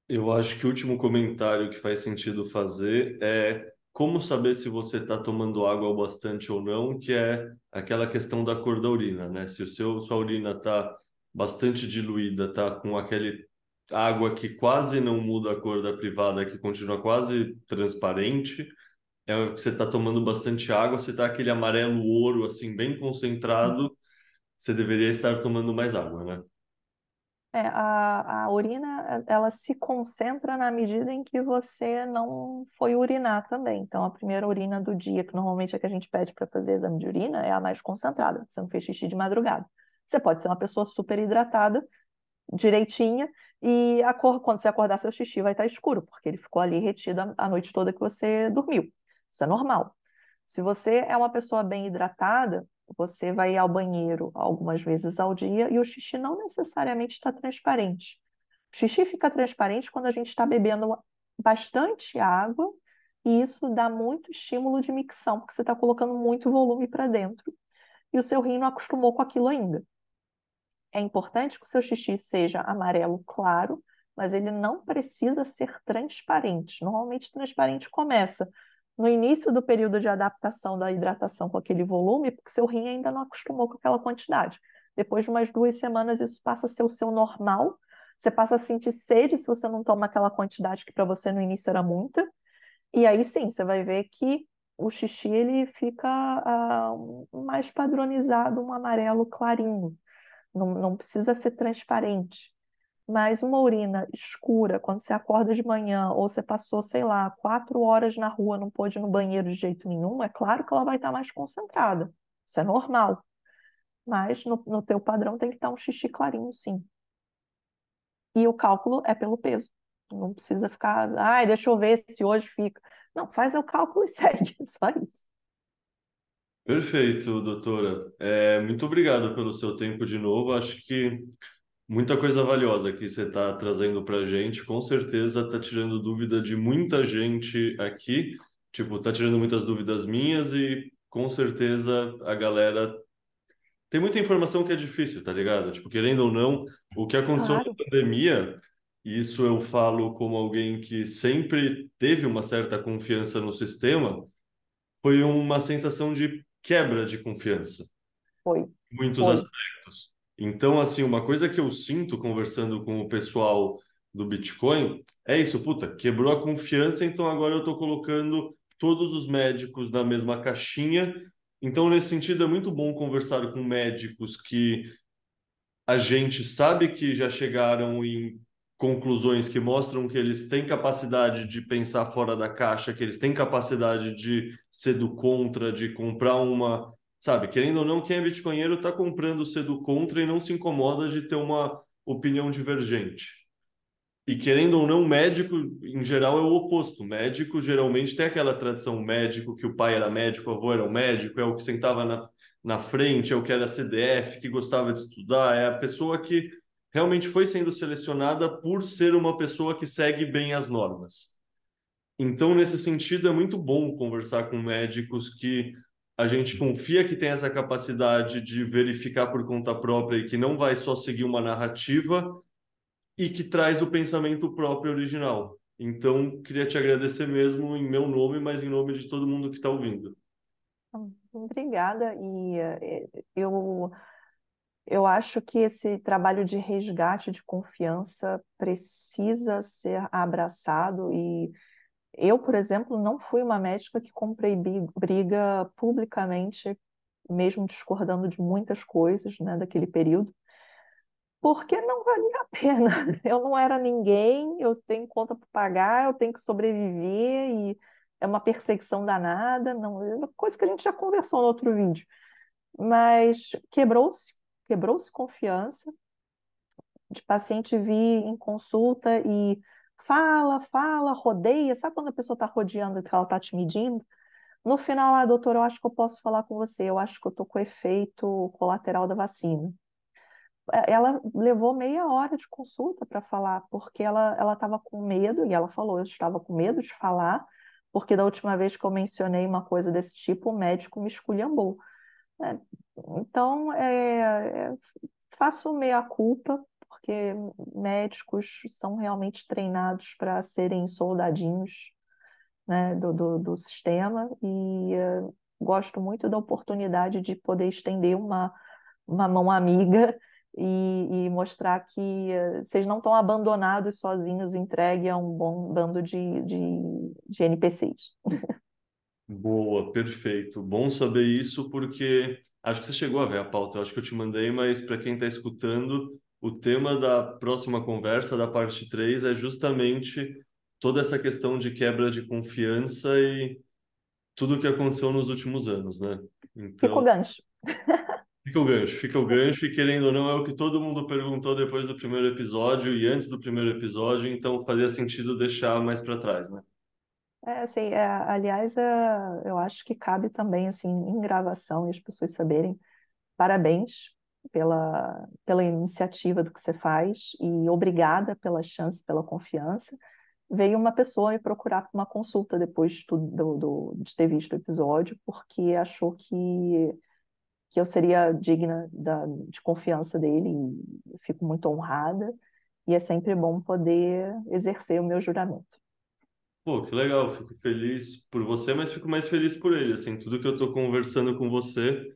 Eu acho que o último comentário que faz sentido fazer é como saber se você está tomando água o bastante ou não, que é aquela questão da cor da urina, né? Se o seu sua urina está bastante diluída, tá com aquele água que quase não muda a cor da privada, que continua quase transparente, é você está tomando bastante água, você está aquele amarelo ouro assim bem concentrado, você deveria estar tomando mais água, né? É, a, a urina, ela se concentra na medida em que você não foi urinar também. Então, a primeira urina do dia, que normalmente é que a gente pede para fazer exame de urina, é a mais concentrada. Você não fez xixi de madrugada. Você pode ser uma pessoa super hidratada, direitinha, e cor, quando você acordar, seu xixi vai estar escuro, porque ele ficou ali retido a, a noite toda que você dormiu. Isso é normal. Se você é uma pessoa bem hidratada, você vai ao banheiro algumas vezes ao dia e o xixi não necessariamente está transparente. O xixi fica transparente quando a gente está bebendo bastante água e isso dá muito estímulo de micção, porque você está colocando muito volume para dentro e o seu rim não acostumou com aquilo ainda. É importante que o seu xixi seja amarelo claro, mas ele não precisa ser transparente. Normalmente, transparente começa no início do período de adaptação da hidratação com aquele volume, porque seu rim ainda não acostumou com aquela quantidade. Depois de umas duas semanas, isso passa a ser o seu normal. Você passa a sentir sede se você não toma aquela quantidade que para você no início era muita. E aí sim, você vai ver que o xixi ele fica uh, mais padronizado, um amarelo clarinho. Não, não precisa ser transparente. Mas uma urina escura, quando você acorda de manhã, ou você passou, sei lá, quatro horas na rua, não pôde ir no banheiro de jeito nenhum, é claro que ela vai estar mais concentrada. Isso é normal. Mas no, no teu padrão tem que estar um xixi clarinho, sim. E o cálculo é pelo peso. Não precisa ficar, ai, deixa eu ver se hoje fica. Não, faz o cálculo e segue, só isso. Perfeito, doutora. É, muito obrigado pelo seu tempo de novo. Acho que Muita coisa valiosa que você está trazendo para a gente, com certeza está tirando dúvida de muita gente aqui, tipo, está tirando muitas dúvidas minhas e com certeza a galera tem muita informação que é difícil, tá ligado? Tipo, querendo ou não, o que aconteceu claro. na pandemia, e isso eu falo como alguém que sempre teve uma certa confiança no sistema, foi uma sensação de quebra de confiança. Foi. Muitos foi. aspectos. Então, assim, uma coisa que eu sinto conversando com o pessoal do Bitcoin é isso, puta, quebrou a confiança, então agora eu estou colocando todos os médicos na mesma caixinha. Então, nesse sentido, é muito bom conversar com médicos que a gente sabe que já chegaram em conclusões que mostram que eles têm capacidade de pensar fora da caixa, que eles têm capacidade de ser do contra, de comprar uma sabe, querendo ou não, quem é bitcoinheiro está comprando cedo contra e não se incomoda de ter uma opinião divergente. E querendo ou não, médico, em geral, é o oposto. Médico, geralmente, tem aquela tradição médico, que o pai era médico, o avô era um médico, é o que sentava na, na frente, é o que era CDF, que gostava de estudar, é a pessoa que realmente foi sendo selecionada por ser uma pessoa que segue bem as normas. Então, nesse sentido, é muito bom conversar com médicos que a gente confia que tem essa capacidade de verificar por conta própria e que não vai só seguir uma narrativa e que traz o pensamento próprio original. Então, queria te agradecer mesmo em meu nome, mas em nome de todo mundo que está ouvindo. Obrigada. E eh, eu, eu acho que esse trabalho de resgate de confiança precisa ser abraçado e eu, por exemplo, não fui uma médica que comprei briga publicamente, mesmo discordando de muitas coisas, né, daquele período, porque não valia a pena. Eu não era ninguém, eu tenho conta para pagar, eu tenho que sobreviver e é uma perseguição danada, não, é coisa que a gente já conversou no outro vídeo. Mas quebrou-se, quebrou-se confiança de paciente vir em consulta e fala, fala, rodeia. Sabe quando a pessoa está rodeando que ela está te medindo? No final, ah, doutor, eu acho que eu posso falar com você, eu acho que eu estou com efeito colateral da vacina. É, ela levou meia hora de consulta para falar, porque ela estava com medo, e ela falou, eu estava com medo de falar, porque da última vez que eu mencionei uma coisa desse tipo, o médico me esculhambou. É, então, é, é, faço meia-culpa, porque médicos são realmente treinados para serem soldadinhos né, do, do, do, sistema e uh, gosto muito da oportunidade de poder estender uma, uma mão amiga e, e mostrar que uh, vocês não estão abandonados sozinhos, entregue a um bom bando de, de, de NPCs. Boa, perfeito. Bom saber isso, porque acho que você chegou a ver a pauta, eu acho que eu te mandei, mas para quem está escutando, o tema da próxima conversa, da parte 3, é justamente toda essa questão de quebra de confiança e tudo o que aconteceu nos últimos anos, né? Então, fica o gancho. Fica o gancho, fica o gancho, e querendo ou não, é o que todo mundo perguntou depois do primeiro episódio e antes do primeiro episódio, então fazia sentido deixar mais para trás, né? É, assim, é, aliás, é, eu acho que cabe também, assim, em gravação, e as pessoas saberem, parabéns pela, pela iniciativa do que você faz e obrigada pela chance, pela confiança. Veio uma pessoa me procurar para uma consulta depois do, do, de ter visto o episódio, porque achou que, que eu seria digna da, de confiança dele, e fico muito honrada, e é sempre bom poder exercer o meu juramento. Pô, que legal, fico feliz por você, mas fico mais feliz por ele, assim, tudo que eu estou conversando com você,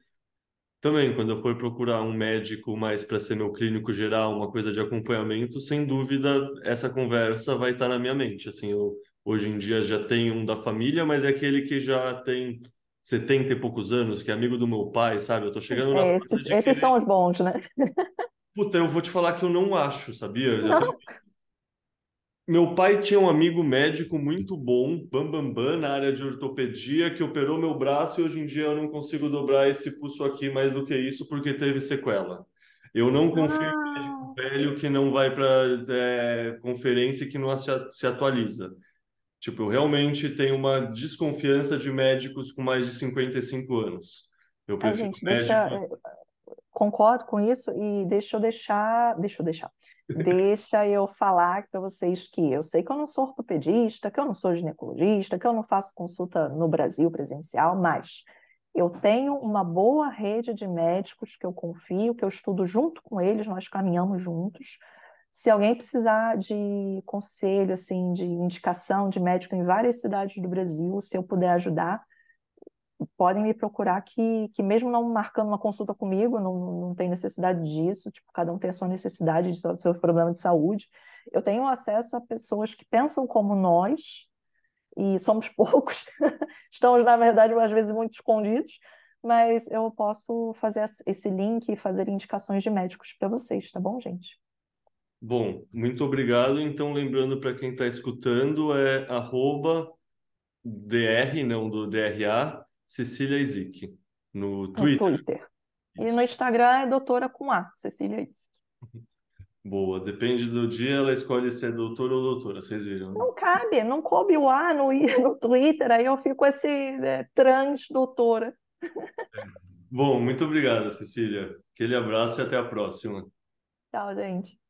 também, quando eu for procurar um médico mais para ser meu clínico geral, uma coisa de acompanhamento, sem dúvida, essa conversa vai estar na minha mente, assim, eu hoje em dia já tenho um da família, mas é aquele que já tem 70 e poucos anos, que é amigo do meu pai, sabe? Eu tô chegando na é, esses, esses querer... são os bons, né? Puta, eu vou te falar que eu não acho, sabia? Não. Tenho... Meu pai tinha um amigo médico muito bom, bambambam, bam, bam, na área de ortopedia, que operou meu braço e hoje em dia eu não consigo dobrar esse pulso aqui mais do que isso porque teve sequela. Eu não confio ah. em médico velho que não vai para é, conferência e que não se, se atualiza. Tipo, eu realmente tenho uma desconfiança de médicos com mais de 55 anos. Eu prefiro gente, médicos... deixa, concordo com isso e deixa eu deixar, deixa eu deixar, deixa eu falar para vocês que eu sei que eu não sou ortopedista, que eu não sou ginecologista, que eu não faço consulta no Brasil presencial, mas eu tenho uma boa rede de médicos que eu confio, que eu estudo junto com eles, nós caminhamos juntos. Se alguém precisar de conselho, assim, de indicação de médico em várias cidades do Brasil, se eu puder ajudar, podem me procurar que, que mesmo não marcando uma consulta comigo, não, não tem necessidade disso, tipo, cada um tem a sua necessidade de seu problema de saúde. Eu tenho acesso a pessoas que pensam como nós, e somos poucos, estamos, na verdade, às vezes muito escondidos, mas eu posso fazer esse link e fazer indicações de médicos para vocês, tá bom, gente? Bom, muito obrigado. Então, lembrando para quem está escutando, é arroba DR, não do DRA, Cecília Izik, no Twitter. No Twitter. E no Instagram é doutora com A, Cecília Izik. Boa, depende do dia, ela escolhe se é doutora ou doutora, vocês viram? Né? Não cabe, não coube o A no, no Twitter, aí eu fico esse é, trans doutora. Bom, muito obrigado, Cecília. Aquele abraço e até a próxima. Tchau, gente.